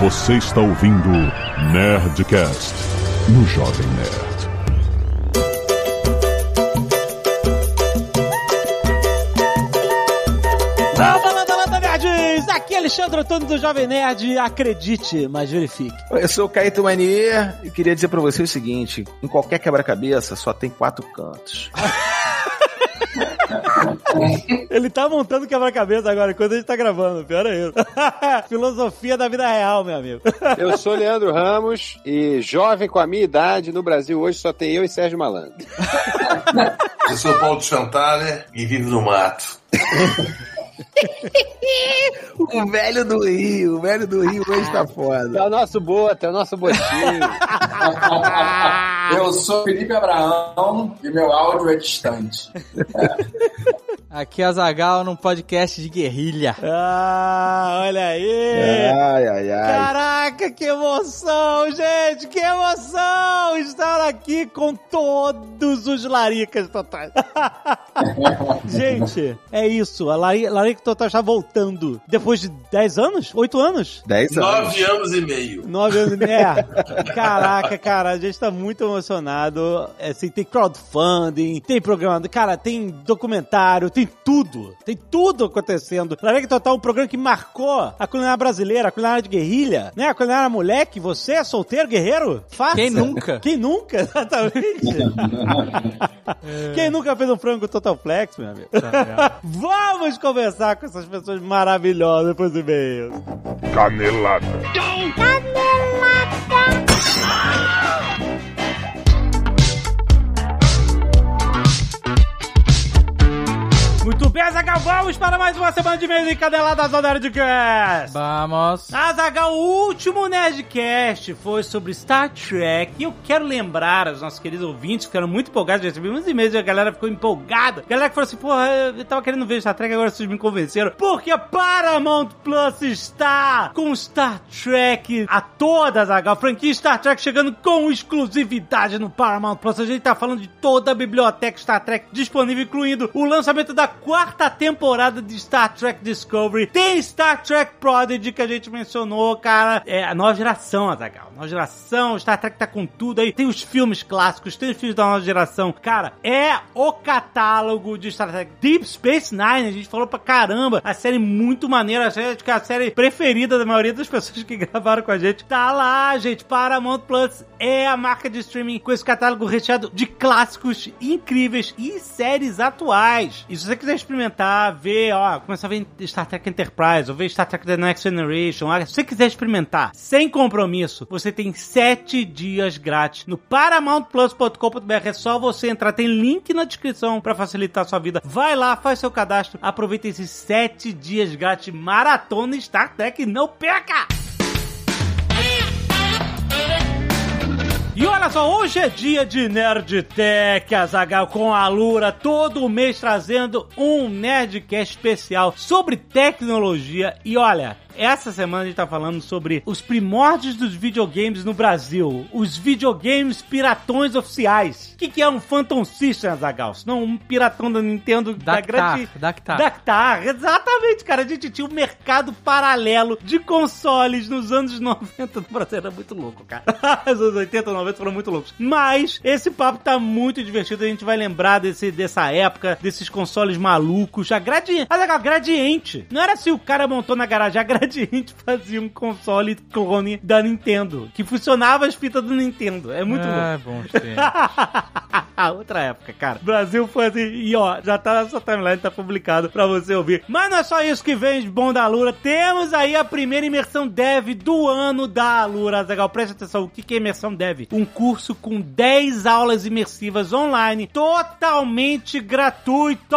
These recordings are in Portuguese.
Você está ouvindo Nerdcast no Jovem Nerd. Landa, landa, landa, nerds! Aqui é Alexandre Antônio do Jovem Nerd. Acredite, mas verifique. Eu sou o Caíto Manier e queria dizer pra você o seguinte: em qualquer quebra-cabeça só tem quatro cantos. Ele tá montando quebra-cabeça agora, enquanto a gente tá gravando. Pior é isso. Filosofia da vida real, meu amigo. Eu sou Leandro Ramos e jovem com a minha idade no Brasil hoje só tem eu e Sérgio Malandro. Eu sou Paulo Chantale e vivo no mato. o velho do Rio, o velho do Rio hoje tá foda. É o nosso boto, é o nosso botinho. Eu sou Felipe Abraão e meu áudio é distante. Aqui é a Zagal num podcast de guerrilha. Ah, olha aí! Ai, ai, ai. Caraca, que emoção, gente! Que emoção! Estar aqui com todos os laricas totais. gente, é isso. A Lari- Total está voltando. Depois de 10 anos? 8 anos? Dez anos. Nove anos e meio. 9 anos e meio. É. Caraca, cara, a gente tá muito emocionado. É, Assim, tem crowdfunding, tem programa. Cara, tem documentário, tem tudo. Tem tudo acontecendo. Larica Total é um programa que marcou a culinária brasileira, a culinária de guerrilha, né? A culinária moleque. Você é solteiro, guerreiro? Faça. Quem nunca? Quem nunca? Exatamente. Quem nunca fez um frango Total Flex, meu amigo? Vamos conversar com essas pessoas maravilhosas depois do e-mail. Canelada. Muito bem, Azaghal, vamos para mais uma semana de e-mails encadeladas ao Nerdcast. Vamos. Azaghal, o último Nerdcast foi sobre Star Trek e eu quero lembrar aos nossos queridos ouvintes que ficaram muito empolgados, já recebi muitos e-mails e a galera ficou empolgada. A galera que falou assim, porra, eu tava querendo ver Star Trek, agora vocês me convenceram. Porque a Paramount Plus está com Star Trek a toda, Azaghal. Franquia Star Trek chegando com exclusividade no Paramount Plus. A gente tá falando de toda a biblioteca Star Trek disponível, incluindo o lançamento da quarta temporada de Star Trek Discovery. Tem Star Trek Prodigy que a gente mencionou, cara. É a nova geração, Azaghal. Nova geração, Star Trek tá com tudo aí. Tem os filmes clássicos, tem os filmes da nova geração. Cara, é o catálogo de Star Trek. Deep Space Nine, a gente falou pra caramba. A série muito maneira, a série, acho que é a série preferida da maioria das pessoas que gravaram com a gente. Tá lá, gente. Paramount Plus é a marca de streaming com esse catálogo recheado de clássicos incríveis e séries atuais. E se você quiser experimentar, ver, ó, começar a ver Star Trek Enterprise, ou ver Star Trek The Next Generation, ó, se você quiser experimentar sem compromisso, você tem 7 dias grátis no paramountplus.com.br. É só você entrar, tem link na descrição pra facilitar a sua vida. Vai lá, faz seu cadastro, aproveita esses 7 dias grátis maratona Star Trek não perca! Só, hoje é dia de Nerdtech, Azagal com a Lura, todo mês trazendo um Nerdcast especial sobre tecnologia. E olha, essa semana a gente tá falando sobre os primórdios dos videogames no Brasil, os videogames piratões oficiais. O que, que é um Phantom System, Azagal? Não um piratão da Nintendo da Dactar, grande... Dactar. Dactar, exatamente, cara. A gente tinha um mercado paralelo de consoles nos anos 90 no Brasil. Era muito louco, cara. Os anos 80, 90 foram muito loucos. Mas esse papo tá muito divertido. A gente vai lembrar desse, dessa época, desses consoles malucos. A Gradiente. Mas a Gradiente. Não era assim o cara montou na garagem. A Gradiente fazia um console clone da Nintendo. Que funcionava as fitas do Nintendo. É muito louco. Ah, bom, sim. Outra época, cara. Brasil foi assim, e ó, já tá na sua timeline, tá publicado pra você ouvir. Mas não é só isso que vem de bom da Alura. Temos aí a primeira imersão dev do ano da Alura. Legal, preste atenção. O que que é imersão dev? Um curso com 10 aulas imersivas online, totalmente gratuito.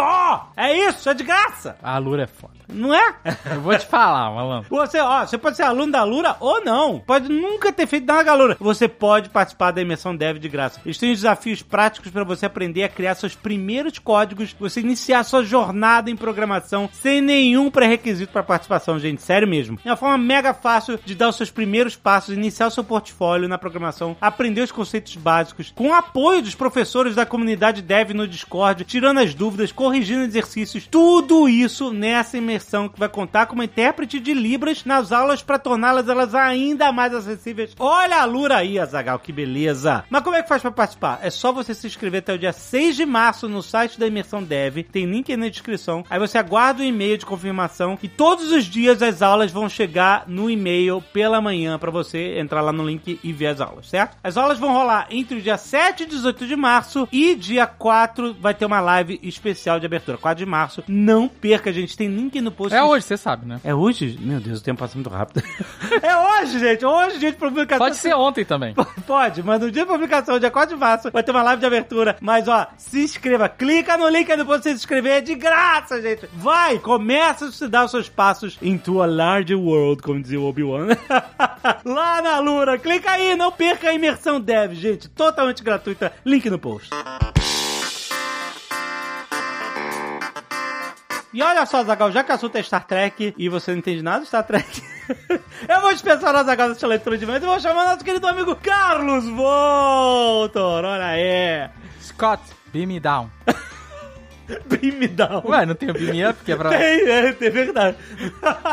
É isso, é de graça. A Lura é foda. Não é? Eu vou te falar, malandro. Você, ó, você pode ser aluno da Lura ou não. Pode nunca ter feito nada com a Lura. Você pode participar da imersão Dev de graça. Eles têm desafios práticos para você aprender a criar seus primeiros códigos, você iniciar sua jornada em programação sem nenhum pré-requisito para participação, gente. Sério mesmo. É uma forma mega fácil de dar os seus primeiros passos, iniciar o seu portfólio na programação, aprender os conceitos básicos, com o apoio dos professores da comunidade Dev no Discord, tirando as dúvidas, corrigindo exercícios, tudo isso nessa imersão imersão que vai contar com uma intérprete de Libras nas aulas para torná-las elas ainda mais acessíveis. Olha a Lura aí, Azagal, que beleza! Mas como é que faz para participar? É só você se inscrever até o dia 6 de março no site da Imersão Dev, tem link aí na descrição. Aí você aguarda o e-mail de confirmação e todos os dias as aulas vão chegar no e-mail pela manhã para você entrar lá no link e ver as aulas, certo? As aulas vão rolar entre o dia 7 e 18 de março e dia 4 vai ter uma live especial de abertura. 4 de março. Não perca, gente. Tem link no post. É hoje, você sabe, né? É hoje? Meu Deus, o tempo passa muito rápido. é hoje, gente. Hoje, gente, publicação. Pode ser ontem também. Pode, mas no dia da publicação, dia 4 de março, vai ter uma live de abertura. Mas, ó, se inscreva. Clica no link aí depois de você se inscrever. É de graça, gente. Vai, começa a estudar os seus passos into a larger world, como dizia o Obi-Wan. Lá na Lura. Clica aí, não perca a imersão dev, gente. Totalmente gratuita. Link no post. E olha só, Zagal, já que o assunto é Star Trek e você não entende nada de Star Trek, eu vou dispensar o Zagal dessa leitura de vento e vou chamar nosso querido amigo Carlos Voltor. Olha aí. Scott, beam me down. Beam me down. Ué, não tem o beam up que é pra... Tem, é, é verdade.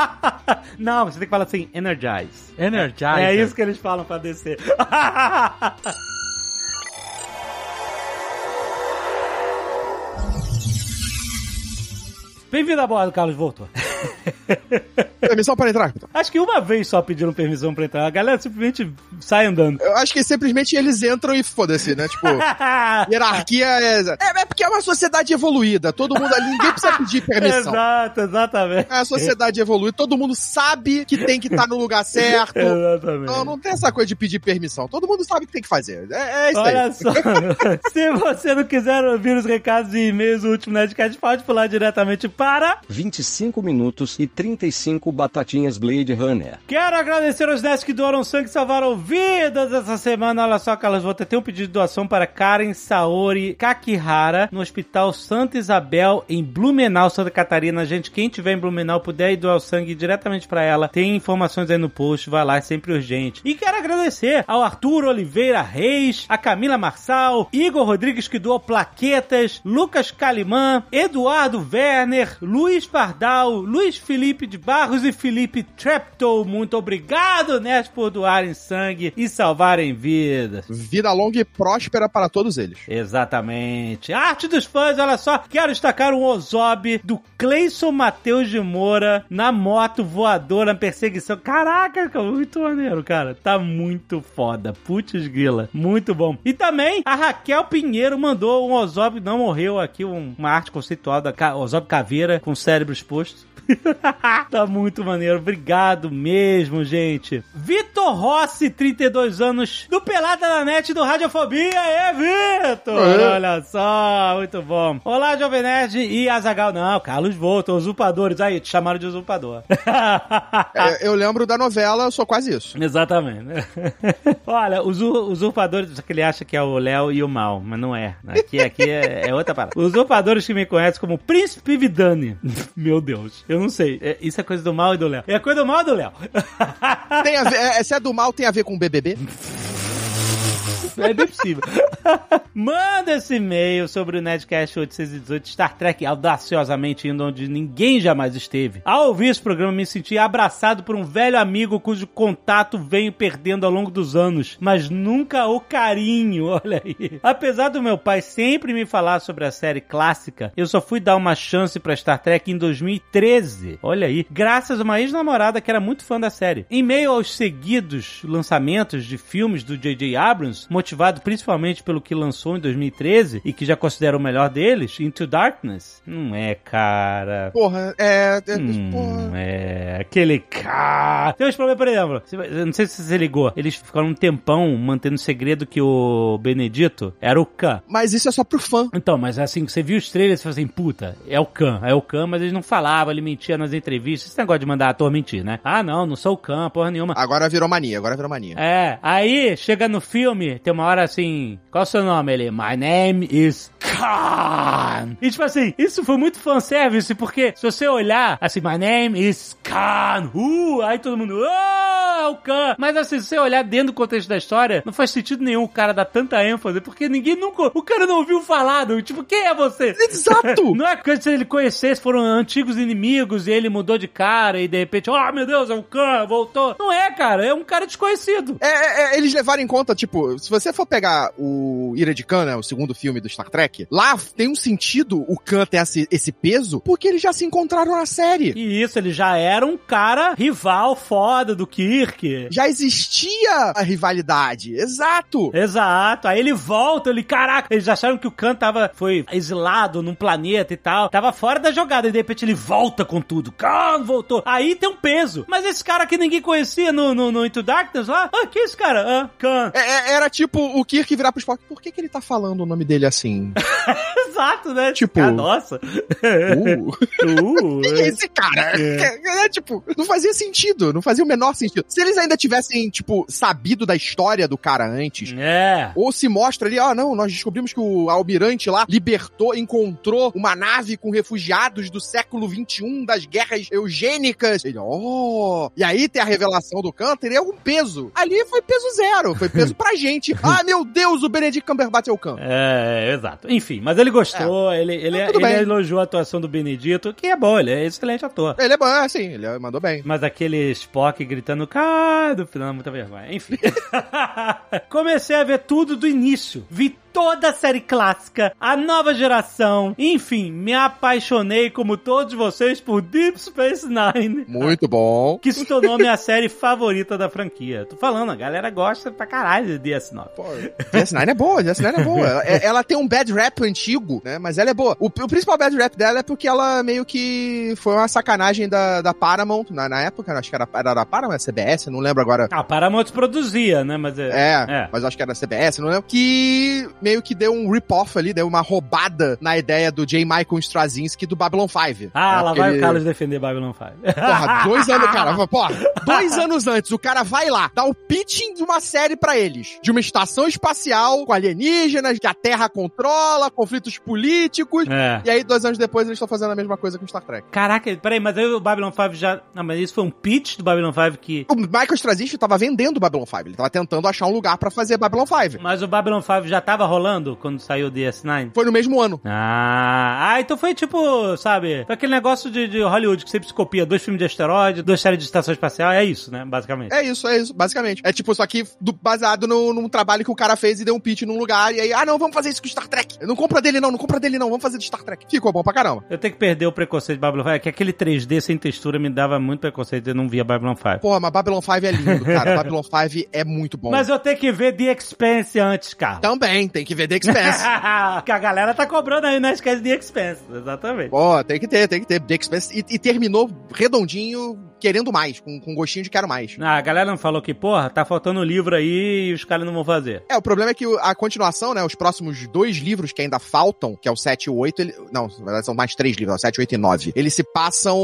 não, você tem que falar assim, energize. Energize. É isso que eles falam pra descer. Bem-vindo a bordo, Carlos Voltor. Permissão para entrar, capitão. Acho que uma vez só pediram permissão pra entrar. A galera simplesmente sai andando. Eu acho que simplesmente eles entram e foda-se, né? Tipo, hierarquia é... é. É porque é uma sociedade evoluída. Todo mundo ali, ninguém precisa pedir permissão. Exato, exatamente. É a sociedade evoluída, todo mundo sabe que tem que estar no lugar certo. Exatamente. Não, não tem essa coisa de pedir permissão. Todo mundo sabe o que tem que fazer. É, é isso Olha aí. só, se você não quiser ouvir os recados e e-mails do último Nerdcast, pode pular diretamente para 25 minutos e 35 batatinhas Blade Runner. Quero agradecer aos 10 que doaram sangue e salvaram vidas essa semana. Olha só, Carlos, vou ter um pedido de doação para Karen Saori Kakihara, no Hospital Santa Isabel, em Blumenau, Santa Catarina. Gente, quem tiver em Blumenau puder ir doar o sangue diretamente para ela, tem informações aí no post, vai lá, é sempre urgente. E quero agradecer ao Arthur Oliveira Reis, a Camila Marçal, Igor Rodrigues que doou plaquetas, Lucas Calimã, Eduardo Werner, Luiz Pardal, Luiz Felipe de Barros e Felipe Treptow. Muito obrigado, Nerd, por doarem sangue e salvarem vidas. Vida longa e próspera para todos eles. Exatamente. Arte dos fãs, olha só. Quero destacar um Ozob do Cleison Matheus de Moura na moto voadora na perseguição. Caraca, cara, muito maneiro, cara. Tá muito foda. Putz grila. Muito bom. E também a Raquel Pinheiro mandou um Ozob, não morreu aqui, um- uma arte conceitual da Ozob Caveira com o cérebro exposto. tá muito maneiro. Obrigado mesmo, gente. Vitor Rossi, 32 anos, do Pelada da Net do Radiofobia. É, Vitor! Olha só, muito bom. Olá, Jovem Nerd e Azagal. Não, Carlos Volta, usurpadores. Aí, te chamaram de usurpador. É, eu lembro da novela, eu sou quase isso. Exatamente. Olha, os usurpadores, que ele acha que é o Léo e o Mal, mas não é. Aqui, aqui é, é outra parada. Os usurpadores que me conhecem como Príncipe Vidani. Meu Deus, eu não sei. É- isso é coisa do mal e do Léo. É coisa do mal e do Léo. Tem a ver, é, se é do mal, tem a ver com BBB? É bem possível. Manda esse e-mail sobre o Nerdcast 818 Star Trek audaciosamente indo onde ninguém jamais esteve. Ao ouvir esse programa, me senti abraçado por um velho amigo cujo contato venho perdendo ao longo dos anos, mas nunca o carinho, olha aí. Apesar do meu pai sempre me falar sobre a série clássica, eu só fui dar uma chance pra Star Trek em 2013. Olha aí, graças a uma ex-namorada que era muito fã da série. Em meio aos seguidos lançamentos de filmes do J.J. Abrams, principalmente pelo que lançou em 2013 e que já considero o melhor deles, Into Darkness, não é, cara. Porra, é. é Hum, porra. é, aquele cara. Tem uns problemas, por exemplo, não sei se você ligou, eles ficaram um tempão mantendo segredo que o Benedito era o Khan. Mas isso é só pro fã. Então, mas assim, você viu os trailers e falou assim, puta, é o Khan, é o Khan, mas eles não falavam, ele mentia nas entrevistas. Esse negócio de mandar ator mentir, né? Ah, não, não sou o Khan, porra nenhuma. Agora virou mania, agora virou mania. É, aí chega no filme, tem uma hora assim, qual é o seu nome? Ele, my name is Khan. E tipo assim, isso foi muito fanservice, porque se você olhar, assim, my name is Khan. Uh! Aí todo mundo, ah, o Khan! Mas assim, se você olhar dentro do contexto da história, não faz sentido nenhum o cara dar tanta ênfase, porque ninguém nunca. O cara não ouviu falar do tipo, quem é você? Exato! Não é que se ele conhecesse, foram antigos inimigos e ele mudou de cara e de repente, oh meu Deus, é o Khan, voltou. Não é, cara, é um cara desconhecido. É, é, é, eles levaram em conta, tipo, se você for pegar o Ira de Khan, né, o segundo filme do Star Trek, lá tem um sentido o Khan ter esse, esse peso, porque eles já se encontraram na série. E isso, ele já era um cara rival foda do Kirk. Já existia a rivalidade, exato. Exato. Aí ele volta, ele, caraca, eles acharam que o Khan tava, foi exilado num planeta e tal, tava fora da jogada, e de repente ele volta com tudo. Khan voltou. Aí tem um peso. Mas esse cara que ninguém conhecia no, no, no Into Darkness lá, ah, que é esse cara? Ah, Khan. É, é, era tipo o Kirk virar pro Spock, por que, que ele tá falando o nome dele assim? Exato, né? Tipo- Ah, nossa. Uh. Uh, Quem é esse cara? É. tipo, não fazia sentido, não fazia o menor sentido. Se eles ainda tivessem, tipo, sabido da história do cara antes, É. ou se mostra ali, ah, não, nós descobrimos que o almirante lá libertou, encontrou uma nave com refugiados do século XXI, das guerras eugênicas. Ele, oh! E aí tem a revelação do Khan, teria algum peso. Ali foi peso zero, foi peso pra gente. Ah, meu Deus, o Benedict Cumberbatch é o Khan. É, exato. Enfim, mas ele gostou, ele, ele, Mas tudo ele elogiou a atuação do Benedito, que é bom, ele é excelente ator. Ele é bom, é, sim, ele mandou bem. Mas aquele Spock gritando, cara, do final, muita vergonha. Enfim. Comecei a ver tudo do início. Vi toda a série clássica, a nova geração. Enfim, me apaixonei, como todos vocês, por Deep Space Nine. Muito bom. Que se tornou minha série favorita da franquia. Tô falando, a galera gosta pra caralho de DS9. Pô, DS9 é boa, DS9 é boa. Ela, é- ela tem um bad rap antigo, né? Mas ela é boa. O, o principal bad rap dela é porque ela meio que foi uma sacanagem da, da Paramount na, na época, acho que era, era da Paramount, CBS, não lembro agora. Ah, Paramount produzia, né? Mas é. É, é. mas acho que era CBS, não lembro. Que meio que deu um rip-off ali, deu uma roubada na ideia do J. Michael Straczynski do Babylon 5. Ah, né? lá vai o Carlos defender Babylon 5. Porra, dois anos, cara. Porra, dois anos antes, o cara vai lá, dá o pitching de uma série pra eles. De uma estação espacial com alienígenas, que a Terra controla, conflitos políticos. É. E aí, dois anos depois, eles estão fazendo a mesma coisa com Star Trek. Caraca, peraí, mas aí o Babylon 5 já. Não, mas isso foi um pitch do Babylon 5 que. O Michael Straczynski tava vendendo o Babylon 5. Ele tava tentando achar um lugar pra fazer Babylon 5. Mas o Babylon 5 já tava rolando quando saiu o DS9? Foi no mesmo ano. Ah, ah, então foi tipo, sabe, foi aquele negócio de, de Hollywood que sempre se copia dois filmes de asteroide, duas séries de estação espacial, é isso, né, basicamente. É isso, é isso, basicamente. É tipo, só que do- baseado no, num trabalho que o cara fez e deu um pitch num lugar. E aí, ah, não, vamos fazer isso com Star Trek. Não compra dele, não, não compra dele, não. Vamos fazer de Star Trek. Ficou bom pra caramba. Eu tenho que perder o preconceito de Babylon 5, é que aquele 3D sem textura me dava muito preconceito, eu não via Babylon 5. Porra, mas Babylon 5 é lindo, cara. Babylon 5 é muito bom. Mas eu tenho que ver The Expanse antes, cara. Também, tem que ver The Expanse. que a galera tá cobrando aí, né? Esquece The Expanse, exatamente. Pô, tem que ter, tem que ter. The Expanse. E, e terminou redondinho, querendo mais, com, com gostinho de quero mais. Ah, a galera não falou que, porra, tá faltando livro aí e os caras não vão fazer. É, o problema é que a continuação, né, os próximos dois livros que ainda faltam, que é o 7 e o 8, ele, não, na verdade são mais três livros, é o 7, 8 e 9. Eles se passam,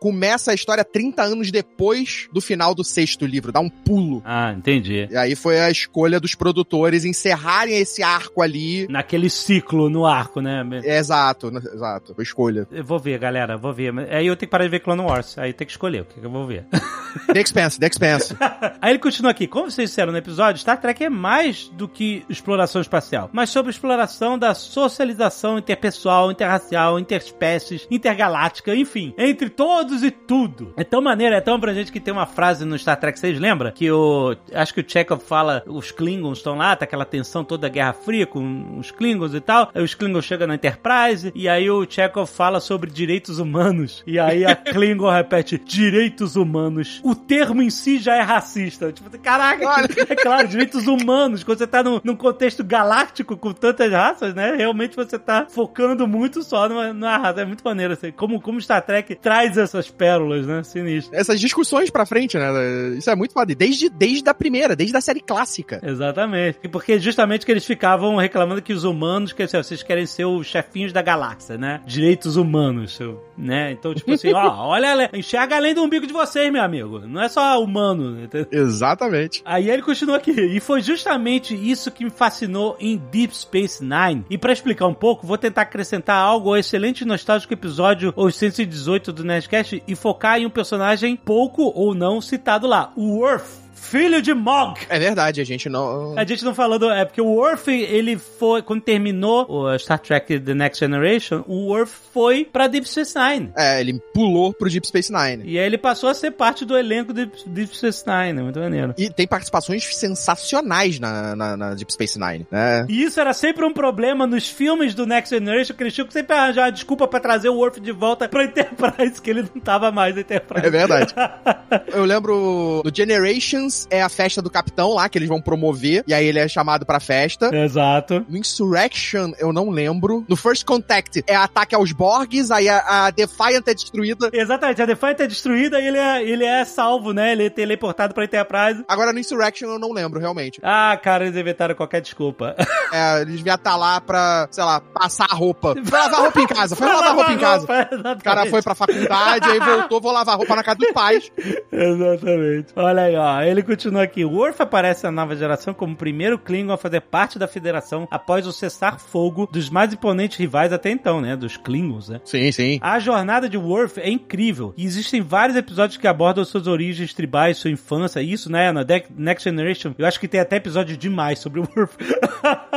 começa a história 30 anos depois do final do sexto livro, dá um pulo. Ah, entendi. E aí foi a escolha dos produtores encerrarem esse arco ali. Naquele ciclo no arco, né? É, exato, exato, foi escolha. Eu vou ver, galera, vou ver. Aí eu tenho que parar de ver Clone Wars. Aí tem que escolher o que eu vou ver. The Expanse, The Expanse. Aí ele continua aqui. Como vocês disseram no episódio, Star Trek é mais do que exploração espacial, mas sobre exploração da socialização interpessoal, interracial, interespécies, intergaláctica, enfim, entre todos e tudo. É tão maneiro, é tão abrangente que tem uma frase no Star Trek, vocês lembram? Que o. Acho que o Chekhov fala, os Klingons estão lá, tá aquela tensão toda da Guerra Fria com os Klingons e tal. Aí os Klingons chegam na Enterprise e aí o Chekhov fala sobre direitos humanos. E aí a Klingon repete: direitos humanos. O termo em si já é racista. Tipo, caraca, é claro, direitos humanos. Quando você tá num, num contexto galáctico com tantas raças, né? Realmente você tá focando muito só numa, numa raça. É muito maneiro assim. Como, como Star Trek traz essas pérolas, né? Sinistro. Essas discussões pra frente, né? Isso é muito foda. Desde, desde a primeira, desde a série clássica. Exatamente. Porque justamente que eles ficavam reclamando que os humanos, que assim, vocês querem ser os chefinhos da galáxia, né? Direitos humanos. seu- né? Então, tipo assim, ó, olha, enxerga além do umbigo de vocês, meu amigo. Não é só humano, entendeu? Exatamente. Aí ele continua aqui. E foi justamente isso que me fascinou em Deep Space Nine. E pra explicar um pouco, vou tentar acrescentar algo ao excelente e nostálgico episódio 818 do Nerdcast e focar em um personagem pouco ou não citado lá, o Worf. Filho de Mog! É verdade, a gente não. A gente não falou do. É porque o Worf, ele foi. Quando terminou o Star Trek The Next Generation, o Worf foi pra Deep Space Nine. É, ele pulou pro Deep Space Nine. E aí ele passou a ser parte do elenco de Deep Space Nine, muito maneiro. E tem participações sensacionais na, na, na Deep Space Nine, né? E isso era sempre um problema nos filmes do Next Generation, que eles tinham que sempre arranjar uma desculpa pra trazer o Worf de volta pra Enterprise, que ele não tava mais na Enterprise. É verdade. Eu lembro do Generations é a festa do capitão lá, que eles vão promover, e aí ele é chamado pra festa. Exato. No Insurrection, eu não lembro. No First Contact, é ataque aos Borgs, aí a, a Defiant é destruída. Exatamente, a Defiant é destruída e ele é, ele é salvo, né? Ele é teleportado pra Enterprise. Agora no Insurrection eu não lembro, realmente. Ah, cara, eles inventaram qualquer desculpa. É, eles deviam estar lá pra, sei lá, passar a roupa. Foi lavar roupa em casa, foi lavar roupa em casa. O cara foi pra faculdade, aí voltou, vou lavar roupa na casa dos pais. Exatamente. Olha aí, ó. Ele continua aqui. Worf aparece na nova geração como o primeiro Klingon a fazer parte da federação após o cessar-fogo dos mais imponentes rivais até então, né? Dos Klingons, né? Sim, sim. A jornada de Worf é incrível. E existem vários episódios que abordam suas origens tribais, sua infância. Isso, né? Na Next Generation, eu acho que tem até episódio demais sobre o Worf.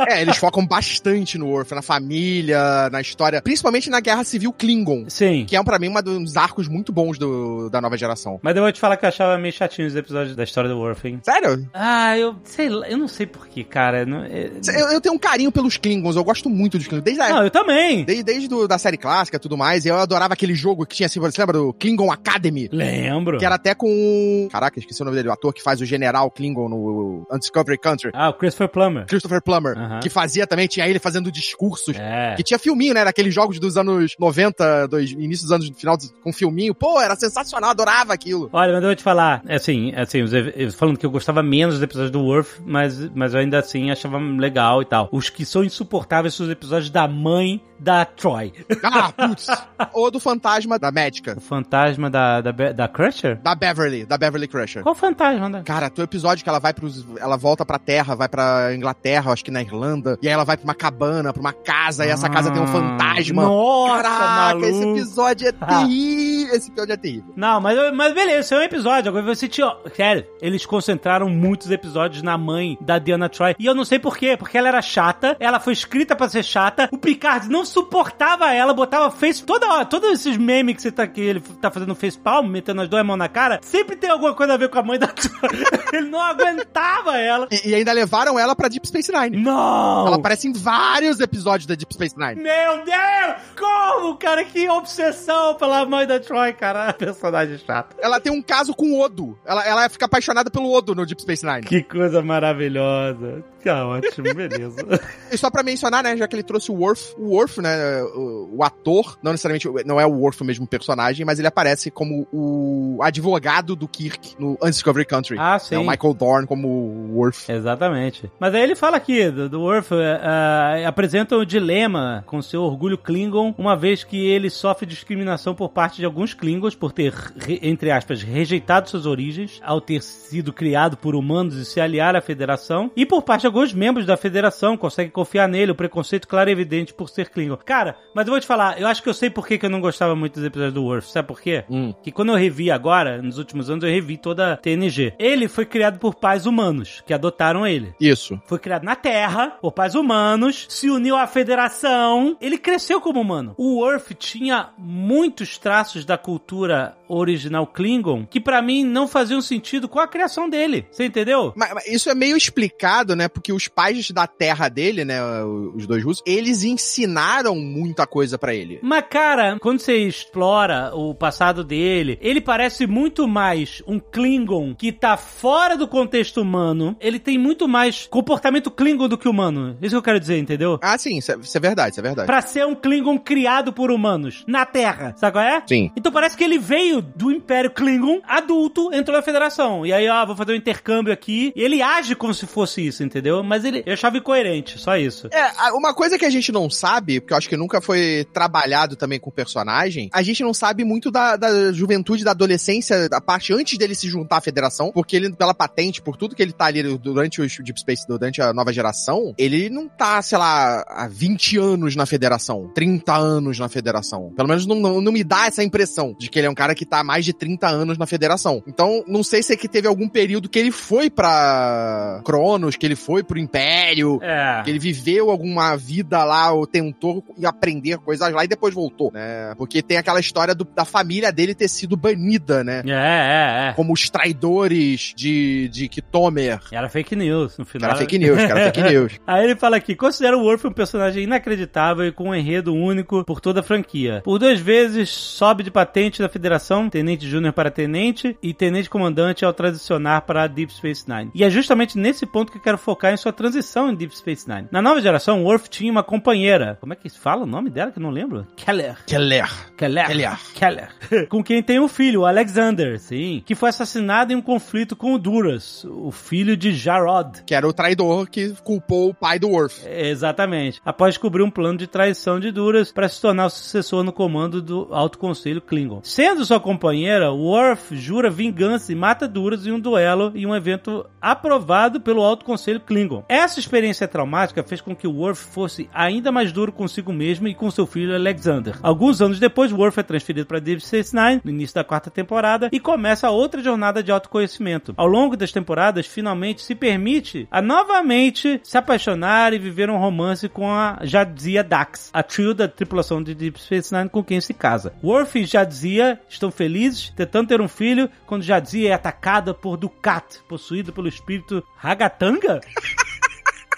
é, eles focam bastante no Worf, na família, na história, principalmente na Guerra Civil Klingon. Sim. Que é, pra mim, um dos arcos muito bons do, da nova geração. Mas eu vou te falar que eu achava meio chatinho os episódios da história do Hein? Sério? Ah, eu sei lá, eu não sei porquê, cara. Não, é... eu, eu, tenho um carinho pelos Klingons, eu gosto muito dos Klingons. Desde a, não, eu também. Desde, desde do, da série clássica e tudo mais, eu adorava aquele jogo que tinha assim, você lembra do Klingon Academy? Lembro. Que era até com. Caraca, esqueci o nome dele, o ator que faz o general Klingon no Undiscovery Country. Ah, o Christopher Plummer. Christopher Plummer. Uh -huh. Que fazia também, tinha ele fazendo discursos. É. Que tinha filminho, né? Daqueles jogos dos anos 90, dois, início dos anos final com filminho. Pô, era sensacional, adorava aquilo. Olha, mas eu vou te falar, assim, assim, falando que eu gostava menos dos episódios do Worf, mas, mas eu ainda assim achava legal e tal. Os que são insuportáveis são os episódios da mãe da Troy. Ah, putz. Ou do fantasma da médica. O fantasma da, da, da Crusher? Da Beverly, da Beverly Crusher. Qual fantasma? Da... Cara, tem um episódio que ela vai pros. Ela volta pra terra, vai pra Inglaterra, acho que na Irlanda, e aí ela vai pra uma cabana, pra uma casa, e essa Ah, casa tem um fantasma. Nossa, Caraca, maluco. esse episódio é Ah. terrível. Esse episódio é terrível. Não, mas, mas beleza, esse é um episódio. Agora você tinha. Sério, eles concentraram muitos episódios na mãe da Diana Troy. E eu não sei porquê, porque ela era chata, ela foi escrita pra ser chata. O Picard não suportava ela, botava face. Toda hora, todos esses memes que você tá que ele tá fazendo face palm, metendo as duas mãos na cara, sempre tem alguma coisa a ver com a mãe da Troy. ele não aguentava ela. E, e ainda levaram ela pra Deep Space Nine. Não! Ela aparece em vários episódios da Deep Space Nine. Meu Deus! Como, cara? Que obsessão pela mãe da Troy, cara. Personagem chato. Ela tem um caso com o Odo. Ela, ela fica apaixonada pelo Odo no Deep Space Nine. Que coisa maravilhosa. Tá ótimo, beleza. E só pra mencionar, né, já que ele trouxe o Worf, o Worf, né, o, o ator, não necessariamente, não é o Worf o mesmo personagem, mas ele aparece como o advogado do Kirk no Undiscovery Country. Ah, sim. É o Michael Dorn como o Worf. Exatamente. Mas aí ele fala aqui, do, do Worf, uh, apresenta o dilema com seu orgulho Klingon, uma vez que ele sofre discriminação por parte de alguns Klingons por ter, re- entre aspas, rejeitado suas origens, ao ter sido criado por humanos e se aliar à Federação, e por parte de alguns membros da Federação, conseguem confiar nele, o preconceito claro e evidente por ser Klingon. Cara, mas eu vou te falar, eu acho que eu sei por que, que eu não gostava muito dos episódios do Worf, sabe por quê? Hum. Que quando eu revi agora, nos últimos anos, eu revi toda a TNG. Ele foi criado por pais humanos, que adotaram ele. Isso. Foi criado na Terra, por pais humanos, se uniu à Federação. Ele cresceu como humano. O Worf tinha muitos traços da cultura original Klingon que pra mim não faziam sentido com a criação dele. Você entendeu? Mas, mas isso é meio explicado, né? Porque os pais da terra dele, né? Os dois russos, eles ensinaram muita coisa pra ele. Mas, cara, quando você explora o passado dele, ele parece muito mais um Klingon que tá fora do contexto humano. Ele tem muito mais comportamento Klingon do que humano. Isso que eu quero dizer, entendeu? Ah, sim, isso é, isso é verdade, isso é verdade. Pra ser um Klingon criado por humanos na Terra, sabe qual é? Sim. Então parece que ele veio filho do Império Klingon, adulto, entrou na Federação. E aí, ó, vou fazer um intercâmbio aqui. E ele age como se fosse isso, entendeu? Mas ele, eu achava incoerente, só isso. É, uma coisa que a gente não sabe, porque eu acho que nunca foi trabalhado também com o personagem, a gente não sabe muito da, da juventude, da adolescência, da parte antes dele se juntar à federação, porque ele, pela patente, por tudo que ele tá ali durante o Deep Space, durante a nova geração, ele não tá, sei lá, há 20 anos na federação, 30 anos na federação. Pelo menos não, não, não me dá essa impressão de que ele é um cara que tá há mais de 30 anos na federação. Então, não sei se é que teve algum período que ele foi pra Cronos, que ele foi pro Império, É. que ele viveu alguma vida lá, ou tentou aprender coisas lá e depois voltou, né? Porque tem aquela história do- da família dele ter sido banida, né? É, é, é. Como os traidores de, de Kitomer. Era fake news no final. Cara, fake news, cara, fake news. Aí ele fala aqui: considera o Worf um personagem inacreditável e com um enredo único por toda a franquia. Por duas vezes sobe de patente da Federação, Tenente Júnior para Tenente e Tenente Comandante ao transicionar para Deep Space Nine. E é justamente nesse ponto que eu quero focar em sua transição em Deep Space Nine. Na nova geração, Worf tinha uma companheira. Como é que se fala o nome dela que eu não lembro? Keller. Keller. Keller. Keller. Keller. com quem tem um filho, o Alexander, sim, que foi assassinado em um conflito com o Duras, o filho de Jarod. Que era o traidor que culpou o pai do Worf. Exatamente. Após descobrir um plano de traição de Duras para se tornar o sucessor no comando do Alto Conselho Klingon. Sendo sua companheira, Worf jura vingança e mata Duras em um duelo em um evento aprovado pelo Alto Conselho Klingon. Essa experiência traumática fez com que Worf fosse ainda mais duro consigo mesmo e com seu filho Alexander. Alguns anos depois, Worf é transferido para Deep Space Nine, no início da quarta temporada, e começa outra jornada de autoconhecimento. Ao longo das temporadas, finalmente se permite a novamente se apaixonar e viver um romance com a Jadzia Dax, a trio da tripulação de Deep Space Nine com quem se casa. Worf e Jadzia estão felizes, tentando ter um filho, quando Jadzia é atacada por Dukat, possuído pelo espírito Ragatanga?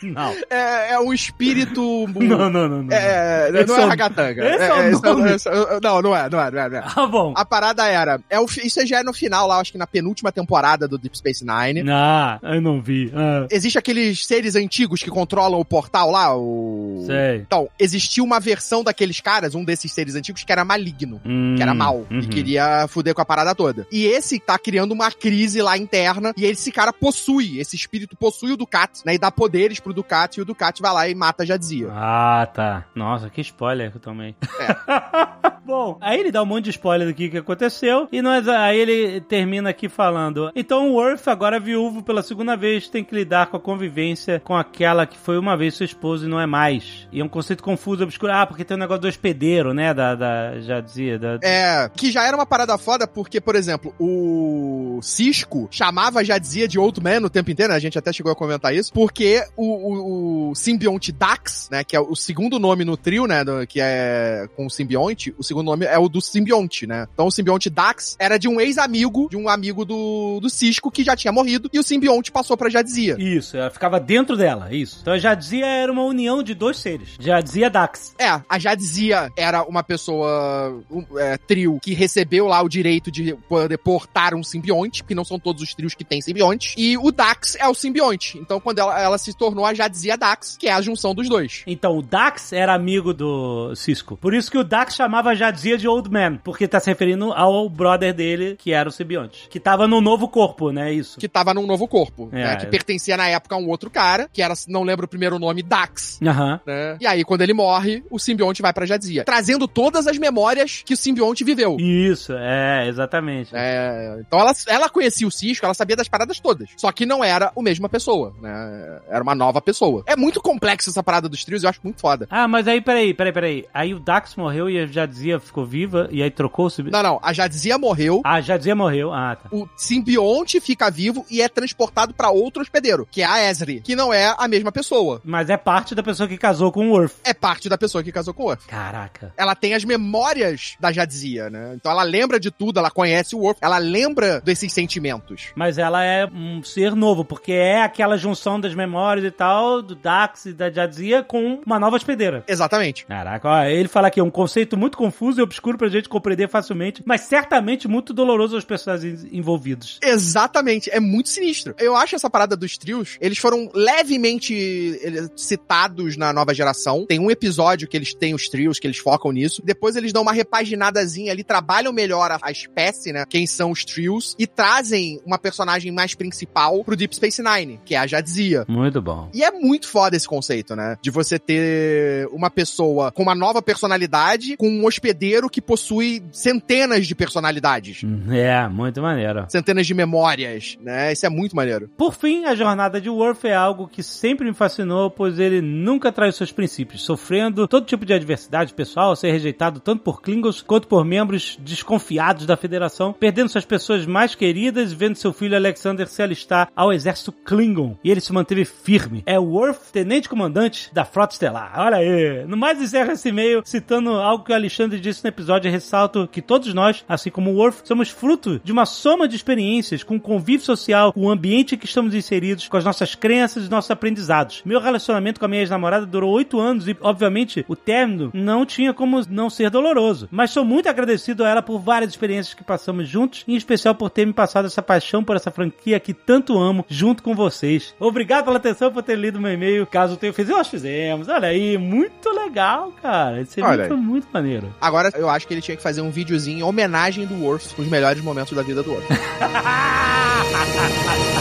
Não. É, é um espírito. Não, não, não. não. É, não é é o- ragatanga. esse é esse nome. esse é- não, não é, não é, não é, não é. Ah, bom. A parada era. É o, isso já é no final, lá, acho que na penúltima temporada do Deep Space Nine. Ah, eu não vi. Ah, Existe aqueles seres antigos que controlam o portal lá, o. sei. Então, existia uma versão daqueles caras, um desses seres antigos, que era maligno. Hum, Que era mal uhum. e queria fuder com a parada toda. E esse tá criando uma crise lá interna e esse cara possui, esse espírito possui o Ducat, né? E dá poderes pro Ducat e o Ducat vai lá e mata a Jadzia. Ah, tá. Nossa, que spoiler que eu tomei. Bom, aí ele dá um monte de spoiler do que, que aconteceu. E nós, aí ele termina aqui falando: Então o Worf, agora viúvo pela segunda vez, tem que lidar com a convivência com aquela que foi uma vez sua esposa e não é mais. E é um conceito confuso, obscuro. Ah, porque tem o negócio do hospedeiro, né? Da, da já dizia. Da... É, que já era uma parada foda, porque, por exemplo, o Cisco chamava Jadzia de Old Man o tempo inteiro, né? A gente até chegou a comentar isso, porque o, o, o simbionte Dax, né, que é o segundo nome no trio, né, do- que é com o simbionte, o segundo nome é o do simbionte, né? Então o simbionte Dax era de um ex-amigo, de um amigo do, do Cisco que já tinha morrido, e o simbionte passou pra Jadzia. Isso, ela ficava dentro dela, isso. Então a Jadzia era uma união de dois seres. Jadzia Dax. É, a Jadzia era uma pessoa, um, é, trio, que recebeu lá o direito de poder portar um simbionte, porque não são todos os trios que têm simbionte, e o Dax é o simbionte. Então, quando ela, ela se tornou Jadzia Dax, que é a junção dos dois. Então, o Dax era amigo do Cisco. Por isso que o Dax chamava Jadzia de Old Man, porque tá se referindo ao brother dele, que era o simbionte. Que tava no novo corpo, né? Isso. Que tava num novo corpo, É. né? Que pertencia na época a um outro cara, que era, não lembro o primeiro nome, Dax. Aham. Né? E aí, quando ele morre, o simbionte vai pra Jadzia. Trazendo todas as memórias que o simbionte viveu. Isso, é, exatamente. É, então ela, ela conhecia o Cisco, ela sabia das paradas todas. Só que não era a mesma pessoa, né? Era uma nova pessoa. É muito complexo essa parada dos trios, eu acho muito foda. Ah, mas aí, peraí, peraí, peraí. Aí o Dax morreu e a Jadzia ficou viva, e aí trocou o. Não, não, a Jadzia morreu, Ah, a Jadzia morreu. Ah, tá. o simbionte fica vivo e é transportado pra outro hospedeiro, que é a Ezri, que não é a mesma pessoa. Mas é parte da pessoa que casou com o Worf. É parte da pessoa que casou com o Worf. Caraca. Ela tem as memórias da Jadzia, né? Então ela lembra de tudo, ela conhece o Worf, ela lembra desses sentimentos. Mas ela é um ser novo, porque é aquela junção das memórias e tal. Do Dax e da Jadzia com uma nova hospedeira. Exatamente. Caraca, ó, ele fala aqui, é um conceito muito confuso e obscuro pra gente compreender facilmente, mas certamente muito doloroso aos personagens envolvidos. Exatamente, é muito sinistro. Eu acho essa parada dos trios, eles foram levemente eh, citados na nova geração. Tem um episódio que eles têm os trios, que eles focam nisso. Depois eles dão uma repaginadazinha ali, trabalham melhor a, a espécie, né? Quem são os trios, e trazem uma personagem mais principal pro Deep Space Nine, que é a Jadzia. Muito bom. E é muito foda esse conceito, né? De você ter uma pessoa com uma nova personalidade, com um hospedeiro que possui centenas de personalidades. É, muito maneiro. Centenas de memórias, né? Isso é muito maneiro. Por fim, a jornada de Worf é algo que sempre me fascinou, pois ele nunca traz seus princípios, sofrendo todo tipo de adversidade pessoal, ser rejeitado tanto por Klingons quanto por membros desconfiados da Federação, perdendo suas pessoas mais queridas, vendo seu filho Alexander se alistar ao exército Klingon. E ele se manteve firme. É Worf, tenente comandante da Frota Estelar. Olha aí. No mais, encerra esse e-mail citando algo que o Alexandre disse no episódio ressalto que todos nós, assim como o Worf, somos fruto de uma soma de experiências com o convívio social, com o ambiente em que estamos inseridos, com as nossas crenças e nossos aprendizados. Meu relacionamento com a minha ex-namorada durou oito anos e, obviamente, o término não tinha como não ser doloroso. Mas sou muito agradecido a ela por várias experiências que passamos juntos, em especial por ter me passado essa paixão por essa franquia que tanto amo, junto com vocês. Obrigado pela atenção, por ter lido meu e-mail. Caso tenha feito, nós fizemos. Olha aí, muito legal, cara. Esse e-mail Olha foi aí. muito maneiro. Agora, eu acho que ele tinha que fazer um videozinho em homenagem do Worf, com os melhores momentos da vida do Worf.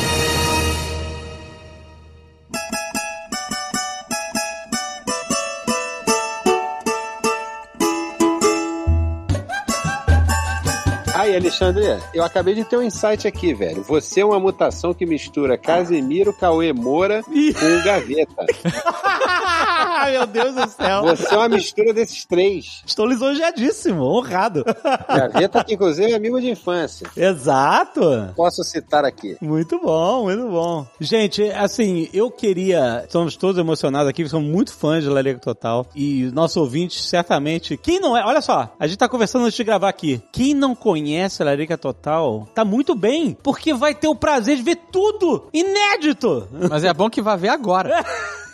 Aí, Alexandre, eu acabei de ter um insight aqui, velho. Você é uma mutação que mistura Casemiro, Cauê Moura com o Gaveta. Meu Deus do céu. Você é uma mistura desses três. Estou lisonjeadíssimo, honrado. Gaveta, que inclusive é amigo de infância. Exato. Posso citar aqui. Muito bom, muito bom. Gente, assim, eu queria. Estamos todos emocionados aqui, somos muito fãs de Larica Total. E nossos ouvintes, certamente. Quem não é. Olha só, a gente tá conversando antes de gravar aqui. Quem não conhece Larica Total, tá muito bem, porque vai ter o prazer de ver tudo inédito. Mas é bom que vá ver agora.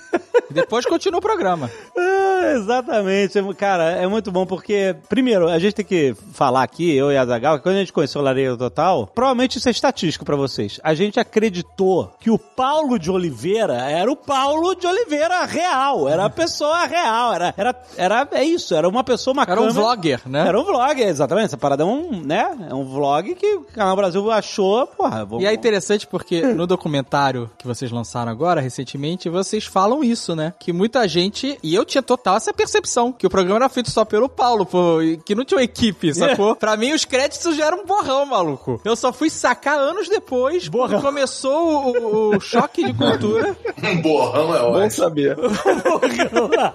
Depois continua o programa. Ah, exatamente, cara, é muito bom porque, primeiro, a gente tem que falar aqui, eu e a Zagal, que quando a gente conheceu o Lareira Total, provavelmente isso é estatístico pra vocês. A gente acreditou que o Paulo de Oliveira era o Paulo de Oliveira real, era a pessoa real, era, era, era é isso, era uma pessoa, uma Era um vlogger, né? Era um vlogger, exatamente. Essa parada é um, né? É um vlog que o Canal Brasil achou, porra. Vamos, E é interessante porque no documentário que vocês lançaram agora, recentemente, vocês falam isso, né? Que muita gente, e eu tinha total essa percepção, que o programa era feito só pelo Paulo, pô, que não tinha uma equipe, sacou? Pra mim, os créditos já eram um borrão, maluco. Eu só fui sacar anos depois, quando começou o, o choque de cultura. Um borrão é Bom ótimo. saber.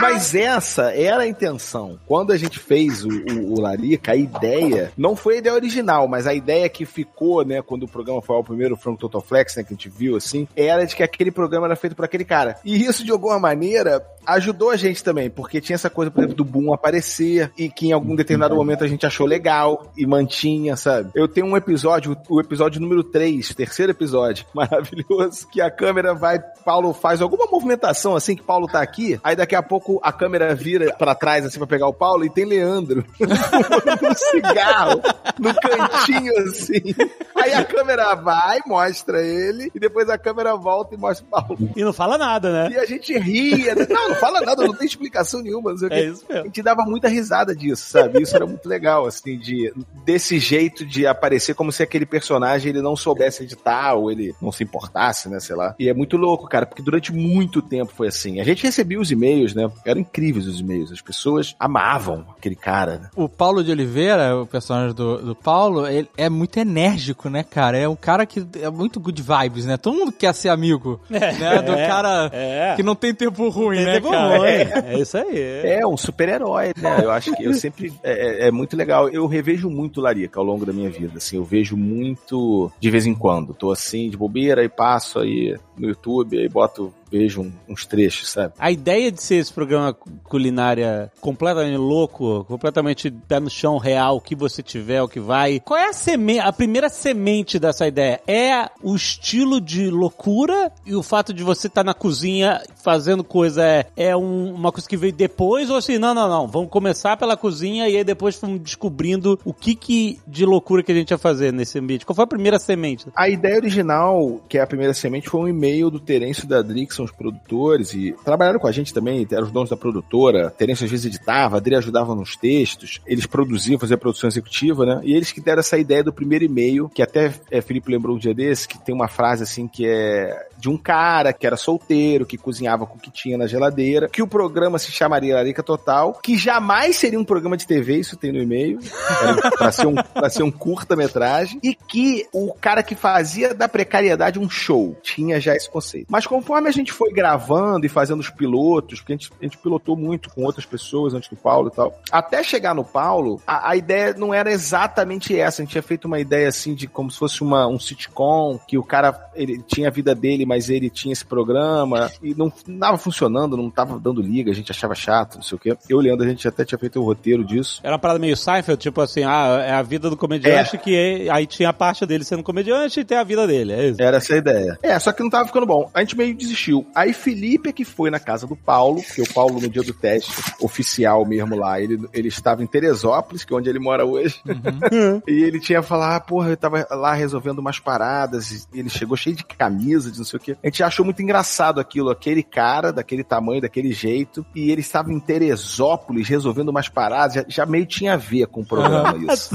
Mas essa era a intenção. Quando a gente fez o, o, o Larica, a ideia não foi a ideia original, mas a ideia que ficou, né, quando o programa foi ao primeiro Frank Total Flex, né, que a gente viu assim, era de que aquele programa era feito por aquele cara. E isso, de alguma maneira, ajudou a gente também, porque tinha essa coisa, por exemplo, do Boom aparecer e que em algum determinado momento a gente achou legal e mantinha, sabe? Eu tenho um episódio, o episódio número 3, terceiro episódio, maravilhoso, que a câmera vai, Paulo faz alguma movimentação assim, que Paulo tá aqui, aí daqui a pouco a câmera vira pra trás assim pra pegar o Paulo e tem Leandro um cigarro no cantinho assim. Aí a câmera vai, mostra ele e depois a câmera volta e mostra o Paulo. E não fala nada, né? E a gente ria. né? Não, não fala nada, não tem explicação nenhuma. Não sei. É isso A mesmo. gente dava muita risada disso, sabe? Isso era muito legal, assim, de desse jeito de aparecer como se aquele personagem ele não soubesse editar ou ele não se importasse, né, sei lá. E é muito louco, cara, porque durante muito tempo foi assim. A gente recebia os e-mails, né? Eram incríveis os e-mails. As pessoas amavam aquele cara. né? O Paulo de Oliveira, o personagem do, do Paulo, ele é muito enérgico, né, cara? É um cara que é muito good vibes, né? Todo mundo quer ser amigo, né? Do é, cara é. que não tem tempo ruim, né, Teve cara? ruim. É isso aí. É, um super-herói, né? Eu acho que eu sempre. É, é- é muito legal. Eu revejo muito Larica ao longo da minha vida. Assim, eu vejo muito de vez em quando. Tô assim, de bobeira e passo aí. no YouTube, aí boto, vejo uns trechos, sabe? A ideia de ser esse programa cu- culinária completamente louco, completamente pé no chão real, o que você tiver, o que vai. Qual é a semente, a primeira semente dessa ideia? É o estilo de loucura e o fato de você estar na cozinha fazendo coisa é, é um- uma coisa que veio depois ou assim, não, não, não, vamos começar pela cozinha e aí depois vamos descobrindo o que que de loucura que a gente ia fazer nesse ambiente. Qual foi a primeira semente? A ideia original, que é a primeira semente, foi um e-mail do Terêncio e da que são os produtores, e trabalharam com a gente também, eram os donos da produtora. Terêncio às vezes editava, Adri ajudava nos textos, eles produziam, faziam produção executiva, né? E eles que deram essa ideia do primeiro e-mail, que até é, Felipe lembrou um dia desse, que tem uma frase assim que é de um cara que era solteiro, que cozinhava com o que tinha na geladeira, que o programa se chamaria Larica Total, que jamais seria um programa de TV, isso tem no e-mail, era pra ser um, pra ser um curta-metragem, e que o cara que fazia da precariedade um show, tinha já esse conceito. Mas conforme a gente foi gravando e fazendo os pilotos, porque a gente, a gente pilotou muito com outras pessoas antes do Paulo e tal, até chegar no Paulo, a, a ideia não era exatamente essa, a gente tinha feito uma ideia assim de como se fosse uma, um sitcom, que o cara, ele tinha a vida dele, mas ele tinha esse programa, e não estava funcionando, não tava dando liga, a gente achava chato, não sei o quê. Eu o Leandro, a gente até tinha feito o roteiro disso. Era uma parada meio Seinfeld, tipo assim, ah, é a vida do comediante que é- aí tinha a parte dele sendo comediante e tem a vida dele, é isso. Era essa a ideia. É, só que não tava ficando bom. A gente meio desistiu. Aí Felipe é que foi na casa do Paulo, porque o Paulo, no dia do teste oficial mesmo lá, ele, ele estava em Teresópolis, que é onde ele mora hoje. e ele tinha falado, ah, porra, eu tava lá resolvendo umas paradas, e ele chegou cheio de camisa, de não sei o quê. A gente achou muito engraçado aquilo, aquele cara, daquele tamanho, daquele jeito, e ele estava em Teresópolis resolvendo umas paradas, já, já meio tinha a ver com o programa isso.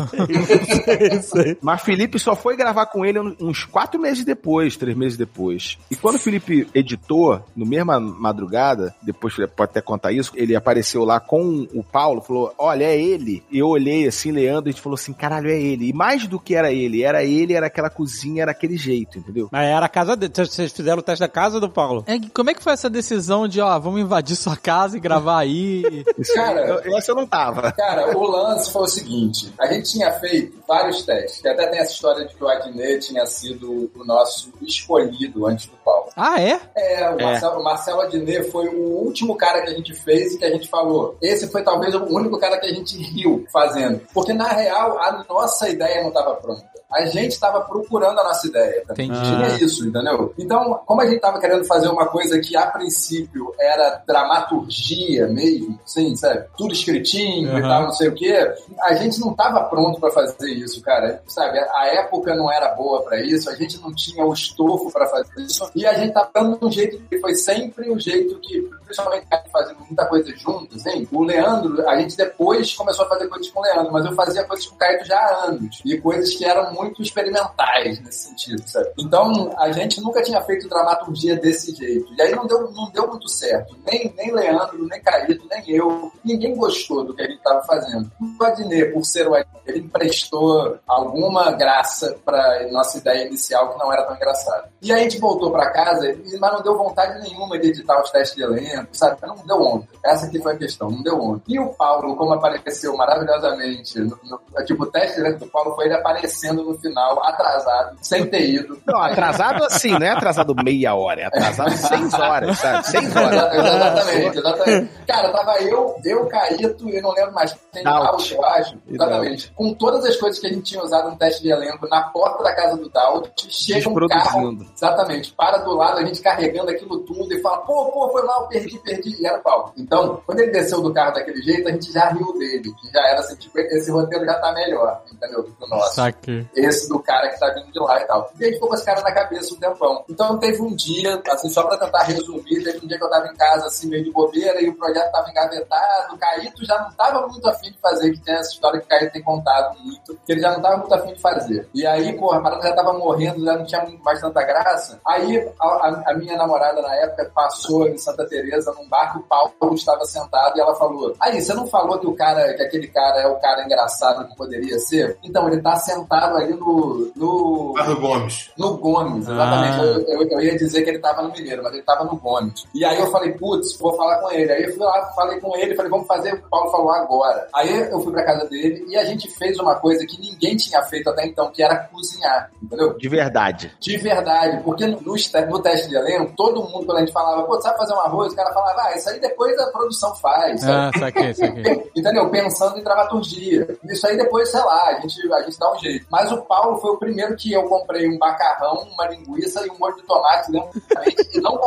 Mas Felipe só foi gravar com ele uns quatro meses depois, três meses depois. E quando o Felipe editou, no mesma madrugada, depois ele pode até contar isso, ele apareceu lá com o Paulo, falou: Olha, é ele. E eu olhei assim, Leandro, e a gente falou assim: Caralho, é ele. E mais do que era ele, era ele, era aquela cozinha, era aquele jeito, entendeu? Mas era a casa dele. Vocês fizeram o teste da casa do Paulo? É, como é que foi essa decisão de, ó, vamos invadir sua casa e gravar aí? Cara, eu, essa eu não tava. Cara, o lance foi o seguinte: a gente tinha feito vários testes, que até tem essa história de que o Adnet tinha sido o nosso escolhido antes do Paulo. ah, é? É, o É. Marcelo, o Marcelo Adnet foi o último cara que a gente fez e que a gente falou. Esse foi talvez o único cara que a gente riu fazendo. Porque, na real, a nossa ideia não estava pronta. A gente estava procurando a nossa ideia. também. Entendi. Tinha isso, entendeu? Então, como a gente estava querendo fazer uma coisa que, a princípio, era dramaturgia mesmo, assim, sabe? Tudo escritinho e Uhum. tal, não sei o quê, a gente não estava pronto para fazer isso, cara. Sabe? A época não era boa para isso, a gente não tinha o estofo para fazer isso, e a gente tá dando um jeito que foi sempre um jeito que, principalmente fazendo muita coisa junto, assim, o Leandro, a gente depois começou a fazer coisas com o Leandro, mas eu fazia coisas com o Caio já há anos, e coisas que eram muito experimentais nesse sentido, sabe? Então, a gente nunca tinha feito dramaturgia desse jeito, e aí não deu, não deu muito certo, nem, nem Leandro, nem Caíto, nem eu, ninguém gostou do que a gente estava fazendo. O Adnet, por ser o Adnet, ele emprestou alguma graça para nossa ideia inicial que não era tão engraçada. E aí a gente voltou para casa, mas não deu vontade nenhuma de editar os testes de elenco, sabe? Não deu onda. Essa aqui foi a questão, não deu onda. E o Paulo, como apareceu maravilhosamente, no, no- tipo, o teste de elenco do Paulo foi ele aparecendo no final, atrasado, sem ter ido. Não, atrasado assim, não é atrasado meia hora, é atrasado seis horas, sabe? Seis horas. exatamente, exatamente. Cara, tava eu, eu, Caíto, e não lembro mais quem Daut. Eu acho. Exatamente. Com todas as coisas que a gente tinha usado no teste de elenco na porta da casa do Daut, chega um carro. Exatamente. Para do lado, a gente carregando aquilo tudo e fala, pô, pô, foi mal, perdi, perdi. E era o Paulo. Então, quando ele desceu do carro daquele jeito, a gente já riu dele. Que já era assim, tipo, esse roteiro já tá melhor, entendeu? Do que o nosso Saque. Esse do cara que tá vindo de lá e tal. E a gente ficou com esse cara na cabeça um tempão. Então teve um dia, assim, só pra tentar resumir, teve um dia que eu tava em casa, assim, meio de bobeira, e o projeto tava engavetado, o Caíto já não tava muito afim de fazer, que tem essa história que o Caíto tem contado muito, que ele já não tava muito afim de fazer. E aí, porra, a parada já tava morrendo, já não tinha mais tanta graça. Aí a, a- a minha namorada na época passou em Santa Teresa num bar que o Paulo estava sentado e ela falou: Aí, você não falou que o cara, que aquele cara é o cara engraçado que poderia ser? Então, ele tá sentado ali ali no. no... Gomes. No Gomes, exatamente. Ah. Eu, eu- eu ia dizer que ele tava no Mineiro, mas ele tava no Gomes. E aí eu falei, putz, vou falar com ele. Aí eu fui lá, falei com ele, falei, vamos fazer. O Paulo falou agora. Aí eu fui pra casa dele e a gente fez uma coisa que ninguém tinha feito até então, que era cozinhar, entendeu? De verdade. De verdade, porque no, no este- no teste de elenco, todo mundo, quando a gente falava, pô, sabe fazer um arroz? O cara falava, ah, isso aí depois a produção faz. sabe? Ah, saquei, saquei. Entendeu? Pensando em dramaturgia. Isso aí depois, sei lá, a gente, a gente dá um jeito. Mas o Paulo foi o primeiro que eu comprei um macarrão, uma linguiça e um molho de tomate, lembro perfeitamente. E não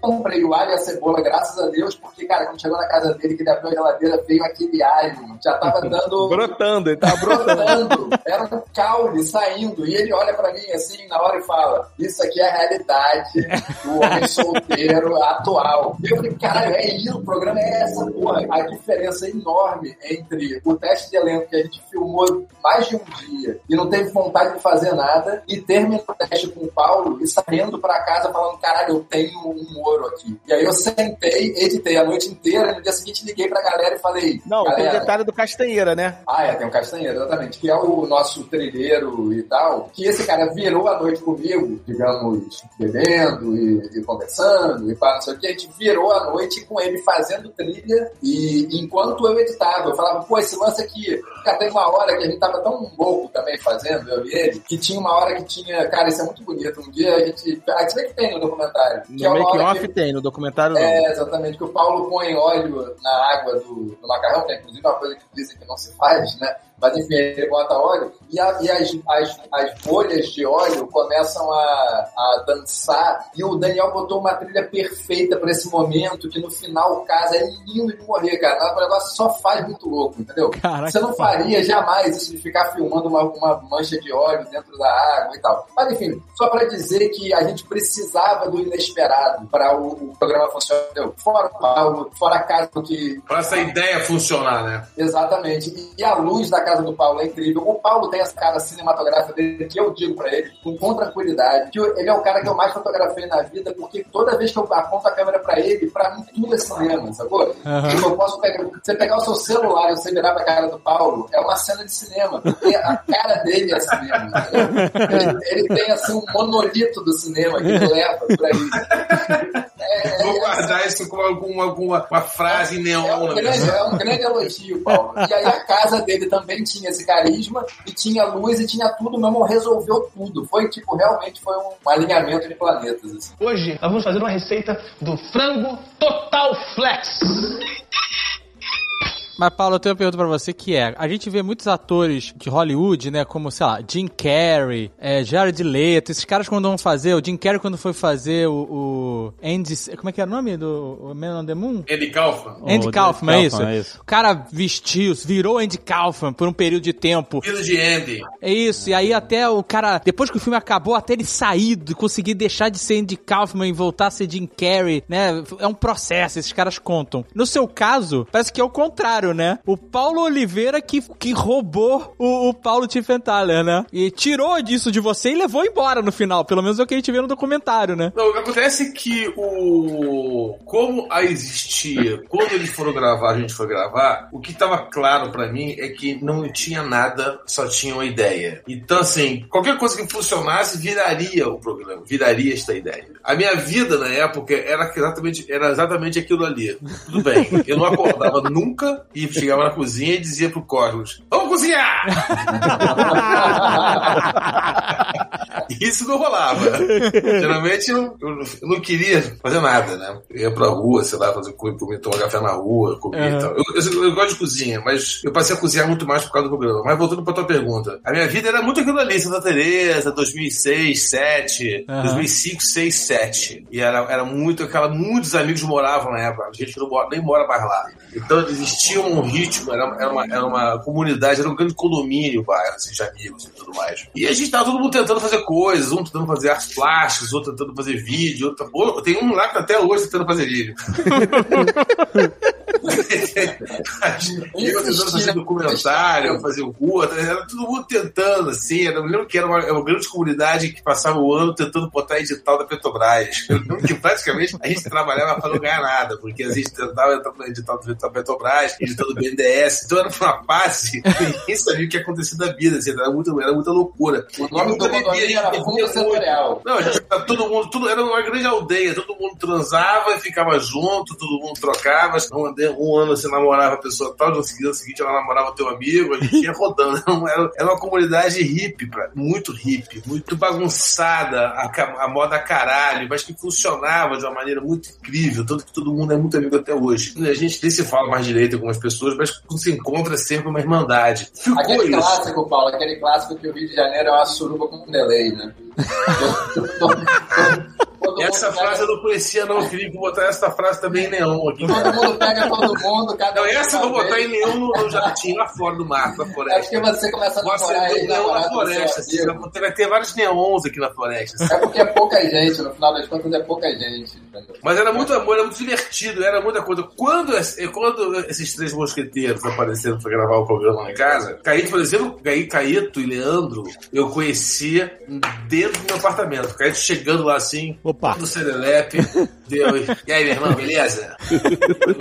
comprei o alho e a cebola, graças a Deus, porque, cara, quando chegou na casa dele, que ele abriu a geladeira, veio aquele alho. Já tava dando Brotando, ele tava brotando. Era um caule saindo. E ele olha pra mim assim na hora e fala: Isso aqui é a realidade do homem solteiro atual. E eu falei: Caralho, é isso, o programa é essa, porra. A diferença é enorme entre o teste de elenco que a gente filmou mais de um dia e não teve vontade de fazer nada e terminou o teste com o Paulo e saindo pra casa falando: Caralho, eu tenho um ouro aqui. E aí eu sentei, editei a noite inteira e no dia seguinte liguei pra galera e falei: Não, tem o detalhe do Castanheira, né? ah, é, tem o Castanheira, exatamente, que é o nosso trilheiro e tal, que esse cara virou a noite comigo, digamos, bebendo e, e conversando e pá, não sei o que, a gente virou a noite com ele fazendo trilha e enquanto eu editava, eu falava, pô, esse lance aqui, cara, tem uma hora que a gente tava tão louco também fazendo, eu e ele, que tinha uma hora que tinha, cara, isso é muito bonito, um dia a gente, a gente vê que tem no documentário, que é No uma Make hora Off que tem, no documentário não. é, exatamente, que o Paulo põe óleo na água do, do macarrão, que é inclusive uma coisa que dizem que não se faz, né? Mas enfim, ele bota óleo e, a- e as, as, as bolhas de óleo começam a, a dançar. E o Daniel botou uma trilha perfeita pra esse momento, que no final casa é lindo de morrer, cara. O negócio só faz muito louco, entendeu? Caraca, Você não faria jamais isso de ficar filmando uma, uma mancha de óleo dentro da água e tal. Mas enfim, só pra dizer que a gente precisava do inesperado para o, o programa funcionar. entendeu? Fora o Paulo, fora a casa que Pra essa ideia funcionar, né? Exatamente. E- E a luz da casa do Paulo é incrível. O Paulo tem essa cara cinematográfica dele que eu digo pra ele com, com tranquilidade. Que ele é o cara que eu mais fotografei na vida, porque toda vez que eu aponto a câmera pra ele, pra mim tudo é cinema, sacou? Tipo, eu posso pegar. Você pegar o seu celular e você virar pra cara do Paulo, é uma cena de cinema. Porque a cara dele é cinema. entendeu? Ele, ele tem assim um monolito do cinema que ele leva pra isso. É, Vou é- guardar isso com alguma, alguma uma frase em é neon. um, né? grande, é um grande elogio, Paulo. E aí a casa dele também tinha esse carisma, e tinha luz, e tinha tudo, meu irmão resolveu tudo. Foi, tipo, realmente foi um, alinhamento de planetas, assim. Hoje nós vamos fazer uma receita do frango Total Flex. Mas, Paulo, eu tenho uma pergunta pra você que é: a gente vê muitos atores de Hollywood, né? Como, sei lá, Jim Carrey, é, Jared Leto, esses caras quando vão fazer, o Jim Carrey quando foi fazer o, o Andy. Como é que era o nome do o Man on the Moon? Andy Kaufman. Andy O Kaufman, é isso? Kaufman, é isso. O cara vestiu, virou Andy Kaufman por um período de tempo. Filho de Andy. É isso, e aí até o cara, depois que o filme acabou, até ele sair, e conseguir deixar de ser Andy Kaufman e voltar a ser Jim Carrey, né? É um processo, esses caras contam. No seu caso, parece que é o contrário, né? O Paulo Oliveira que, que roubou o, o Paulo Tiffenthaler, né? E tirou disso de você e levou embora no final, pelo menos é o que a gente vê no documentário, né? Não, acontece é que o. Como a existia, quando eles foram gravar, a gente foi gravar, o que estava claro pra mim é que não tinha nada, só tinha uma ideia. Então, assim, qualquer coisa que funcionasse viraria o programa, viraria esta ideia. A minha vida na época era exatamente, era exatamente aquilo ali. Tudo bem, eu não acordava nunca e chegava na cozinha e dizia pro Cosmos: Vamos cozinhar! Isso não rolava. Geralmente eu, eu não- eu não queria fazer nada, né? Eu ia pra rua, sei lá, fazer comer, tomar café na rua, comer Uhum. e tal. Eu, eu- eu gosto de cozinha, mas eu passei a cozinhar muito mais por causa do programa. Mas voltando pra tua pergunta, a minha vida era muito aquilo ali, Santa Teresa, 2006, 2007, Uhum. 2005, 6, 7. E era, era muito aquela, muitos amigos moravam na época, a gente não mora, nem mora mais lá. Então existia um ritmo, era, era, uma, era uma comunidade, era um grande condomínio, bairro, assim, de amigos e tudo mais. E a gente tava todo mundo tentando fazer coisas, um tentando fazer artes plásticas, outro tentando fazer vídeo, outro... Tem um lá que tá até hoje tentando fazer vídeo. eu fazer documentário, fazer rua, era todo mundo tentando, assim. Eu lembro que era uma, uma grande comunidade que passava o ano tentando botar edital da Petrobras. Eu lembro que praticamente a gente trabalhava para não ganhar nada, porque a gente tentava entrar no edital da Petrobras, edital do BNDES. Então era uma fase que ninguém sabia o que ia acontecer da vida, assim, era, muita, era muita loucura. O nome do condomínio era Fundo Setorial. Não, gente, todo mundo, tudo, era uma grande aldeia, todo mundo transava e ficava junto, todo mundo trocava. Um, um ano você namorava a pessoa tal, no seguinte, no seguinte ela namorava teu amigo, a gente ia rodando. Era, era uma comunidade hippie, pra, muito hippie, muito bagunçada, a, a moda caralho, mas que funcionava de uma maneira muito incrível, tanto que todo mundo é muito amigo até hoje. A gente nem se fala mais direito com algumas pessoas, mas se encontra sempre uma irmandade. Ficou Aquele isso. clássico, Paulo, aquele clássico que o Rio de Janeiro é uma suruba com delay, né? Todo Essa mundo pega- frase eu não conhecia, não, Felipe. Vou botar essa frase também em neon aqui. Todo mundo pega todo mundo, cada Não, essa eu vou botar vez. em neon no, no jardim, lá fora do mato, na É floresta. porque você começa a namorar aí, neon na namorado do floresta. assim. Vai ter vários neons aqui na floresta. É porque é pouca gente, no final das contas é pouca gente. Mas era muito amor, era muito divertido, era muita coisa. Quando, esse- quando esses três mosqueteiros apareceram pra gravar o programa lá em casa, Caíto, por exemplo, Caí- Caíto e Leandro, eu conhecia dentro do meu apartamento. Caíto chegando lá assim, Opa. do Serelepe, deu. E aí, meu irmão, beleza?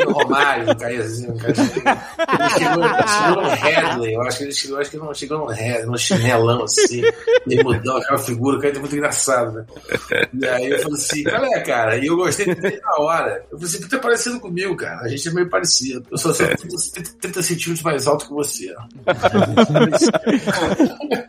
o Romário, Caíto assim, o Caíto ele chegou, chegou no Headley, eu acho que ele chegou, acho que não chegou no Headley, no chinelão assim, bermudão, aquela figura, o Caíto é muito engraçado, né? E aí eu falei assim, qual é, cara? E eu gostei dele na hora. Eu falei assim, tu é parecido comigo, cara. A gente é meio parecido. Eu sou só 30, 30 centímetros mais alto que você.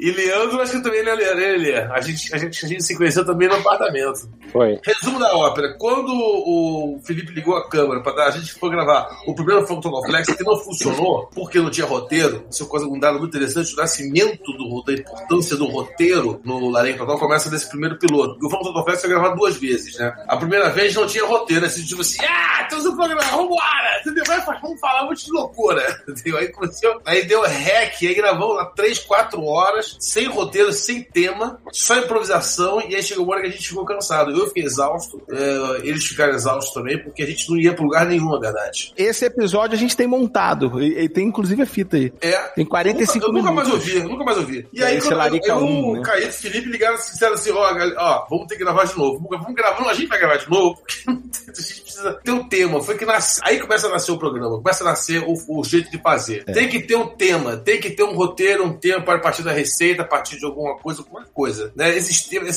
E Leandro, acho que também ele é Leandro, ele é. A gente, a, gente, a gente se conheceu também no apartamento. Foi. Resumo da ópera. Quando o Felipe ligou a câmera para dar, a gente foi gravar o primeiro Fotonoflex, que não funcionou, porque não tinha roteiro. Isso é coisa, um dado muito interessante. O nascimento do, da importância do roteiro no Larenga Total começa desse primeiro piloto. Porque o Fotonoflex foi gravado duas vezes, né? A primeira vez não tinha roteiro. Assim, tipo assim, ah, temos um programa, vambora! Entendeu? Vai, vamos falar um monte de loucura. Entendeu? Aí começou, aí deu rec, aí gravamos lá três, quatro horas, sem roteiro, sem tema, só improvisação, e aí chegou uma hora que a gente ficou cansado. Eu fiquei exausto, é, eles ficaram exaustos também, porque a gente não ia pra lugar nenhum, na verdade. Esse episódio a gente tem montado. E, e tem inclusive a fita aí. É. Tem 45 eu nunca mais minutos. ouvi, eu nunca mais ouvi. E É aí, quando Larica eu, um, o né? Caíto e o Felipe ligaram e disseram assim: ó, vamos ter que gravar de novo. Vamos, vamos gravar, não, a gente vai gravar de novo, porque a gente precisa ter um tema. Foi que nasce, aí começa a nascer o programa, começa a nascer o, o jeito de fazer. É. Tem que ter um tema, tem que ter um roteiro, um tema para partir da receita, a partir de alguma coisa, qualquer coisa. Né? Esse,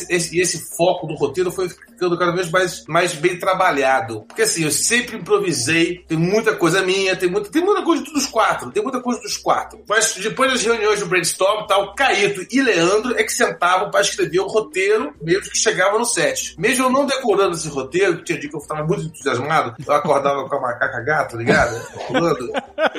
esse, esse, foco do roteiro foi ficando cada vez mais, mais bem trabalhado. Porque assim, eu sempre improvisei, tem muita coisa minha, tem muita, tem muita coisa dos quatro, tem muita coisa dos quatro. Mas depois das reuniões do brainstorm tal, Caíto e Leandro é que sentavam para escrever o roteiro, mesmo que chegava no set. Mesmo eu não decorando esse roteiro, que tinha dia que eu estava muito entusiasmado, eu acordava com a macaca gata, ligado? Pulando,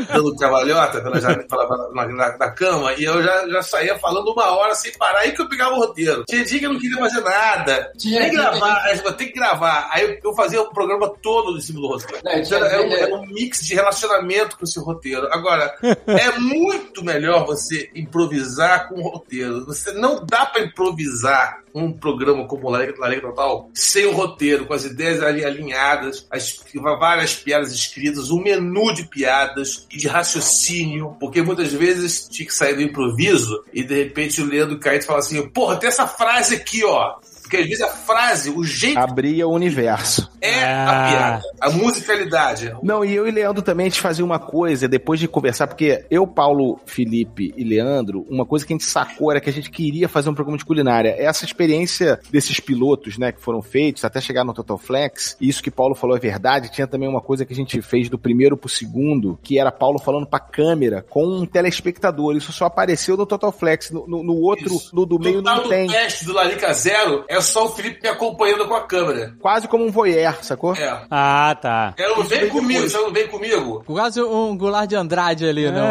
dando cavalhota pela, pela- na, na- na cama, e eu já, já saía falando uma hora sem parar, aí que eu pegava o roteiro. Tinha dia que eu não queria fazer nada. Tinha Tem que gravar, aí eu que gravar. Aí eu, fazia o programa todo em cima do roteiro. Não, tinha Era, era um, era um mix de relacionamento com esse roteiro. Agora, é muito melhor você improvisar com o roteiro. Você não dá pra improvisar um programa como o Total sem o roteiro, com as ideias ali alinhadas, as, várias piadas escritas, um menu de piadas e de raciocínio, porque muitas vezes tinha que sair do improviso e de repente o Leandro Caíto fala assim: porra, tem essa frase aqui, ó. Porque às vezes a frase, o jeito Abria o universo. é Ah. a piada, a musicalidade. Não, e eu e Leandro também a gente fazia uma coisa depois de conversar, porque eu, Paulo, Felipe e Leandro, uma coisa que a gente sacou era que a gente queria fazer um programa de culinária. Essa experiência desses pilotos, né, que foram feitos até chegar no Total Flex, e isso que Paulo falou é verdade. Tinha também uma coisa que a gente fez do primeiro pro segundo, que era Paulo falando pra câmera com um telespectador. Isso só apareceu no Total Flex. No, no- no outro, Isso. no do meio não do tem. teste do Larica Zero, é só o Felipe me acompanhando com a câmera. Quase como um voyeur, sacou? É. Ah, tá. Ela não vem comigo, depois. você não vem comigo. Quase um Goulart de Andrade ali, não?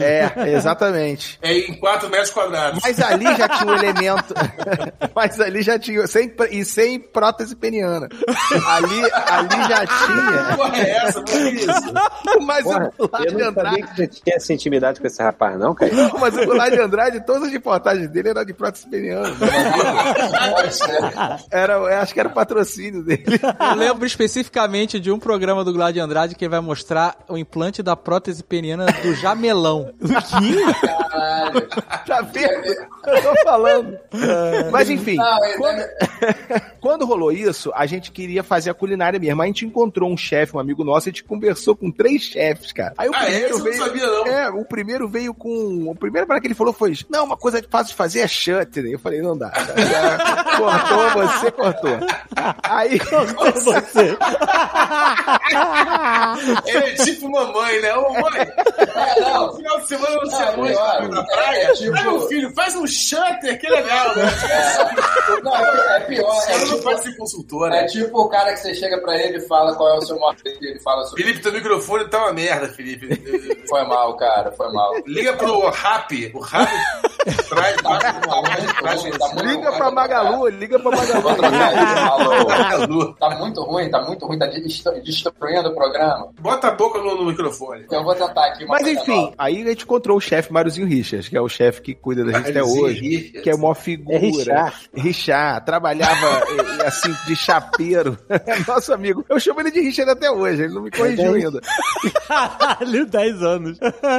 É, exatamente. É em 4 metros quadrados. Mas ali já tinha um elemento. Mas ali já tinha. Sem, e sem prótese peniana. Ali, ali já tinha. Porra, é essa? Por isso? Mas Porra, o Goulart eu de não sabia Andrade. que você tinha essa intimidade com esse rapaz, não, cara. Não, mas o Goulart de Andrade, todas as reportagens dele eram de prótese peniana. Era, acho que era o patrocínio dele. Eu lembro especificamente de um programa do Glad Andrade que vai mostrar o implante da prótese peniana do jamelão. Caralho. Tá vendo? Eu tô falando. Mas enfim, quando, quando rolou isso, a gente queria fazer a culinária mesmo. A gente encontrou um chefe, um amigo nosso, a gente conversou com três chefes, cara. Aí o Ah, é? primeiro Você não veio. sabia, não? É, o primeiro veio com. O primeiro para que ele falou foi: Não, uma coisa fácil de fazer é shutter. Eu falei, não dá. Cortou, você cortou. Aí. Você. Ele é tipo mamãe, né? Ô, mãe, É, não. no final de semana você Não, mãe na praia. É, tipo- Ai, meu filho, faz um shutter, que legal, né? Não, é pior. Você É não tipo, pode ser consultora. é tipo o cara que você chega pra ele e fala qual é o seu maior ele fala sobre. Felipe, teu microfone tá uma merda, Felipe. Foi mal, cara, foi mal. Liga pro Rap. O Rap traz Tá tá Liga pra Magalu, liga pra Magalu. Tá muito ruim, tá muito ruim, tá destru- destruindo o programa. Bota a boca no, no microfone. Eu vou tentar aqui Mas enfim, nova. aí a gente encontrou o chefe Máriozinho Richards, que é o chefe que cuida da gente até hoje. Richards. Que é uma figura. É Richard. Richard, trabalhava eh, assim, de chapeiro. Nosso amigo. Eu chamo ele de Richard até hoje, ele não me corrigiu ainda. Caralho, 10 anos.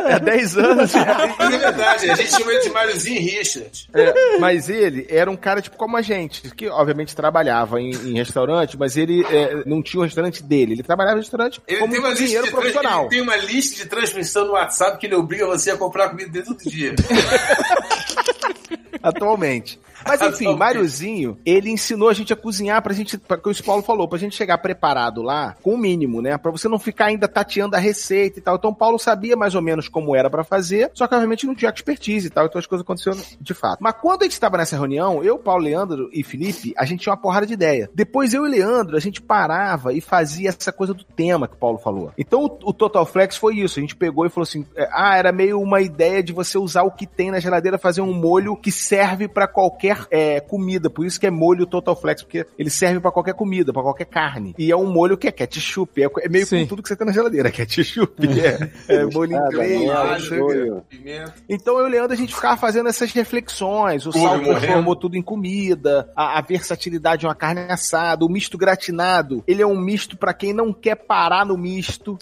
É 10 anos. É verdade, a gente chama ele de Máriozinho Richard. É, mas ele era um cara tipo como a gente, que obviamente trabalhava em, em restaurante, mas ele é, não tinha o restaurante dele. Ele trabalhava em restaurante Ele como tem, uma lista cozinheiro de trans- profissional. ele tem uma lista de transmissão no WhatsApp que ele obriga você a comprar comida dele todo dia. atualmente. Mas enfim. Máriozinho, ele ensinou a gente a cozinhar pra gente, pra, que o Paulo falou, pra gente chegar preparado lá, com o mínimo, né? Pra você não ficar ainda tateando a receita e tal. Então o Paulo sabia mais ou menos como era pra fazer, só que obviamente não tinha expertise e tal, então as coisas aconteceram de fato. Mas quando a gente tava nessa reunião, eu, Paulo, Leandro e Felipe, a gente tinha uma porrada de ideia. Depois eu e Leandro, a gente parava e fazia essa coisa do tema que o Paulo falou. Então o, o Total Flex foi isso, a gente pegou e falou assim, é, ah, era meio uma ideia de você usar o que tem na geladeira, fazer um molho que serve pra qualquer é, comida, por isso que é molho Total Flex, porque ele serve pra qualquer comida, pra qualquer carne. E é um molho que é ketchup, é, é meio Sim. com tudo que você tem na geladeira, ketchup, é, é molho Nada, inglês, mel, não sei o quê. shoyu. Pimenta. Então eu e o Leandro, a gente ficava fazendo essas reflexões. O sal transformou tudo em comida, a, a versatilidade de uma carne assada, o misto gratinado. Ele é um misto pra quem não quer parar no misto.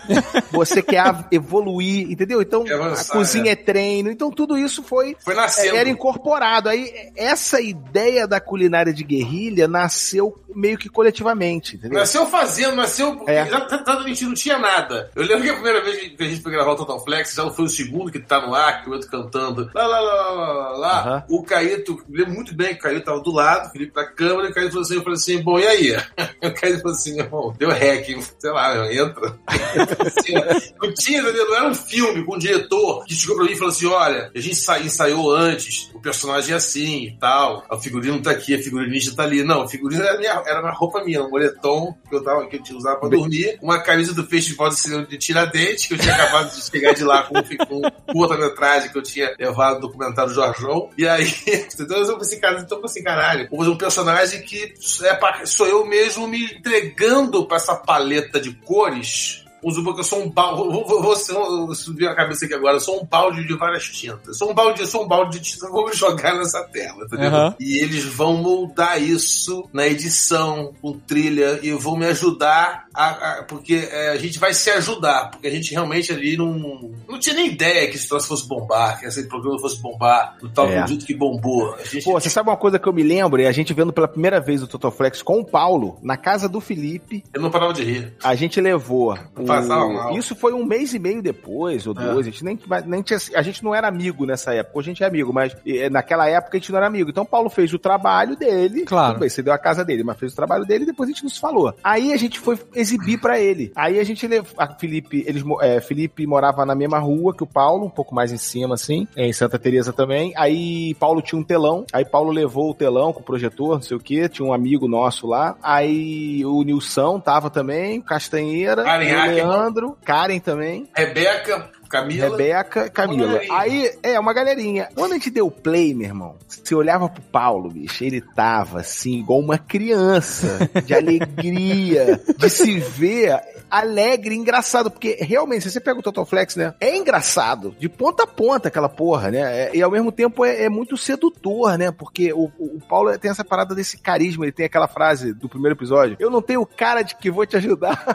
Você quer evoluir, entendeu? Então avançar, a cozinha é. é. treino. Então tudo isso foi Foi nascendo. era incorporado. Aí essa ideia da culinária de guerrilha nasceu meio que coletivamente, entendeu? Nasceu fazendo, nasceu. É. Já tá, tá, não tinha nada. Eu lembro que a primeira vez que a gente foi gravar o Total Flex, já foi o segundo que tá no ar, que o outro cantando. Lá, lá, lá, lá, lá, lá. Aham. O Caíto, lembro muito bem que o Caíto tava do lado, o Felipe da câmera, e o Caíto falou assim: eu falei assim, bom, e aí? O Caíto falou assim, irmão, deu rec, sei lá, entra. Assim, não tinha, entendeu? não era um filme com um diretor que chegou pra mim e falou assim: olha, a gente sa- ensaiou antes, o personagem é assim e tal, a figurino tá aqui, a figurinista tá ali. Não, a figurino era, minha, era uma roupa minha, um moletom que eu, tava, que eu tinha usado pra dormir, uma camisa do Festival de Cinema de Tiradentes, que eu tinha acabado de chegar de lá com, com curta-metragem que eu tinha levado no documentário Jorjão. E aí, então eu pensei, cara, então eu pensei, caralho, vou fazer um personagem que é pra- sou eu mesmo me entregando pra essa paleta de cores Uso porque eu sou um balde. Vou, vou, vou, vou subir a cabeça aqui agora. Eu sou um balde de várias tintas. Eu sou um balde, sou um balde de tinta. Vou me jogar nessa tela, entendeu? Aham. E eles vão moldar isso na edição, com trilha, e vão me ajudar a. a- porque é, a gente vai se ajudar. Porque a gente realmente ali não. Não tinha nem ideia que esse troço fosse bombar, que esse programa fosse bombar, do tal É. que bombou. A gente, Pô, você sabe uma coisa que eu me lembro? É a gente vendo pela primeira vez o Total Flex com o Paulo, na casa do Felipe. Eu não parava de rir. A gente levou. o- passava mal. Isso foi um mês e meio depois, ou É. dois. A gente nem, nem tinha. A gente não era amigo nessa época. Hoje a gente é amigo, mas eh, naquela época a gente não era amigo. Então o Paulo fez o trabalho dele. Claro. Tudo bem, você deu a casa dele, mas fez o trabalho dele e depois a gente nos falou. Aí a gente foi exibir pra ele. Aí a gente levou. A Felipe, eles, é, Felipe morava na mesma rua que o Paulo, um pouco mais em cima, assim, é, em Santa Teresa também. Aí Paulo tinha um telão. Aí Paulo levou o telão com o projetor, não sei o quê. Tinha um amigo nosso lá. Aí o Nilson tava também, Castanheira, Ackerman. Leandro, Karen também. Rebeca, Camila. Rebeca, Camila. galerinha. Aí, é, uma galerinha. Quando a gente deu play, meu irmão, você olhava pro Paulo, bicho, ele tava assim, igual uma criança, de alegria, de se ver alegre, engraçado, porque realmente, se você pega o Total Flex, né, é engraçado, de ponta a ponta aquela porra, né, é- e ao mesmo tempo é, é muito sedutor, né, porque o, o o Paulo tem essa parada desse carisma, ele tem aquela frase do primeiro episódio, eu não tenho cara de que vou te ajudar.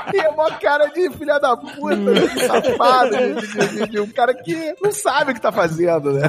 e é uma cara de filha da puta, de safado, de, de- de- de um cara que não sabe o que tá fazendo, né?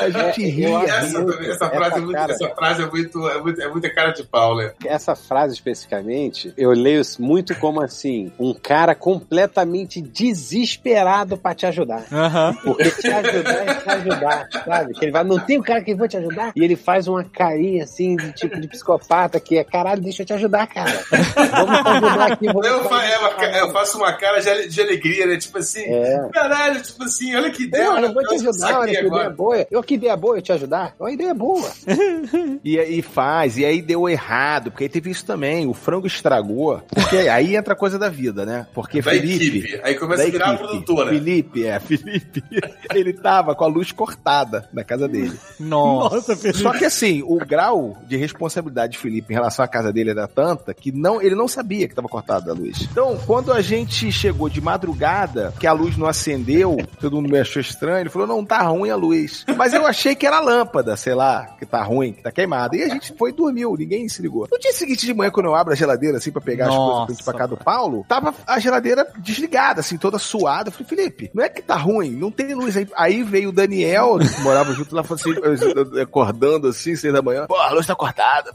A gente ri. eu acho Essa, muito. também, essa, frase, é muito, cara- essa frase é muito, é muito, é muita cara de pau, né? Essa frase especificamente, eu leio isso muito como assim, um cara completamente desesperado pra te ajudar. Aham. Porque te ajudar é te ajudar, sabe? Que ele vai, não tem um cara que vai te ajudar? E ele faz uma carinha assim, de tipo de psicopata, que é caralho, deixa eu te ajudar, cara. Vamos te ajudar aqui, vamos Eu, fa- é eu faço uma cara de, de alegria, né? Tipo assim, É. caralho, tipo assim, olha que ideia. Eu, eu vou te ajudar, olha que ideia boa. Eu que ideia boa eu te ajudar. Uma ideia boa. E aí faz, e aí deu errado, porque aí teve isso também, o frango estragou, porque aí entra a coisa da vida, né? Porque Da Felipe... equipe. Aí começa a virar a equipe, produtora. Felipe, é, Felipe, ele tava com a luz cortada na casa dele. Nossa. Só que assim, o grau de responsabilidade de Felipe em relação à casa dele era tanta que não, ele não sabia que estava cortada a luz. Então, quando a gente chegou de madrugada, que a luz não acendeu, todo mundo me achou estranho, ele falou: não, tá ruim a luz. Mas eu achei que era a lâmpada, sei lá, que tá ruim, que tá queimada. E a gente foi e dormiu, ninguém se ligou. No dia seguinte de manhã, quando eu abro a geladeira assim pra pegar as Nossa, coisas pra gente pra cá do Paulo, tava a geladeira desligada, assim, toda suada. Eu falei, Felipe, não é que tá ruim, não tem luz. Aí, aí veio o Daniel, que morava junto lá, falou assim, acordando assim, seis da manhã, pô, a luz tá cortada.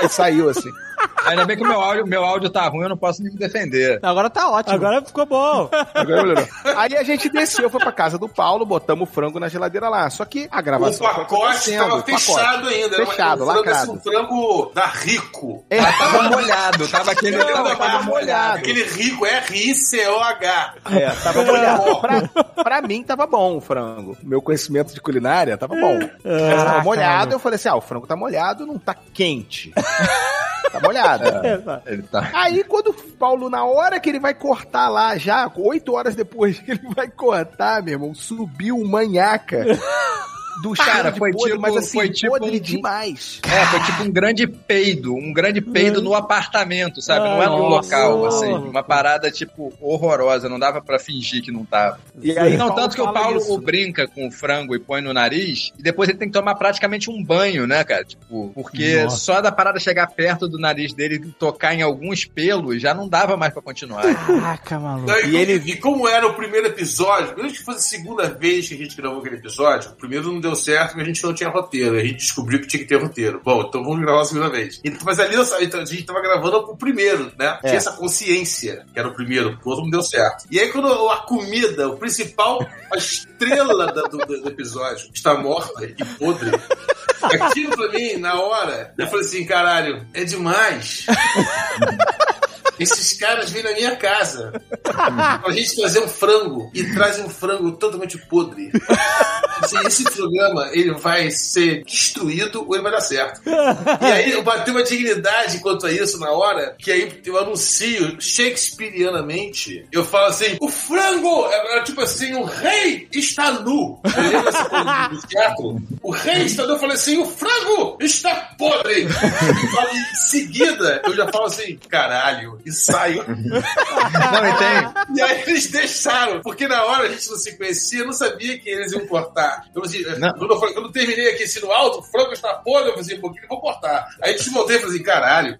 Aí saiu assim. Ainda bem que o meu áudio, meu áudio tá ruim, eu não posso nem me defender. Agora tá ótimo. Agora ficou bom. Agora melhorou. Aí a gente desceu, foi pra casa do Paulo, botamos o frango na geladeira lá. Só que a O gravação. foi pacote acontecendo, tava o pacote. fechado ainda. uma- Fechado, um frango, um frango da Rico. É, Tava molhado, tava aquele. Não, tava, tava molhado. Aquele Rico, R-I-C-O-H. É, tava molhado. Pra, pra mim tava bom o frango. Meu conhecimento de culinária tava bom. Mas tava molhado, eu falei assim: ah, o frango tá molhado, não tá quente. tá molhado. Ele tá. Aí, quando o Paulo, na hora que ele vai cortar lá, já, oito horas depois que ele vai cortar, meu irmão, subiu um manhaca do Cara, cheiro foi podre, tipo- mas assim, foi tipo podre um- demais. É, foi tipo um grande peido, um grande peido no apartamento, sabe? Não é no Nossa. local, assim. Uma parada, tipo, horrorosa, não dava pra fingir que não tava. E aí, não, Paulo tanto que o Paulo isso. brinca com o frango e põe no nariz, e depois ele tem que tomar praticamente um banho, né, cara? Tipo, porque Nossa. só da parada chegar perto do nariz dele e tocar em alguns pelos, já não dava mais pra continuar. Caraca, maluco. E, como- ele- e como era o primeiro episódio, mesmo que fosse a segunda vez que a gente gravou aquele episódio, o primeiro não deu certo porque a gente não tinha roteiro. A gente descobriu que tinha que ter roteiro. Bom, então vamos gravar a segunda vez. Mas ali então, a gente tava gravando o primeiro, né? É. Tinha essa consciência que era o primeiro, o outro não deu certo. E aí quando a comida, o principal, a estrela da- do, do episódio, está morta e podre. Aquilo pra mim, na hora, eu falei assim, caralho, é demais. Esses caras vêm na minha casa pra gente trazer um frango e trazem um frango totalmente podre. Assim, esse programa ele vai ser destruído ou ele vai dar certo. E aí eu bati uma dignidade quanto a isso na hora, que aí eu anuncio shakespearianamente, eu falo assim, o frango, é, é tipo assim, o rei está nu. Teatro? O rei está nu, eu falei assim, o frango está podre. E em seguida, eu já falo assim, caralho, e saio. Não, e. E aí eles deixaram, porque na hora a gente não se conhecia, eu não sabia que eles iam cortar. Eu, assim, Não. Quando, eu, quando eu terminei aqui assim no alto, o frango está podre, eu falei assim, um pouquinho, vou cortar. Aí a gente voltei e falei assim, caralho.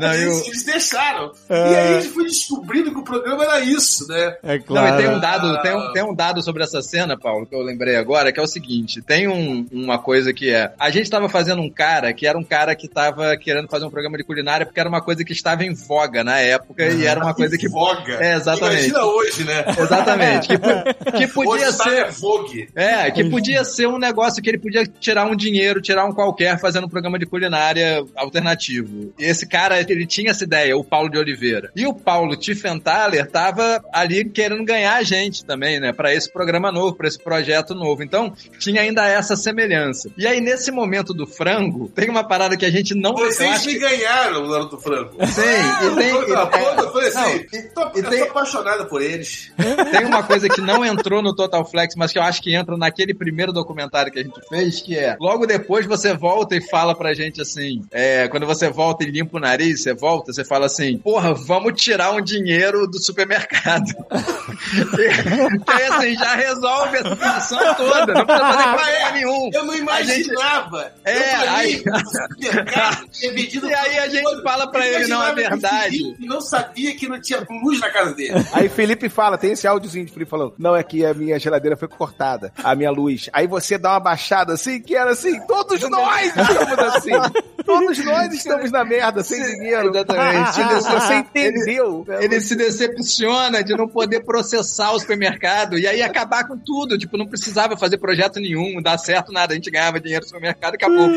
Não, e o- eles, eles deixaram. E aí a gente foi descobrindo que o programa era isso, né? É Não, e tem um Ah. dado, tem um, tem um dado sobre essa cena, Paulo, que eu lembrei agora, que é o seguinte: tem um- uma coisa que é. A gente tava fazendo um cara que era um cara que tava querendo fazer um programa de culinária porque era uma coisa que estava em voga na época e era uma coisa que. Voga. É, exatamente. Imagina hoje, né? Exatamente. Que, que podia hoje ser. Vogue. É, que podia ser um negócio que ele podia tirar um dinheiro, tirar um qualquer, fazendo um programa de culinária alternativo. E esse cara, ele tinha essa ideia, o Paulo de Oliveira. E o Paulo Tiffenthaler tava ali querendo ganhar a gente também, né? Pra esse programa novo, pra esse projeto novo. Então, tinha ainda essa semelhança. E aí, nesse momento do frango, tem uma parada que a gente não... Vocês me que- ganharam, o Naruto E tem- Eu, eu, eu falei assim, Não, tô, eu apaixonado por eles. Tem uma coisa que não entrou no Total Flex, mas que eu acho que entra naquele primeiro documentário que a gente fez, que é logo depois você volta e fala pra gente assim, é, quando você volta e limpa o nariz, você volta, você fala assim, porra, vamos tirar um dinheiro do supermercado. aí assim, já resolve essa discussão toda, não precisa fazer Ah, problema é? nenhum. Eu não A gente- imaginava. É, aí- supermercado vendido E aí a gente fala pra ele, não, é verdade. Felipe não sabia que não tinha luz na casa dele. Aí Felipe fala, tem esse áudiozinho de Felipe falando, não, é que a minha geladeira foi cortada, a minha luz. Aí você dá uma baixada assim, que era assim, todos nós estamos assim. Todos nós estamos na merda, sem dinheiro. Exatamente. Ele- Você entendeu. né? Ele se decepciona de não poder processar o supermercado e aí acabar com tudo. Tipo, não precisava fazer projeto nenhum, não dar certo nada. A gente ganhava dinheiro no supermercado e acabou.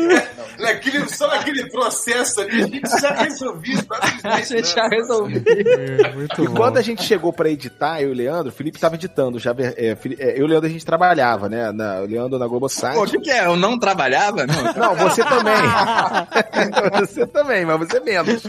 Naquele, só naquele processo ali, a gente já resolveu. A gente já resolveu. e quando a gente chegou pra editar, eu e o Leandro, o Felipe tava editando. Já, é, Fili- é, eu e o Leandro a gente trabalhava, né? Na, o Leandro na Globosat. Pô, o que, que é? Eu não trabalhava? Não. Não, você também. você também, mas você menos.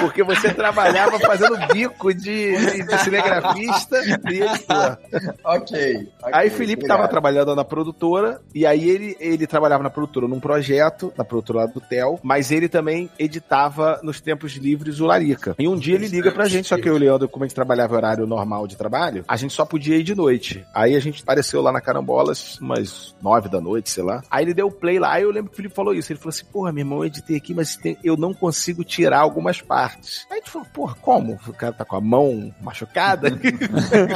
Porque você trabalhava fazendo bico de, de, cinegrafista e editor. ok. Aí Felipe tava trabalhando na produtora, e aí ele, ele trabalhava na produtora num projeto, na produtora lá do Tel, mas ele também editava nos tempos livres o Larica. E um dia ele liga pra gente, só que eu e o Leandro, como a gente trabalhava horário normal de trabalho, a gente só podia ir de noite. Aí a gente apareceu lá na Carambolas, umas nove da noite, sei lá. Aí ele deu play lá, aí eu lembro que o Felipe falou isso. Ele falou assim, porra, meu irmão, eu editei aqui, mas tem- eu não consigo tirar algumas partes. Aí a gente falou, porra, como? O cara tá com a mão machucada?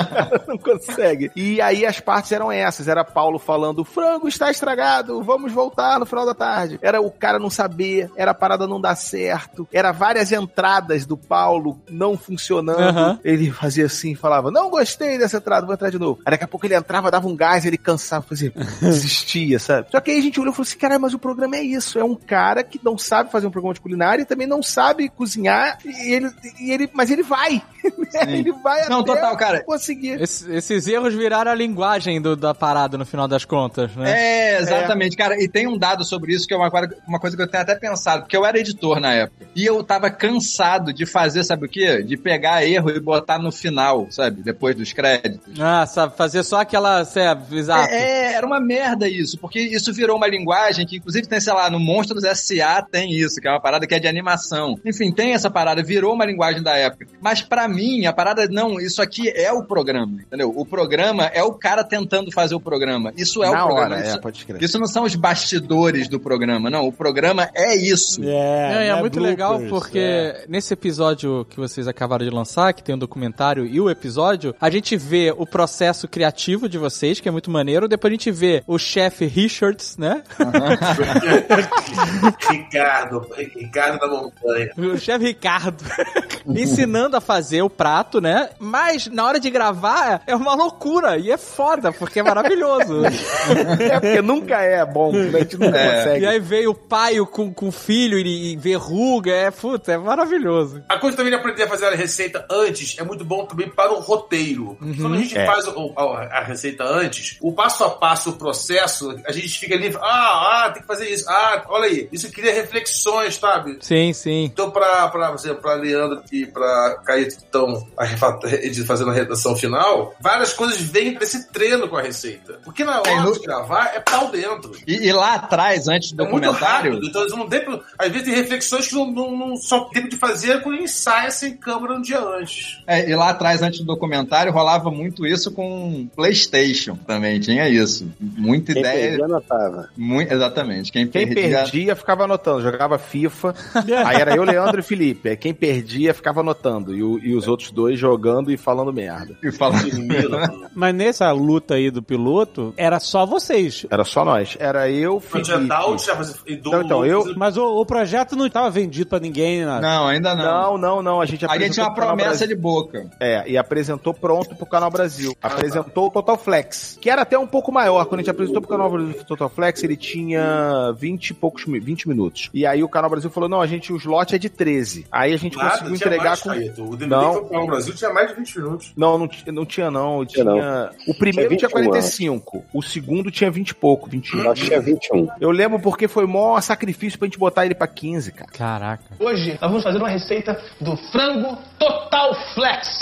não consegue. E aí as partes eram essas. Era Paulo falando, o frango está estragado, vamos voltar no final da tarde. Era o cara não saber, era a parada não dar certo. Era várias entradas do Paulo não funcionando. Aham. Ele fazia assim, falava, não gostei dessa entrada, vou entrar de novo. Aí daqui a pouco ele entrava, dava um gás, ele cansava, fazia, desistia, sabe? Só que aí a gente olhou e falou assim, cara, mas o programa é isso. É um cara que não sabe fazer um programa de culinária e também não sabe cozinhar, e ele, e ele mas ele vai. ele vai Não, até total, cara. conseguir. Esse- esses erros viraram a linguagem do- da parada no final das contas, né? É, exatamente, cara. E tem um dado sobre isso que é uma, coisa- uma coisa que eu tenho até pensado, porque eu era editor na época. E eu tava cansado de fazer, sabe o quê? De pegar erro e botar no final, sabe? Depois dos créditos. Ah, sabe, fazer só aquela. É, exato. É, era uma merda isso, porque isso virou uma linguagem que, inclusive, tem, sei lá, no Monstros S.A. tem isso, que é uma parada que é de animação. Enfim, tem essa parada, virou uma linguagem da época. Mas pra mim, a parada, não, isso aqui é o programa, entendeu? O programa é o cara tentando fazer o programa. Isso é Na o programa. hora, é, isso, pode crer. isso não são os bastidores do programa, não. O programa é isso. É, Não, e é né, muito bloopers, legal porque é. nesse episódio que vocês acabaram de lançar, que tem o documentário e o episódio, a gente vê o processo criativo de vocês, que é muito maneiro. Depois a gente vê o chefe Richards, né? Ricardo, Ricardo da montanha. O chefe Ricardo ensinando a fazer o prato, né? Mas na hora de gravar é uma loucura e é foda, porque é maravilhoso. É porque nunca é bom, né? a gente nunca consegue. E aí veio o pai com, com o filho e, e verruga, é puta, é maravilhoso. A coisa também de aprender a fazer a receita antes é muito bom também para o roteiro. Quando a gente É. faz o- a, a receita antes, o passo a passo, o processo, a gente fica ali, ah, ah, tem que fazer isso, ah, olha aí, isso cria reflexões, sabe? Sim, sim. Então, pra, pra, por exemplo, pra Leandro e pra Caíto que estão fazendo a redação final, várias coisas vêm desse treino com a receita. Porque na hora É, no- de gravar é pau dentro. E, e lá atrás, antes do É muito documentário, rápido, então eles não pro- às vezes tem reflexões que não, não, só tem de fazer quando ensaia sem câmera um dia antes. É, e lá atrás, antes do documentário, rolava muito isso com PlayStation também, tinha isso. Muita Quem ideia. perdia, anotava. Muito, exatamente. Quem, Quem perdia. perdia ficava anotando, jogava FIFA. aí era eu, Leandro e Felipe. Aí Quem perdia ficava anotando. E, o- e os outros dois jogando e falando merda. E falava- Mas nessa luta aí do piloto, era só vocês. Era só nós. Era eu, Quando Felipe. e Então, então, eu- Mas o, o projeto não estava vendido pra ninguém, nada. Não, ainda não. Não, não, não. A gente A gente tinha apresentou uma pro Canal promessa de boca. É, e apresentou pronto pro Canal Brasil. Apresentou o Total Flex, que era até um pouco maior. Quando a gente apresentou pro Canal Brasil o Total Flex, ele tinha 20 e poucos mi- 20 minutos. E aí o Canal Brasil falou: não, a gente, o slot é de 13. Aí a gente Nada, conseguiu entregar mais, com. Caíto. O DVD Não. pro Brasil tinha mais de 20 minutos. Não, não, não tinha, não. Tinha. Tinha O primeiro tinha, Tinha 21, 45. O segundo tinha 20 e pouco, 21. Eu acho que tinha 21. Eu lembro porque foi mó sacrifício pra gente botar ele pra 15, cara. Caraca. Hoje nós vamos fazer uma receita do frango Total Flex.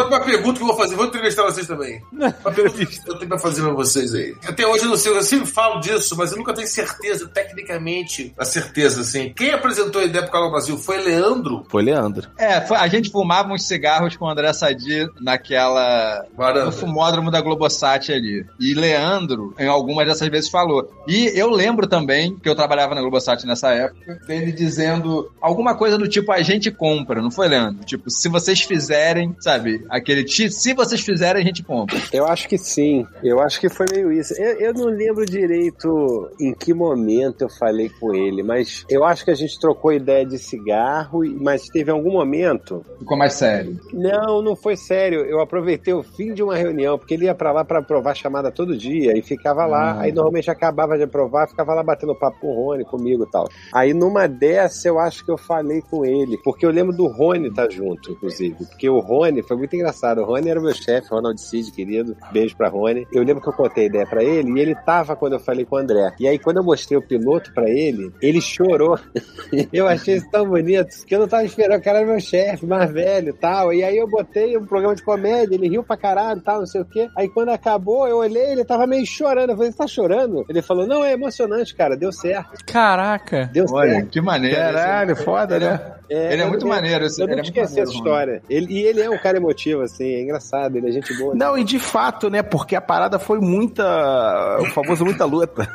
Agora uma pergunta que eu vou fazer, vou entrevistar vocês também. Uma pergunta que eu tenho pra fazer pra vocês aí. Até hoje eu não sei, eu sempre falo disso, mas eu nunca tenho certeza, tecnicamente, a certeza, assim. Quem apresentou a ideia pro Canal Brasil foi Leandro Foi Leandro. É, foi- a gente fumava uns cigarros com o André Sadi naquela. No Varanda. fumódromo da Globosat ali. E Leandro, em algumas dessas vezes, falou. E eu lembro também, que eu trabalhava na Globosat nessa época, dele dizendo alguma coisa do tipo: a gente compra, não foi, Leandro? Tipo, se vocês fizerem, sabe? Aquele se vocês fizerem, a gente compra. Eu acho que sim. Eu acho que foi meio isso. Eu, eu não lembro direito em que momento eu falei com ele, mas eu acho que a gente trocou ideia de cigarro, mas teve algum momento. Ficou mais sério. Não, não foi sério. Eu aproveitei o fim de uma reunião, porque ele ia pra lá pra aprovar chamada todo dia e ficava lá. Aí normalmente acabava de aprovar, ficava lá batendo papo com o Rony, comigo e tal. Aí numa dessa eu acho que eu falei com ele, porque eu lembro do Rony estar junto, inclusive. Porque o Rony foi muito engraçado. O Rony era o meu chefe, Ronald Cid, querido. Beijo pra Rony. Eu lembro que eu contei a ideia pra ele e ele tava quando eu falei com o André. E aí quando eu mostrei o piloto pra ele, ele chorou. eu achei isso tão bonito, que eu não tava esperando. O cara era meu chefe, mais velho e tal. E aí eu botei um programa de comédia, ele riu pra caralho e tal, não sei o quê. Aí quando acabou, eu olhei, ele tava meio chorando. Eu falei, você tá chorando? Ele falou, não, é emocionante, cara, deu certo. Caraca. Deu Olha, certo. que maneiro. Caralho, foda, Ele é- né? Ele é muito não- maneiro, esse- Eu é nunca muito esqueci essa história. Ele, e ele é um cara emotivo, assim, é engraçado, ele é gente boa. Não, e de fato, né? Porque a parada foi muita. O famoso muita luta.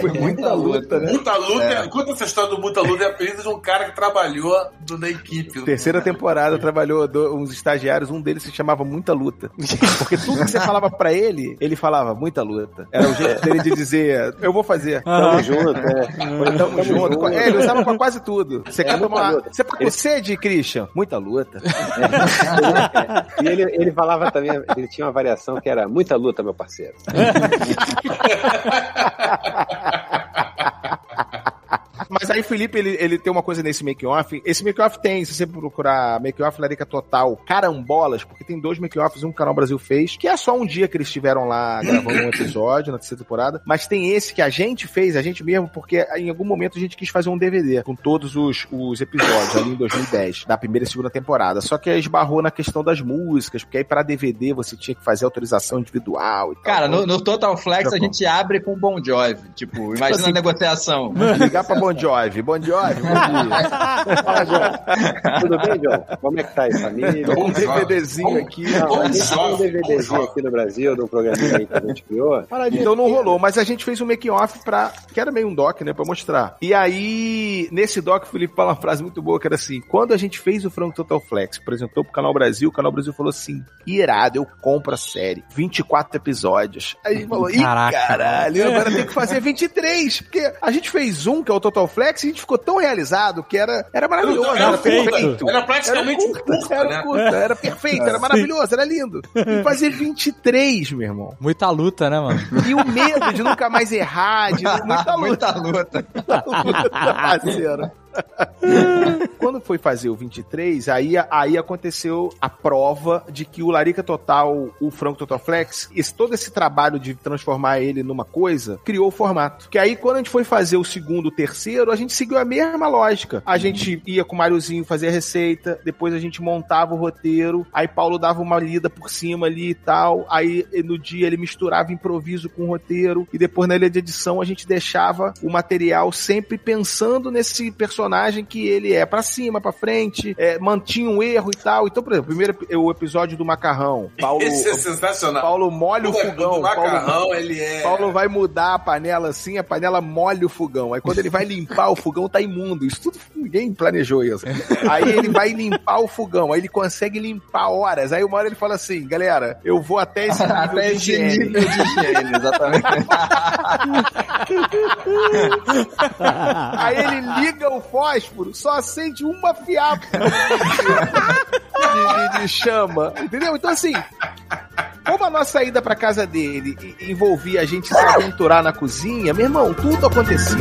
foi muita luta, né? Muita Luta, conta essa história do Muita Luta, é apelido de um cara que trabalhou do- na equipe. Terceira temporada trabalhou do- uns estagiários, um deles se chamava Muita Luta. Porque tudo que você falava pra ele, ele falava muita luta. Era o jeito dele de dizer, eu vou fazer. Tamo junto, né? Tamo, tamo junto. É, ele usava pra quase tudo. Você quer muita tomar. luta. Você tá com sede, Christian? Muita luta. E ele, ele falava também, ele tinha uma variação que era muita luta, meu parceiro. Mas aí, Felipe, ele, ele tem uma coisa nesse make-off. Esse make-off tem, se você procurar make-off Larica Total, carambolas, porque tem dois make-offs, um que o Canal Brasil fez, que é só um dia que eles estiveram lá gravando um episódio na terceira temporada. Mas tem esse que a gente fez, a gente mesmo, porque em algum momento a gente quis fazer um DVD com todos os, os episódios ali em 2010, da primeira e segunda temporada. Só que aí esbarrou na questão das músicas, porque aí pra DVD você tinha que fazer autorização individual e tal. Cara, no, no Total Flex a gente abre com Bon Jovi. Tipo, imagina Assim, a negociação. Ligar pra Bon Jovi. Bon Jovi, bom dia. Fala, John. Tudo bem, John? Como é que tá aí, família? Um DVDzinho aqui. Não, a gente tem um Bom DVDzinho aqui no Brasil, de um programinha aí que a gente criou. Então não rolou, mas a gente fez um making off pra. que era meio um doc, né? Pra mostrar. E aí, nesse doc, o Felipe fala uma frase muito boa que era assim: quando a gente fez o Franco Total Flex, apresentou pro Canal Brasil, o Canal Brasil falou assim: irado, eu compro a série. 24 episódios. Aí a gente falou: ih, Caraca. caralho, agora tem que fazer 23. Porque a gente fez um, que é o Total Flex, e a gente ficou tão realizado que era, era maravilhoso, Era era, curta. perfeito. Era praticamente era curta, curta, era né? curta, era perfeito, era maravilhoso, era lindo. E fazer 23, meu irmão. Muita luta, né, mano? E o medo de nunca mais errar, de muita luta. Muita luta. parceiro. Quando foi fazer o 23, aí, aí aconteceu a prova de que o Larica Total, o Franco Total Flex, esse, todo esse trabalho de transformar ele numa coisa, criou o formato. Que aí, quando a gente foi fazer o segundo, o terceiro, a gente seguiu a mesma lógica. A gente ia com o Mariozinho fazer a receita, depois a gente montava o roteiro, aí Paulo dava uma lida por cima ali e tal, aí no dia ele misturava improviso com o roteiro, e depois na ilha de edição a gente deixava o material sempre pensando nesse personagem que ele é pra cima, pra frente, é, mantinha um erro e tal. Então, por exemplo, primeiro o episódio do macarrão. Paulo, Esse é sensacional. Paulo molha o O fogão. do macarrão, Paulo, ele é... Paulo vai mudar a panela assim, a panela molha o fogão. Aí quando ele vai limpar, o fogão tá imundo. Isso tudo ninguém planejou isso. Aí ele vai limpar o fogão, aí ele consegue limpar horas. Aí uma hora ele fala assim, galera, eu vou até esse nível Até de higiene. nível de higiene, exatamente. Aí ele liga o fósforo, só acende uma fiapo de, de- de chama. Entendeu? Então, assim, Como a nossa ida pra casa dele envolvia a gente se aventurar na cozinha, meu irmão, tudo acontecia.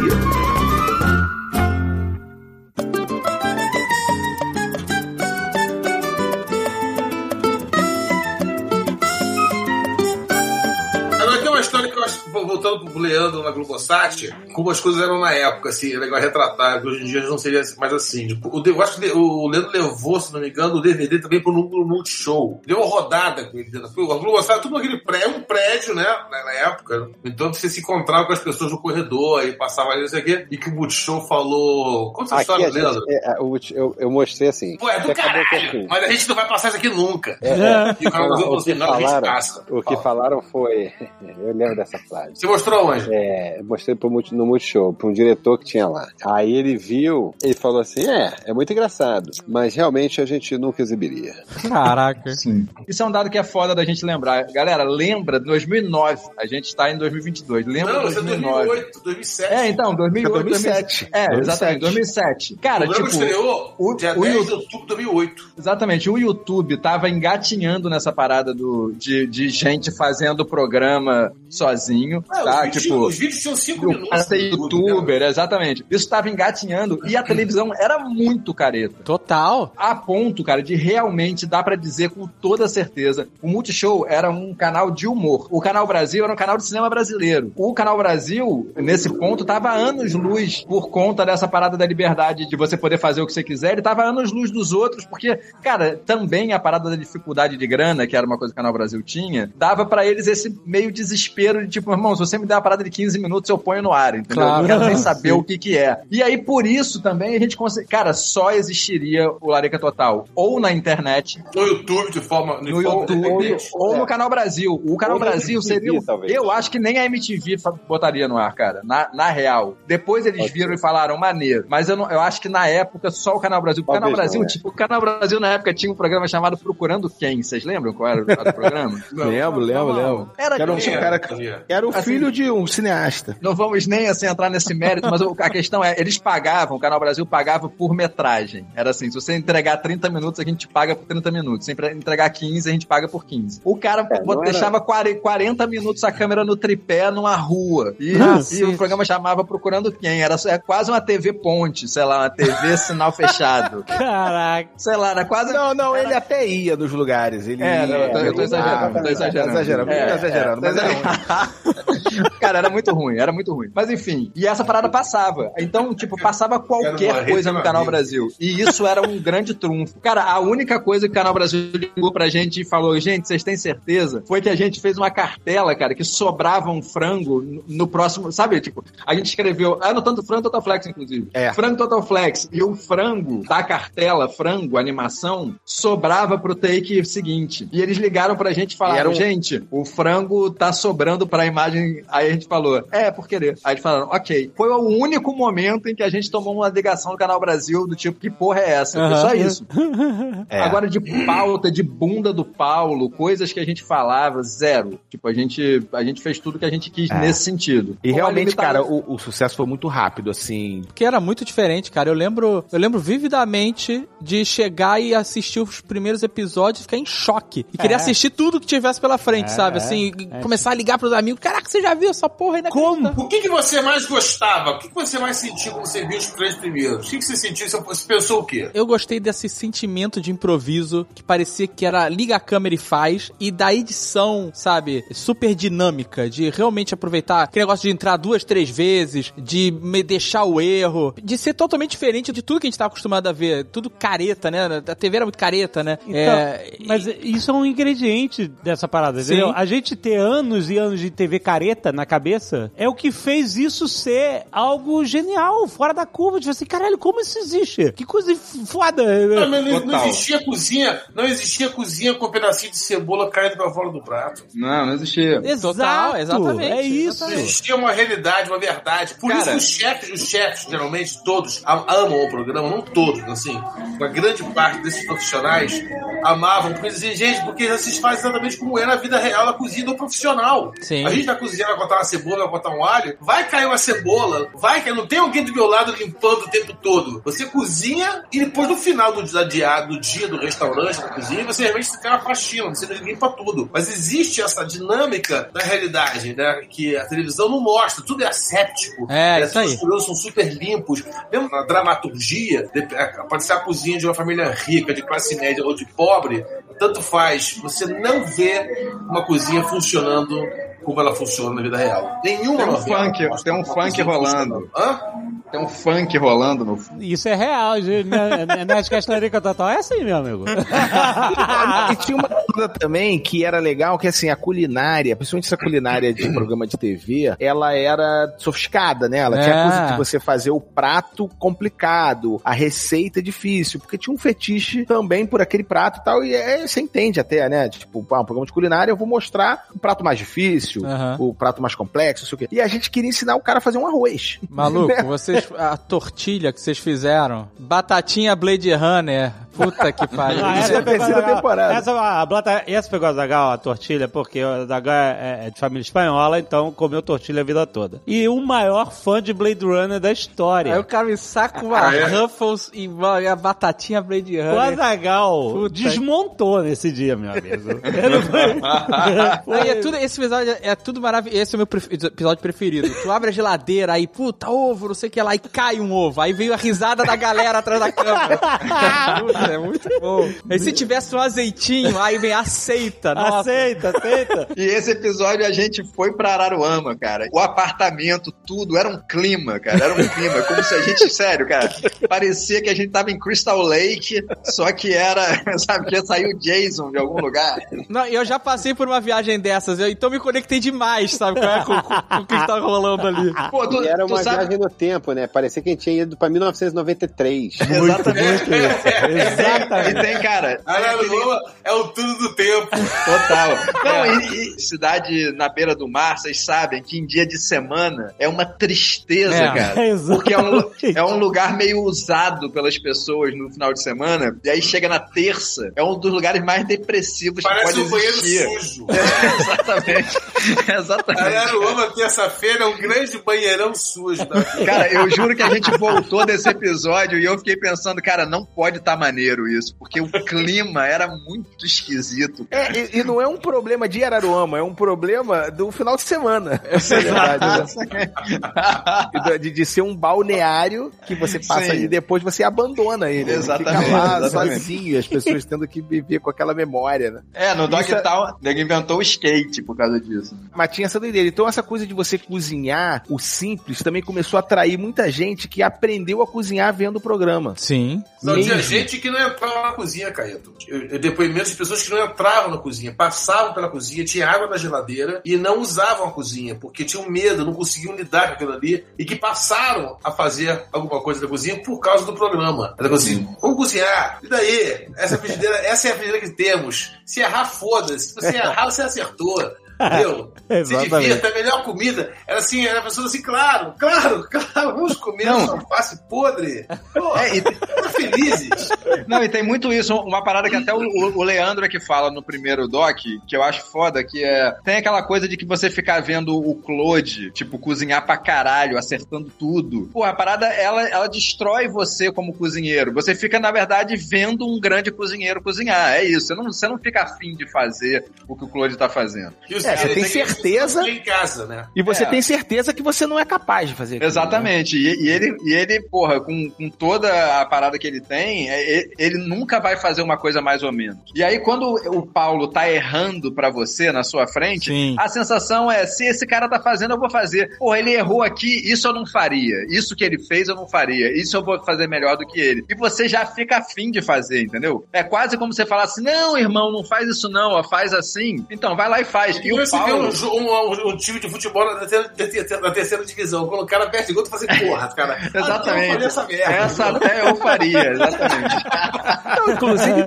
Voltando pro Leandro na Globosat, como as coisas eram na época, assim, é legal retratar, que hoje em dia não seria mais assim. Tipo, o, eu acho que o Leandro levou, se não me engano, o DVD também pro Multishow. Deu uma rodada com ele. A Globosat, tudo aquele prédio, um prédio, né, na, época. Então você se encontrava com as pessoas no corredor, aí passava ali, não sei o quê, e que o Multishow falou... Conta essa história, gente, Leandro. é, é, o- eu, eu mostrei assim. Pô, é do caralho, assim, mas a gente não vai passar isso aqui nunca. É, é. E o cara falou o assim, que não, a gente falaram, passa. o que falaram foi. Eu lembro dessa frase. Você mostrou onde? É, eu mostrei pro, multi- no Multishow, pra um diretor que tinha lá. Aí ele viu, ele falou assim: é, é muito engraçado, mas realmente a gente nunca exibiria. Caraca. Sim. Isso é um dado que é foda da gente lembrar. Galera, lembra de 2009. A gente está em 2022. Lembra Não, de isso é 2009. 2008, 2007. É, então, 2008, 2007. 2007. É, exatamente, 2007. Cara, o tipo, estreou o- dia o 10 de YouTube- outubro de 2008. Exatamente, o YouTube tava engatinhando nessa parada do, de, de gente fazendo programa sozinho, Ah, tá? os, vídeos, tipo, os vídeos tinham 5 o minutos. ser no YouTube, né? youtuber, exatamente. Isso tava engatinhando e a televisão era muito careta. Total. A ponto, cara, de realmente dar pra dizer com toda certeza, o Multishow era um canal de humor. O Canal Brasil era um canal de cinema brasileiro. O Canal Brasil, nesse ponto, tava anos-luz por conta dessa parada da liberdade de você poder fazer o que você quiser. Ele tava anos-luz dos outros, porque, cara, também a parada da dificuldade de grana, que era uma coisa que o Canal Brasil tinha, dava pra eles esse meio desespero de tipo, irmão, se você me der uma parada de 15 minutos, eu ponho no ar, entendeu? Claro. Eu quero nem saber o que que é. E aí, por isso também, a gente consegue... Cara, só existiria o Larica Total ou na internet, No YouTube, de forma. de no forma YouTube, independente. ou no Canal Brasil. O Canal Ou Brasil MTV, seria... talvez. Eu acho que nem a MTV botaria no ar, cara. Na, na real. Depois eles Pode viram e falaram, maneiro. Mas eu, não, eu acho que na época só o Canal Brasil... O Canal Brasil, é. tipo, o Canal Brasil na época tinha um programa chamado Procurando Quem. Vocês lembram qual era o programa? Lembro, lembro, lembro. Era, Era um cara? Era o Assim- filho de um cineasta. Não vamos nem assim entrar nesse mérito, mas a questão é, eles pagavam, o Canal Brasil pagava por metragem. Era assim, se você entregar 30 minutos, a gente paga por 30 minutos. Se entregar 15, a gente paga por 15. O cara É, bot- não era- deixava 40 40 minutos a câmera no tripé numa rua. E, Cacete. e o programa chamava Procurando Quem. Era é quase uma TV ponte, sei lá, uma TV sinal fechado. Caraca. Sei lá, era quase... Não, não, ele até ia nos lugares. Ele É, ia, não, eu tô, eu tô Ah, exagerando, eu tô exagerando. Tá exagerando, É, tá exagerando, é, mas era ruim. Cara, era muito ruim, era muito ruim. Mas enfim, e essa parada passava. Então, tipo, passava qualquer coisa no Canal. Brasil. E isso era um grande trunfo. Cara, a única coisa que o Canal Brasil ligou pra gente e falou, gente, vocês têm certeza? Foi que a gente fez uma cartela, cara, que sobrava um frango no- próximo, sabe? Tipo, a gente escreveu, ah, no tanto frango Total Flex, inclusive. É. Frango Total Flex. E o frango da cartela, frango, animação, sobrava pro take seguinte. E eles ligaram pra gente e falaram, um- gente, o frango tá sobrando pra imagem. Aí a gente falou, é, por querer. Aí eles falaram, ok. Foi o único momento em que a gente tomou uma ligação do Canal Brasil do tipo, que porra é essa? Foi só isso. É. Agora, de pauta, de bunda do Paulo, coisas que a gente falava, zero. Tipo, a gente, a gente fez tudo que a gente quis É. nesse sentido. E Com a realmente, cara, o, o sucesso foi muito rápido, assim. Porque era muito diferente, cara. Eu lembro, eu lembro vividamente de chegar e assistir os primeiros episódios e ficar em choque. E É. assistir tudo que tivesse pela frente, É, sabe? é, Assim, é. começar a ligar pros amigos. Caraca, você já viu essa porra aí na Como? O que, que você mais gostava? O que, que você mais sentiu quando você viu os três primeiros? O que, que você sentiu? Você você pensou o quê? Eu gostei desse sentimento de improviso que parecia que era liga a câmera e faz, e da edição, sabe, super dinâmica, de realmente aproveitar aquele negócio de entrar duas, três vezes, de me deixar o erro, de ser totalmente diferente de tudo que a gente tá acostumado a ver. Tudo careta, né? A TV era muito careta, né? Então, É, mas isso é um ingrediente dessa parada, Sim. entendeu? A gente ter anos e anos de TV careta na cabeça é o que fez isso ser algo genial, fora da curva. Tipo assim, caralho, como isso existe? Que coisa foda. Não, não, não existia cozinha, não existia cozinha com um pedacinho de cebola caindo pra fora do prato. Não, não existia. Exato, Total, exatamente, É isso. Não existia uma realidade, uma verdade. Por Cara. isso os chefes, os chefes, geralmente, todos am- amam o programa, não todos, assim. Uma grande parte desses profissionais amavam, porque diziam, gente, porque vocês fazem exatamente como é na vida real, na cozinha do profissional. Sim. A gente vai cozinhar, vai botar uma cebola, vai botar um alho, vai cair uma cebola, vai cair, não tem alguém do meu lado limpando o tempo todo. Você cozinha e depois no final do dia, do dia do restaurante, da cozinha, você realmente fica na faxina, você limpa tudo. Mas existe essa dinâmica da realidade, né? Que a televisão não mostra, tudo é asséptico. É, né, isso aí. Os são super limpos. Mesmo na dramaturgia, é, pode ser a cozinha de uma família rica, de classe média ou de pobre, tanto faz. Você não vê uma cozinha funcionando como ela funciona na vida real. Nenhuma Tem um novela funk, tem um funk rolando. Hã? Tem um funk rolando no Isso é real, gente. Né, Nerdcast Larica Total é assim, meu amigo. E tinha uma coisa também que era legal, que assim, a culinária, principalmente essa culinária de programa de TV, ela era sofisticada, né? Ela tinha É. coisa de você fazer o prato complicado, a receita difícil, porque tinha um fetiche também por aquele prato e tal, e é, você entende até, né? Tipo, ah, um programa de culinária, eu vou mostrar o prato mais difícil, Aham. o prato mais complexo, não sei o quê. E a gente queria ensinar o cara a fazer um arroz. Maluco, vocês. A tortilha que vocês fizeram. Batatinha Blade Runner. Puta que pariu. Ah, Isso é a terceira temporada. Essa, a Blata, essa pegou a Zagal, a tortilha, porque o Zagal é, é de família espanhola, então comeu tortilha a vida toda. E o maior fã de Blade Runner da história. Aí o cara me saca uma Ah, é? Ruffles e uma- a batatinha Blade O Runner. Azagal Puta. desmontou nesse dia, meu amigo. Aí é tudo, esse episódio é tudo maravilhoso. Esse é o meu episódio preferido. Tu abre a geladeira, aí, puta, ovo, não sei o que lá, e cai um ovo. Aí veio a risada da galera atrás da câmera. puta, é muito bom. Aí se tivesse um azeitinho, aí vem aceita, nossa. aceita, aceita. E esse episódio a gente foi pra Araruama, cara. O apartamento, tudo, era um clima, cara. Era um clima. Como se a gente, sério, cara, parecia que a gente tava em Crystal Lake, só que era, sabe, que ia sair o Jason de algum lugar. Não, eu já passei por uma viagem dessas, eu, então me conectei demais, sabe? Com, com- com o que tá rolando ali. Pô, tu, E era tu uma sabe... viagem no tempo, né? Parecia que a gente tinha ido pra 1993. Exatamente. Exatamente. E tem, cara, Araruama é o tudo do tempo. Total. Não, e, e cidade na beira do mar, vocês sabem que em dia de semana é uma tristeza, É, cara. exatamente. Porque é um, é um lugar meio usado pelas pessoas no final de semana. E aí chega na terça, é um dos lugares mais depressivos que Parece pode um banheiro sujo. É, exatamente. Exatamente. Araruama, terça-feira, é um grande banheirão sujo. Cara, eu juro que a gente voltou desse episódio e eu fiquei pensando, cara, não pode estar maneiro isso, porque o clima era muito esquisito. É, e, e não é um problema de Araruama, é um problema do final de semana. Essa é verdade, né? de, de ser um balneário que você passa Sim. e depois você abandona ele. Ele Exatamente, Fica lá exatamente. sozinho, as pessoas tendo que viver com aquela memória, né? É, no Dog Isso é- nego inventou o skate por causa disso. Mas tinha essa doideira. Então essa coisa de você cozinhar, o simples, também começou a atrair muita gente que aprendeu a cozinhar vendo o programa. Sim. Não, tinha gente que não entrava na cozinha, Caeto. Depoimentos de pessoas que não entravam na cozinha, passavam pela cozinha, tinha água na geladeira e não usavam a cozinha, porque tinham medo, não conseguiam lidar com aquilo ali, e que passaram a fazer alguma coisa na cozinha por causa do programa. Era assim, vamos cozinhar, e daí? Essa frigideira, essa é a frigideira que temos. Se errar, foda-se. Se você errar, você acertou. Entendeu? Se divirta, a melhor comida. Era assim, era a pessoa assim, claro, claro, claro, vamos comer Não. essa alface podre. Pô, É, e- felizes. Não, e tem muito isso. Uma parada que até o, o Leandro é que fala no primeiro doc, que eu acho foda, que é. Tem aquela coisa de que você ficar vendo o Claude, tipo, cozinhar pra caralho, acertando tudo. Pô, a parada, ela, ela destrói você como cozinheiro. Você fica, na verdade, vendo um grande cozinheiro cozinhar. É isso. Você não, você não fica afim de fazer o que o Claude tá fazendo. E os É, você tem certeza- em casa, né? E você É. tem certeza que você não é capaz de fazer aquilo, né? Exatamente. E, e ele, e ele, porra, com, com toda a parada que ele tem, é, e- ele nunca vai fazer uma coisa mais ou menos. E aí, quando o Paulo tá errando pra você na sua frente, Sim. a sensação é: se esse cara tá fazendo, eu vou fazer. Porra, ele errou aqui, isso eu não faria. Isso que ele fez, eu não faria. Isso eu vou fazer melhor do que ele. E você já fica afim de fazer, entendeu? É quase como você falar assim: não, irmão, não faz isso não, ó, faz assim. Então, vai lá e faz. E o você vê Paulo. um, um- um- um time de futebol na terceira, terceira- na terceira divisão. Quando o cara perde gol, tu faz assim, porra, cara. ah, eu Exatamente. faria essa merda. Essa até eu faria, exatamente. Não, inclusive,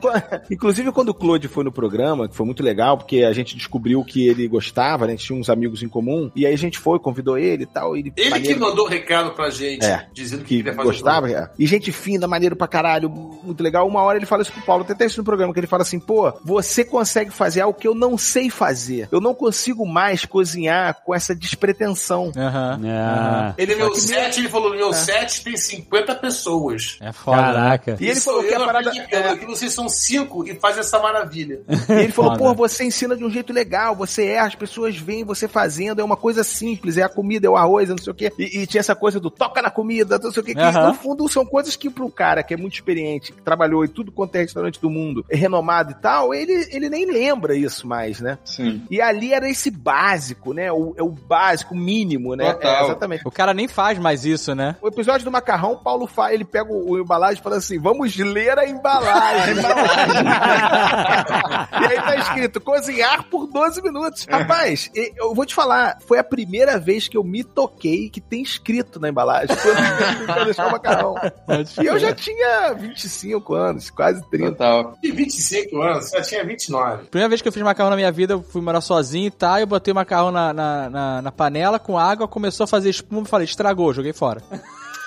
inclusive, quando o Claude foi no programa, que foi muito legal, porque a gente descobriu que ele gostava, né? A gente tinha uns amigos em comum, e aí a gente foi, convidou ele e tal. Ele, Ele que maneiro- mandou o recado pra gente, É, dizendo que, que queria fazer gostava. é. E gente fina, maneiro pra caralho, muito legal. Uma hora ele fala isso pro Paulo, tem até isso no programa, que ele fala assim, pô, você consegue fazer algo que eu não sei fazer. Eu não consigo mais cozinhar com essa despretensão. Aham. Ah, Ele, meu set, ele falou: meu set tem 50 pessoas. É foda. né? caraca. E ele falou que a parada. É... que vocês são cinco e faz essa maravilha. E ele falou, pô, você ensina de um jeito legal, você é, as pessoas veem você fazendo, é uma coisa simples, é a comida, é o arroz, é não sei o quê. E, e tinha essa coisa do toca na comida, não sei o quê. Que, Aham. no fundo, são coisas que pro cara que é muito experiente, que trabalhou em tudo quanto é restaurante do mundo, é renomado e tal, ele, ele nem lembra isso mais, né? Sim. E ali era esse básico, né? O, é o básico, o mínimo, né? Total. É, exatamente. O cara nem faz mais isso, né? O episódio do macarrão, o Paulo faz, ele pega o, o embalagem e fala assim: vamos ler a embalagem. e aí tá escrito: cozinhar por 12 minutos. Rapaz, e- eu vou te falar, foi a primeira vez que eu me toquei que tem escrito na embalagem. Pra deixar o macarrão. E eu já tinha 25 anos, quase 30. Total. E 25 anos, já tinha 29. Primeira vez que eu fiz macarrão na minha vida, eu fui morar sozinho e tá, eu botei o macarrão na, na, na- na panela com água, começou a fazer espuma, falei, estragou, joguei fora.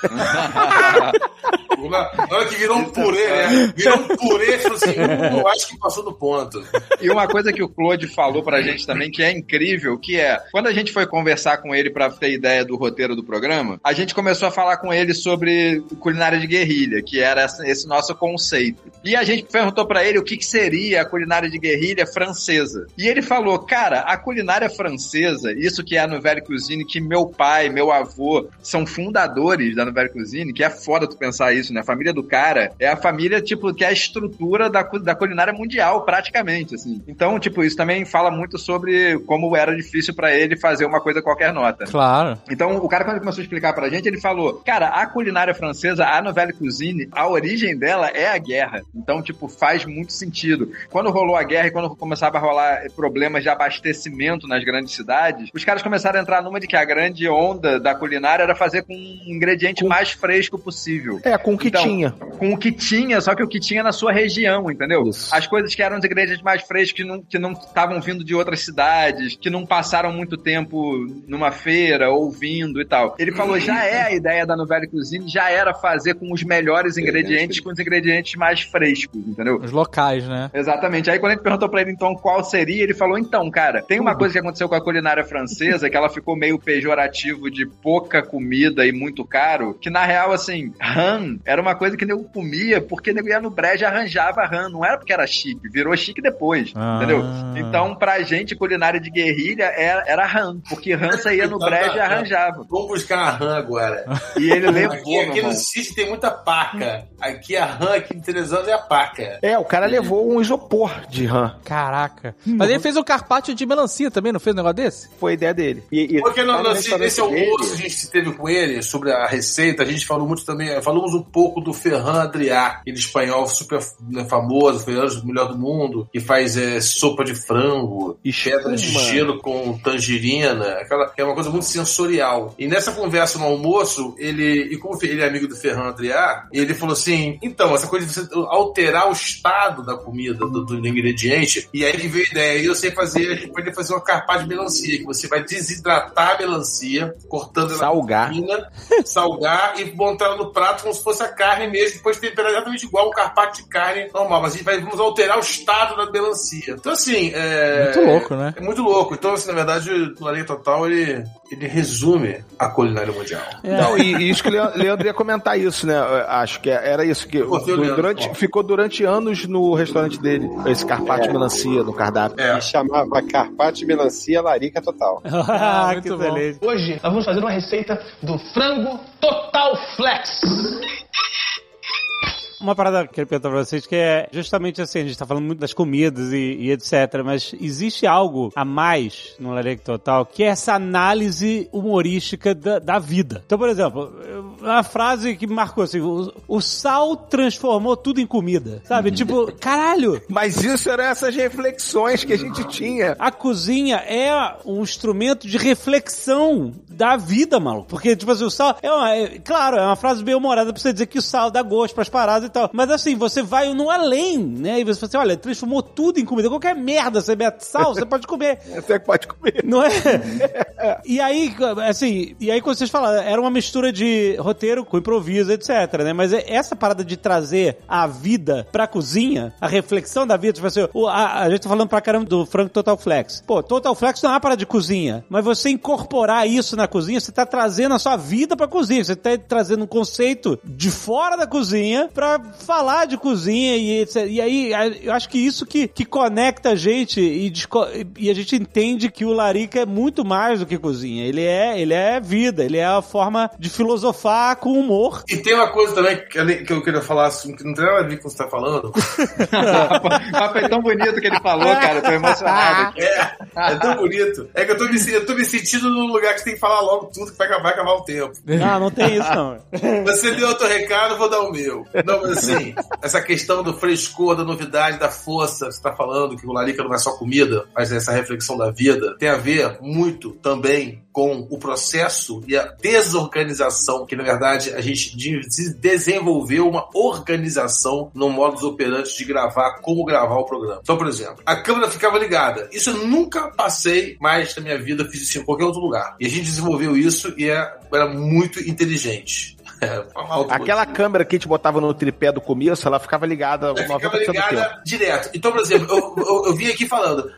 Na hora que virou um purê, né? Virou um purê, assim: "Hum, eu acho que passou do ponto. E uma coisa que o Claude falou pra gente também, que é incrível, que é, quando a gente foi conversar com ele pra ter ideia do roteiro do programa, a gente começou a falar com ele sobre culinária de guerrilha, que era esse nosso conceito. E a gente perguntou pra ele o que, que seria a culinária de guerrilha francesa. E ele falou, cara, a culinária francesa, isso que é a Nouvelle Cuisine, que meu pai, meu avô são fundadores da Nouvelle Cuisine, que é foda tu pensar isso, né? A família do cara é a família, tipo, que é a estrutura da, da culinária mundial, praticamente, assim. Então, tipo, isso também fala muito sobre como era difícil pra ele fazer uma coisa qualquer nota. Claro. Então, o cara, quando começou a explicar pra gente, ele falou: Cara, a culinária francesa, a Nouvelle Cuisine, a origem dela é a guerra. Então, tipo, faz muito sentido. Quando rolou a guerra e quando começava a rolar problemas de abastecimento nas grandes cidades, os caras começaram a entrar numa de que a grande onda da culinária era fazer com um ingrediente mais fresco possível. É, com o que Então, tinha. Com o que tinha, só que o que tinha na sua região, entendeu? Isso. As coisas que eram os ingredientes mais frescos, que não que não estavam vindo de outras cidades, que não passaram muito tempo numa feira ou vindo e tal. Ele falou, já é a ideia da Nouvelle Cuisine, já era fazer com os melhores ingredientes, com os ingredientes mais frescos, entendeu? Os locais, né? Exatamente. Aí quando a gente perguntou pra ele então qual seria, ele falou: então, cara, tem uma coisa que aconteceu com a culinária francesa, que ela ficou meio pejorativo de pouca comida e muito caro, que na real, assim, rã era uma coisa que nego comia porque nego ia no brejo e arranjava rã. Não era porque era chique, virou chique depois, Ah. entendeu? Então, pra gente, culinária de guerrilha era, era rã, porque rã você ia no brejo e arranjava. Vamos buscar a rã agora. E ele levou, Aqui, aqui no sítio tem muita paca. Aqui a rã, aqui em Teresópolis é a paca. É, o cara levou um isopor de rã. Caraca. Mas ele fez o carpaccio de melancia também, não fez um negócio desse? Foi a ideia dele. E, e Porque no, lá no restaurante nesse almoço a gente teve com ele sobre a receita, a gente falou muito também, falamos um pouco do Ferran Adrià, aquele espanhol super né, famoso, foi o melhor do mundo, que faz é, sopa de frango, E pedra de gelo com tangerina, aquela é uma coisa muito sensorial. E nessa conversa no almoço, ele, e como ele é amigo do Ferran Adrià, ele falou assim: então, essa coisa de você alterar o estado da comida, do, do ingrediente, e aí que veio a ideia, e eu sei fazer, a gente pode fazer uma carpaccio de melancia, que você vai desidratar a melancia, cortando ela Salgar. fina, salgar e montar ela no prato como se fosse a carne mesmo, depois temperar exatamente igual um carpaccio de carne normal, mas a gente vai vamos alterar o estado da melancia. Então, assim, é. Muito louco, né? É muito louco. Então, assim, na verdade, o Areia Total, ele, ele resume a culinária mundial. Não, e, e isso que o Leandro, Leandro ia comentar isso, né? Acho que era isso que durante, ficou durante anos no restaurante dele, esse carpaccio de melancia no cardápio. É. E chamava carpaccio melancia larica total. Ah, muito que bom. excelente. Hoje nós vamos fazer uma receita do frango Total Flex. Uma parada que eu quero perguntar pra vocês que é justamente assim, a gente tá falando muito das comidas e, e etc, mas existe algo a mais no Larico Total que é essa análise humorística da, da vida. Então, por exemplo, eu- uma frase que me marcou assim, o, o sal transformou tudo em comida, sabe? tipo, caralho, Mas isso eram essas reflexões que a gente tinha. a cozinha é um instrumento de reflexão da vida, maluco. Porque, tipo assim, o sal. É, uma, é- claro, é uma frase bem humorada pra você dizer que o sal dá gosto pras paradas e tal. Mas assim, você vai no além, né? E você fala assim: olha, transformou tudo em comida. Qualquer merda, você mete sal, você pode comer. Você pode comer. Não é? E aí, assim, e aí quando vocês falaram, era uma mistura de roteiro com improviso, etc, né? Mas é- essa parada de trazer a vida pra cozinha, a reflexão da vida, tipo assim, o- a, a gente tá falando pra caramba do Frank Total Flex. Pô, Total Flex não é uma parada de cozinha, mas você incorporar isso na cozinha, você tá trazendo a sua vida pra cozinha, você tá trazendo um conceito de fora da cozinha pra falar de cozinha e etc. E aí, eu acho que isso que, que conecta a gente e, e a gente entende que o Larica é muito mais do que cozinha. Ele é, ele é vida, ele é a forma de filosofar com humor. E tem uma coisa também que, eu queria falar, assim, que não tem nada a ver com o que você tá falando. Mas foi tão bonito que ele falou, cara. Eu tô emocionado. aqui. É, é tão bonito. É que eu tô, me, eu tô me sentindo num lugar que você tem que falar logo tudo que vai acabar, vai acabar o tempo. Não, não tem isso não. Você deu outro recado, vou dar o meu. Não, mas assim, essa questão do frescor, da novidade, da força, você tá falando que o Larica não é só comida, mas essa reflexão da vida, tem a ver muito também com o processo e a desorganização, que na verdade a gente de- se desenvolveu uma organização no modus operandi de gravar, como gravar o programa. Então, por exemplo, a câmera ficava ligada. Isso eu nunca passei mais na minha vida, fiz isso em qualquer outro lugar. E a gente desenvolveu isso e é- era muito inteligente. Aquela câmera que a gente botava no tripé do começo, ela ficava ligada Ela 90% ficava ligada direto. Então, por exemplo, eu, eu, eu vim aqui falando.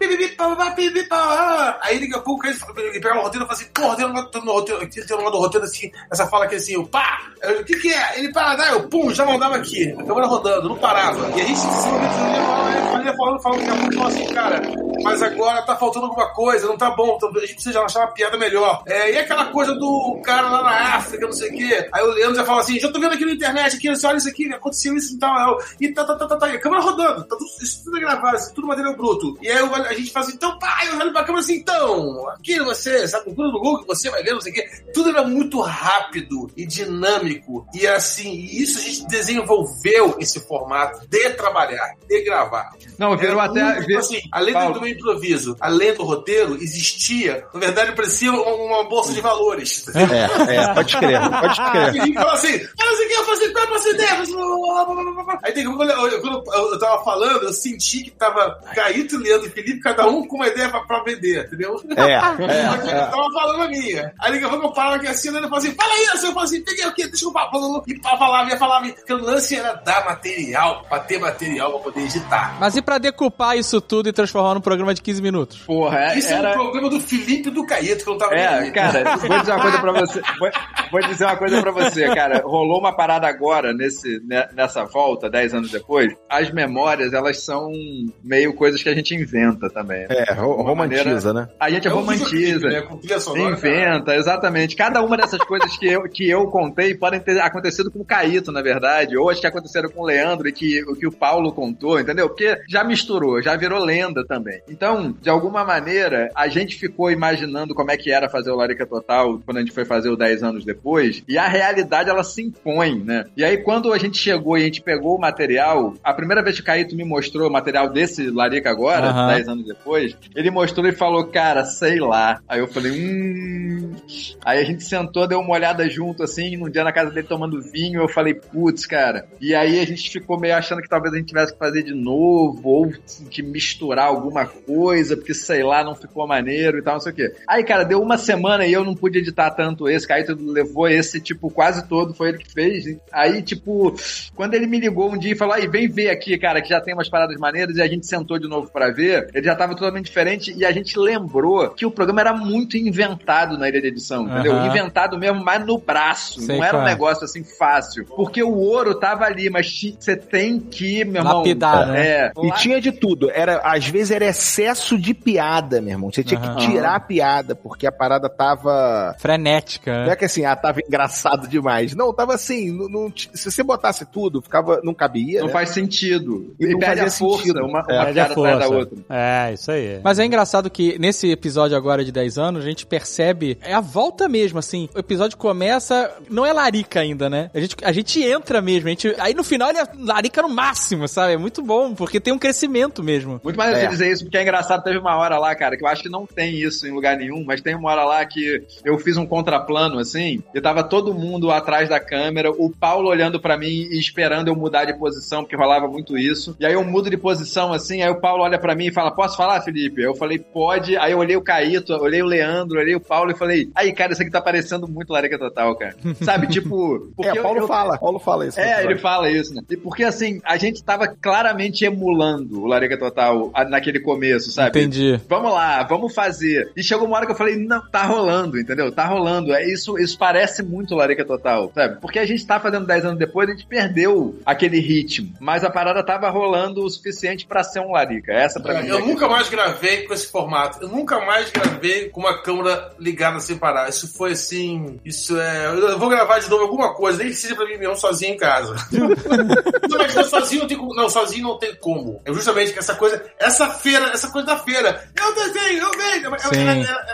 Aí daqui a pouco ele pega o roteiro e fala assim: pô, o roteiro no roteiro. Tem um lado do roteiro assim, essa fala aqui assim, eu pá! Eu, O que que é? Ele para, daí eu pum, já mandava aqui. A câmera rodando, não parava. E a gente se ia falando, falando, daqui a pouco assim, cara, mas agora tá faltando alguma coisa, não tá bom, então a gente precisa achar uma piada melhor. É, e aquela coisa do cara lá na África, não sei o quê. Aí o Leandro já fala assim: já tô vendo aqui na internet, aqui, você olha isso aqui, aconteceu isso e tal. E tá, tá, tá, tá, tá. E a câmera rodando, tá tudo, isso tudo é gravado, isso tudo material bruto. E aí eu- a gente fala assim: então, pai, eu olho pra câmera assim, então, aqui você, sabe, procura no Google que você vai ver, não sei o quê. Tudo era muito rápido e dinâmico. E assim, e isso a gente desenvolveu esse formato de trabalhar, de gravar. Não, virou Era até. muito, tipo vir- assim, além Paulo. do meu improviso, além do roteiro, existia, na verdade, parecia uma, uma bolsa de valores. É, é, pode crer, pode crer. Felipe falou assim, fala assim que eu faço qual é a nossa ideia? Aí tem que quando eu, quando eu tava falando, eu senti que tava Caíto, Leandro e Felipe, cada um com uma ideia pra, pra vender, entendeu? É, é, que Eu tava falando a minha. Aí daqui a pouco eu paro aqui assim, ele fala assim, fala isso, eu falo assim, peguei o quê? Deixa eu falar. E falar, ia falar, porque o lance era dar material, pra ter material pra poder editar. Mas e pra decupar isso tudo e transformar num programa de 15 minutos? Porra, é- Isso é era. um problema do Felipe e do Caíto, que eu não tava É, aí. cara, vou dizer uma coisa pra você. Vou, vou dizer uma coisa pra você, cara. Rolou uma parada agora, nesse, ne- nessa volta, 10 anos depois. As memórias, elas são meio coisas que a gente inventa também. né? É, romantiza, né? A gente É romantiza. né? Inventa, exatamente. Cada uma dessas coisas que eu, que eu contei podem ter acontecido com o Caíto, na verdade, ou acho que aconteceram com o Leandro e que o que o Paulo contou, entendeu? Porque já misturou, já virou lenda também. Então, de alguma maneira, a gente ficou imaginando como é que era fazer o Larica Total quando a gente foi fazer o 10 anos depois, e a realidade ela se impõe, né? E aí, quando a gente chegou e a gente pegou o material, a primeira vez que o Caíto me mostrou o material desse Larica agora, Aham. 10 anos depois, ele mostrou e falou, cara, sei lá. Aí eu falei, hum. Aí a gente sentou, deu uma olhada junto, assim, num dia na casa dele tomando vinho, eu falei, putz, cara. E aí a gente ficou meio achando que talvez a gente tivesse que fazer de novo, ou que misturar alguma coisa, porque sei lá, não ficou maneiro e tal, não sei o quê. Aí, cara, deu uma semana e eu não pude editar tanto esse, Caíto levou esse, tipo, quase todo, foi ele que fez. Aí, tipo, quando ele me ligou um dia e falou, aí, vem ver aqui, cara, que já tem umas paradas maneiras, e a gente sentou de novo pra ver, ele já tava totalmente diferente, e a gente lembrou que o programa era muito inventado na ilha de edição, entendeu? Aham. Inventado mesmo, mas no braço. Sei não era um qual é. negócio assim fácil. Porque o ouro tava ali, mas você tem que, meu irmão. Lapidar, né? É. E tinha de tudo. Era, às vezes era excesso de piada, meu irmão. Você tinha Aham. que tirar a piada, porque a parada tava. Frenética, Não né? é que assim, ah, tava engraçado demais. Não, tava assim. não- não se você botasse tudo, ficava, não cabia. Não né? faz sentido. E E, não perde a força, sentido. uma, É, uma Perde a atrás da força. outra. É, isso aí. Mas é engraçado que nesse episódio agora de 10 anos, a gente percebe é a volta mesmo, assim. O episódio começa, não é larica ainda, né? A gente, a gente entra mesmo, a gente, aí no final ele é larica no máximo, sabe? É muito bom, porque tem um crescimento mesmo. Muito mais É. você dizer isso, porque é engraçado, teve uma hora lá, cara, que eu acho que não tem isso em lugar nenhum, mas tem uma hora lá que eu fiz um contraplano, assim, e tava todo mundo atrás da câmera, o Paulo olhando pra mim e esperando eu mudar de posição, porque rolava muito isso. E aí eu mudo de posição, assim, aí o Paulo olha pra mim e fala, posso falar, Felipe? Eu falei, pode. Aí eu olhei o Caíto, olhei o Leandro, olhei o Paulo e falei, aí, cara, isso aqui tá parecendo muito Larica Total, cara. Sabe, tipo... Porque é, Paulo eu, eu... fala, Paulo fala isso. É, ele fala isso, né? E porque, assim, a gente tava claramente emulando o Larica Total naquele começo, sabe? Entendi. Vamos lá, vamos fazer. E chegou uma hora que eu falei, não, tá rolando, entendeu? Tá rolando. É isso, isso parece muito Larica Total, sabe? Porque a gente tá fazendo 10 anos depois, a gente perdeu aquele ritmo. Mas a parada tava rolando o suficiente para ser um Larica. Essa pra É, mim. eu é nunca mais gravei com esse formato. Eu nunca mais gravei com uma câmera ligada sem parar. Isso foi assim. Isso é. Eu vou gravar de novo alguma coisa, nem que seja pra mim mesmo sozinho em casa. não, mas eu sozinho não tem como. Não, sozinho não tem como. É justamente que essa coisa. Essa feira, essa coisa da feira. Eu desenho, eu vejo.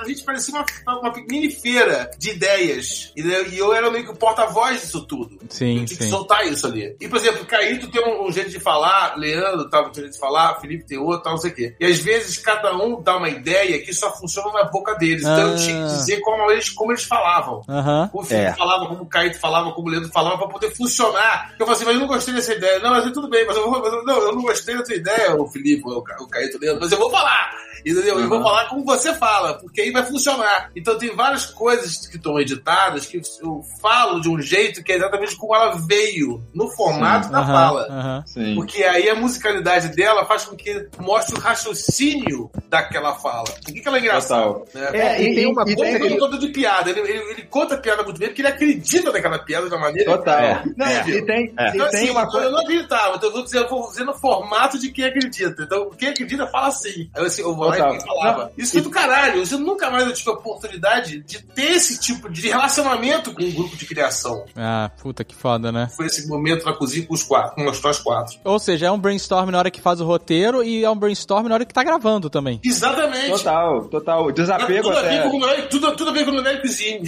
A gente parecia uma, uma mini feira de ideias. E e eu era meio que o porta-voz disso tudo. Sim, soltar isso ali. E, por exemplo, Caíto tem um, um jeito de falar, Leandro tava um jeito de falar, Felipe tem outro, tal, não sei o quê. E às vezes cada um dá uma ideia que só funciona na boca deles. Então eu tinha que Ah. dizer como eles, como eles falavam. Como o Felipe É. falava, como o Caíto falava, como o Leandro falava, pra poder funcionar. Eu falei assim, mas eu não gostei dessa ideia. Não, mas tudo bem, mas eu vou. mas eu- não, eu não gostei da tua ideia, o Felipe, o, Ca- o Caíto, o Leandro, mas eu vou falar. Entendeu? Eu vou falar como você fala, porque aí vai funcionar. Então tem várias coisas que estão editadas que eu falo de um jeito que é exatamente como ela veio no formato da Aham, fala. Sim. Porque aí a musicalidade dela faz com que mostre o raciocínio daquela fala. Por que, que ela é engraçada? Total. Né? É, e tem uma e coisa ele conta de piada. Ele, ele, ele conta a piada muito bem porque ele acredita naquela piada de uma maneira. Total. É. Não, É. e tem, É. e Então, tem assim, uma coisa. eu não acreditava, então eu vou dizer, eu vou dizer no formato de quem acredita. Então, quem acredita fala assim. Aí eu, assim, eu vou lá Total. e falava. Isso foi do caralho. Eu nunca mais eu tive a oportunidade de ter esse tipo de relacionamento com um grupo de criação. Ah, puta que foda, né? Foi esse momento na cozinha com os quatro, com nós quatro. Ou seja, é um brainstorm na hora que faz o roteiro e é um brainstorm na hora que tá gravando também. Exatamente. Total, total. Desapego tudo, a ver até. com o tudo, tudo a ver com o Mulher Cozinha.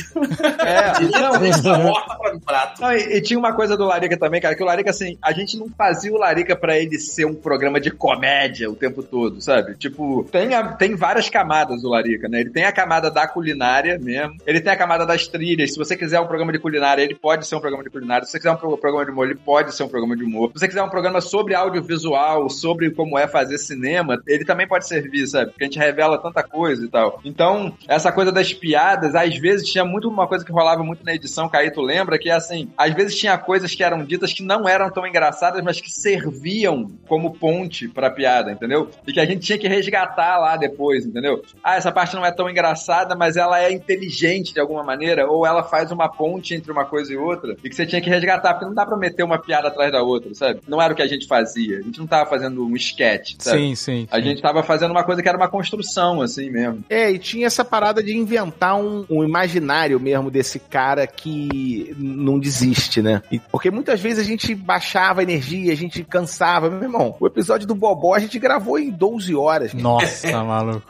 É, não, pra prato. Não, e, e tinha uma coisa do Larica também, cara, que o Larica, assim, a gente não fazia o Larica pra ele ser um programa de comédia o tempo todo, sabe? Tipo, tem, a- tem várias camadas do Larica, né? Ele tem a camada da culinária mesmo, ele tem a camada das trilhas. Se você quiser um programa de culinária, ele pode ser um programa de culinária. Se você quiser um pro- programa de humor, ele pode ser um programa de humor. Se você quiser um programa sobre audiovisual, sobre como é fazer cinema, ele também pode servir, sabe? Porque a gente revela tanta coisa e tal. Então, essa coisa das piadas, às vezes tinha muito uma coisa que rolava muito na edição, Caíto lembra, que é assim, às vezes tinha coisas que eram ditas que não eram tão engraçadas, mas que serviam como ponte pra piada, entendeu? E que a gente tinha que resgatar lá depois, entendeu? Ah, essa parte não é tão engraçada, mas ela é inteligente de alguma maneira, ou ela faz uma ponte entre uma coisa e outra, e que você tinha que resgatar, porque não dá pra meter uma piada atrás da outra, sabe? Não era o que a gente fazia. A gente não tava fazendo um sketch, sabe? Sim, sim. A gente tava fazendo uma coisa que era uma construção, assim mesmo. É, e tinha essa parada de inventar um, um imaginário mesmo desse cara que não desiste, né? E- porque muitas vezes a gente baixava a energia, a gente cansava. Meu irmão, o episódio do Bobó a gente gravou em 12 horas. Nossa, maluco.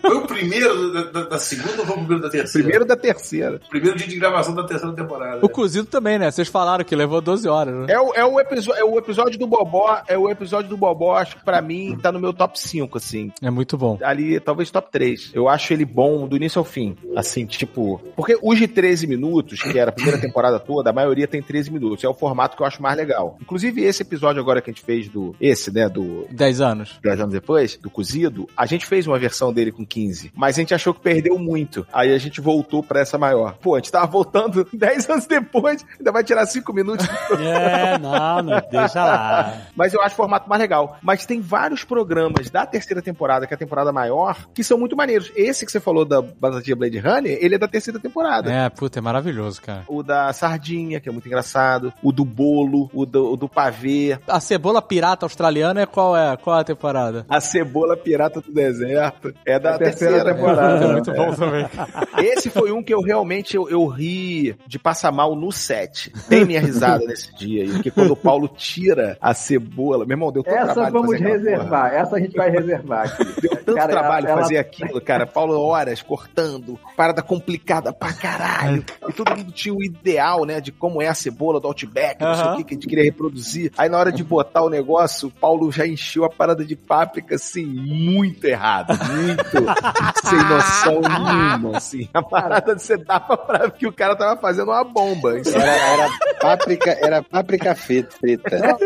Foi o primeiro da, da- da segunda ou foi o primeiro da terceira? Primeiro da terceira. Primeiro dia de gravação da terceira temporada. O cozido também, né? Vocês falaram que levou 12 horas, né? É o, é, o é o episódio do Bobó, é o episódio do Bobó, acho que pra mim tá no meu top 5, assim. É muito bom. Ali, talvez top 3. Eu acho ele bom do início ao fim. Assim, tipo. Porque os de 13 minutos, que era a primeira temporada toda, a maioria tem 13 minutos. É o formato que eu acho mais legal. Inclusive, esse episódio agora que a gente fez do. Esse, né? Do 10 anos. 10 anos depois, do cozido, a gente fez uma versão dele com 15. Mas a gente achou que perdeu muito. Aí a gente voltou pra essa maior. Pô, a gente tava voltando 10 anos depois, ainda vai tirar 5 minutos. É, não, não, deixa lá. Mas eu acho o formato mais legal. Mas tem vários programas da terceira temporada, que é a temporada maior, que são muito maneiros. Esse que você falou da Batatinha Blade Runner, ele é da terceira temporada. É, puta, é maravilhoso, cara. O da Sardinha, que é muito engraçado. O do bolo, o do, o do pavê. A cebola pirata australiana é qual é? Qual é a temporada? A cebola pirata do deserto. É da A terceira terceira, temporada. É muito bom também. Esse foi um que eu realmente eu, eu ri de passar mal no set. Tem minha risada nesse dia aí, porque quando o Paulo tira a cebola, meu irmão, deu tanto Essa trabalho vamos fazer aquela porra. reservar. Essa a gente vai reservar aqui. Deu tanto Cara, trabalho ela- fazer aquilo, cara. Paulo horas cortando, parada complicada pra caralho. E todo mundo tinha o ideal, né, de como é a cebola do Outback, não sei o que, que a gente queria reproduzir. Aí na hora de botar o negócio, o Paulo já encheu a parada de páprica, assim, muito errado. Muito sem noção nenhuma, assim. A parada você dava pra ver que o cara tava fazendo uma bomba. Isso Era, era, páprica, era páprica frita. frita.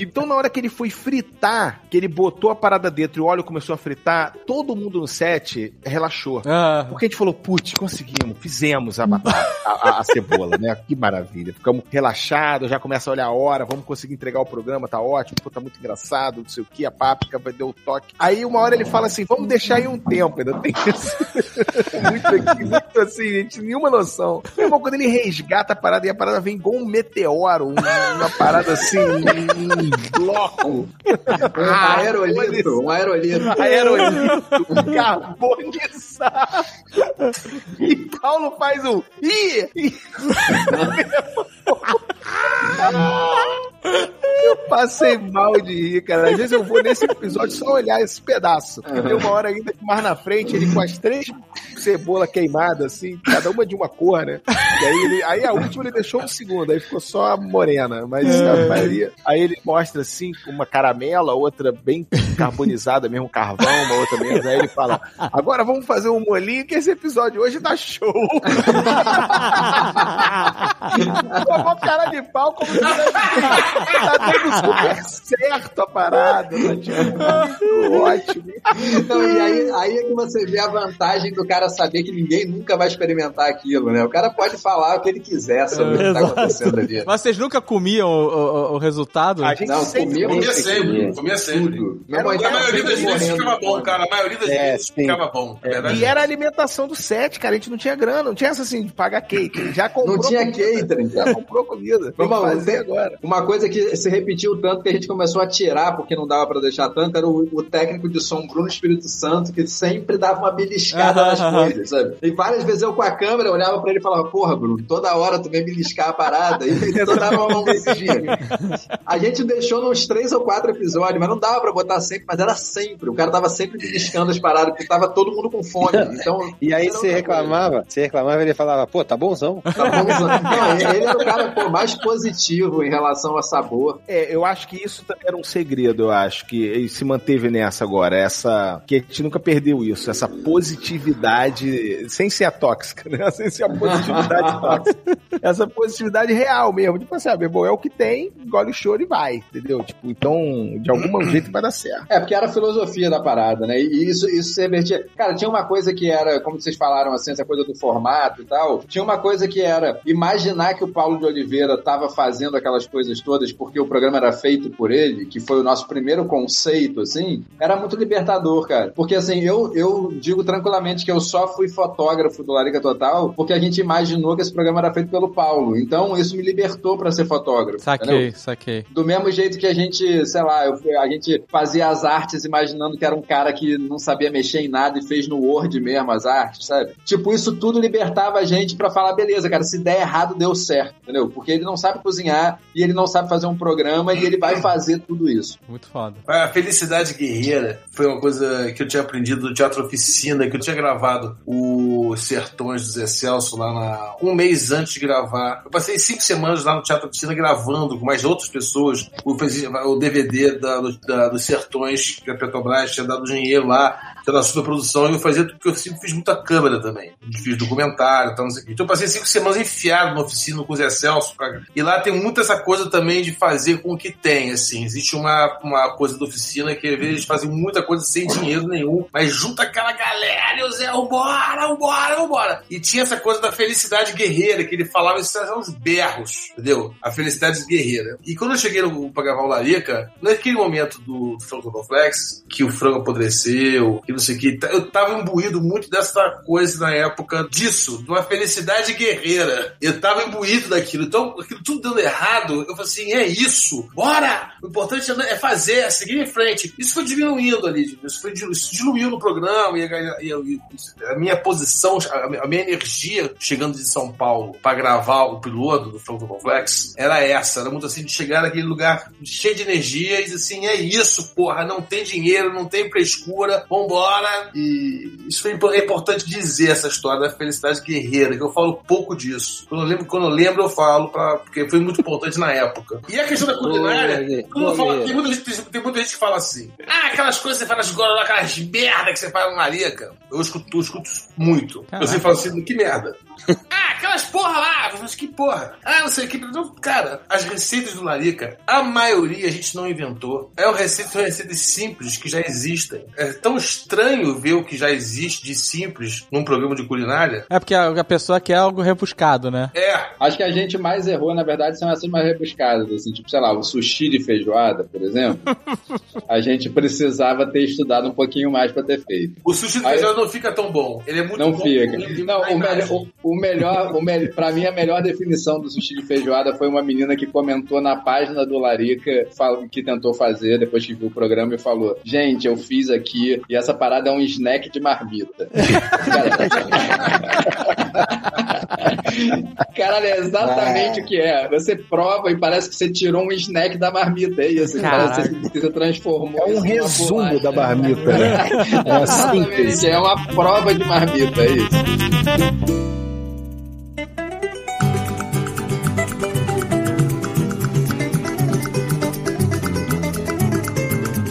Então, na hora que ele foi fritar, que ele botou a parada dentro e o óleo começou a fritar, todo mundo no set relaxou. Ah, Porque a gente falou, putz, conseguimos, fizemos a a, a- a cebola, né? Que maravilha. Ficamos relaxados, já começa a olhar a hora, vamos conseguir entregar o programa, tá ótimo, pô, tá muito engraçado, não sei o que, a páprica vai dar o toque. Aí uma hora ele fala assim, vamos deixar aí um tempo, ainda tem isso. muito aqui, muito assim, gente, nenhuma noção. Irmão, quando ele resgata a parada e a parada vem igual um meteoro, um- uma parada assim, um bloco. Um aerolito, um aerolito. Aerolito, carbonizado. E Paulo faz um. Ih! Eu passei mal de rir, cara. Às vezes eu vou nesse episódio só olhar esse pedaço. Tem uma hora ainda que mais na frente, ele com as três cebola queimada, assim, cada uma de uma cor, né? E aí, ele, aí a última ele deixou um segundo, aí ficou só a morena, mas a maioria. Aí ele mostra assim, uma caramela, outra bem carbonizada, mesmo carvão, uma outra menos. Aí ele fala: agora vamos fazer um molinho que esse episódio hoje tá show. Tomou cara de pau como se tá dando super certo a parada. Tá, tipo, ótimo. Então, e aí, aí é que você vê a vantagem do cara saber que ninguém nunca vai experimentar aquilo, né? O cara pode falar o que ele quiser sobre o que tá acontecendo ali. Mas vocês nunca comiam o, o- o resultado? A gente Não, sempre comia Comia sempre, comia sempre. Irmão, um- A maioria das vezes ficava bom, cara. A maioria das É, vezes ficava bom. É. E era a alimentação do set, cara. A gente não tinha grana, não tinha essa assim de pagar cake. Já comprou. Não tinha comida. catering, cara. comprou comida. Irmão, fazer agora. Uma coisa que se repetiu tanto que a gente começou a tirar porque não dava pra deixar tanto era o, o técnico de som Bruno Espírito Santo que sempre dava uma beliscada nas coisas, sabe? E várias vezes eu com a câmera olhava pra ele e falava, porra, Bruno, toda hora tu vem beliscar a parada. E toda dava uma mãozinha. A gente deixou nos três ou quatro episódios, mas não dava pra botar sempre, mas era sempre. O cara tava sempre beliscando as paradas, porque tava todo mundo com fome. Então, E aí você reclamava, você reclamava e ele falava, pô, tá bonzão. Tá bom, não, ele era o cara pô, mais positivo em relação a sabor. É, eu acho que isso também era um segredo, eu acho, que ele se manteve nessa agora, essa, que a gente nunca perdeu isso, essa positividade, sem ser a tóxica, né? Sem ser a positividade tóxica. Essa positividade real mesmo, tipo assim, ah, meu irmão, é o que tem, engole o choro e vai, entendeu? Tipo, então, de algum jeito vai dar certo. É, porque era a filosofia da parada, né? E isso, isso se revertia. Cara, tinha uma coisa que era, como vocês falaram, assim, essa coisa do formato e tal. Tinha uma coisa que era imaginar que o Paulo de Oliveira estava fazendo aquelas coisas todas porque o programa era feito por ele, que foi o nosso primeiro conceito, assim, era muito libertador, cara. Porque, assim, eu, eu digo tranquilamente que eu só fui fotógrafo do Larica Total porque a gente imaginou que esse programa era feito pelo Paulo. Então, isso me libertou pra ser fotógrafo. entendeu? Saquei, saquei. Do mesmo jeito que a gente, sei lá, eu- a gente fazia as artes imaginando que era um cara que não sabia mexer em nada e fez no Word mesmo as artes, sabe? Tipo, isso tudo libertava a gente pra falar, beleza, cara, se der errado, deu certo, entendeu? Porque ele não sabe cozinhar e ele não sabe fazer um programa e ele vai fazer tudo isso. Muito foda. A felicidade guerreira foi uma coisa que eu tinha aprendido no Teatro Oficina, que eu tinha gravado o Sertões do Zé Celso lá na... um mês antes de gravar. Eu passei cinco semanas lá no Teatro Oficina gravando com mais outras pessoas o, o DVD da, da- dos Sertões, que a Petrobras tinha dado dinheiro lá, tinha dado superprodução, e eu fazia porque eu sempre fiz muita câmera também. Fiz documentário tal. Então eu passei cinco semanas enfiado na oficina com o Zé Celso, e lá tem muito essa coisa também de fazer com o que tem, assim. Existe uma, uma coisa da oficina que às vezes eles fazem muita coisa sem dinheiro nenhum, mas junta aquela galera e o Zé, vambora, vambora, vambora. E tinha essa coisa da felicidade guerreira, que ele falava isso eram uns berros, entendeu? A felicidade guerreira. E quando eu cheguei no, pra gravar o Larica, naquele momento do Frango Flex, que o frango apodreceu, que não sei o que, eu tava imbuído muito dessa coisa na época disso, de uma felicidade guerreira. Eu tava imbuído daquilo. Então, aquilo tudo dando errado, eu falei assim: é isso, bora! O importante é fazer, é seguir em frente. Isso foi diminuindo ali, isso, foi, isso diluiu no programa e, a- e a- e a minha posição, a minha energia chegando de São Paulo pra gravar o piloto do Franco Complex era essa. Era muito assim de chegar naquele lugar cheio de energia e dizer assim: é isso, porra, não tem dinheiro, não tem frescura, vambora. E isso foi é importante dizer essa história da felicidade guerreira, que eu falo pouco disso. Quando eu lembro, quando eu, lembro, eu falo, pra, porque foi muito importante na época. E a questão da culinária, eu falo- tem, muita gente, tem, muita gente que fala assim: ah, aquelas coisas que você faz nas aquelas merda que você faz na larica. Eu escuto, eu escuto muito. Eu sempre falo assim: que merda. Ah, aquelas as porra lá, mas que porra? Ah, não sei o que. Cara, as receitas do Larica, a maioria a gente não inventou. É uma receita, são receitas simples que já existem. É tão estranho ver o que já existe de simples num programa de culinária. É porque a, a pessoa quer algo rebuscado, né? É. Acho que a gente mais errou, na verdade, são essas mais rebuscadas, assim, tipo, sei lá, o sushi de feijoada, por exemplo. a gente precisava ter estudado um pouquinho mais pra ter feito. O sushi de Aí- feijão não fica tão bom. Ele é muito Não bom. fica. Ele- Não, na o, imagem. melhor, o, o melhor, o melhor, pra mim, a melhor definição do sushi de feijoada foi uma menina que comentou na página do Larica, que tentou fazer depois que viu o programa e falou: Gente, eu fiz aqui e essa parada é um snack de marmita. Caralho, é exatamente o que é. Você prova e parece que você tirou um snack da marmita. É isso. Parece que você transformou. É um resumo da marmita, né? É é uma prova de marmita, é isso.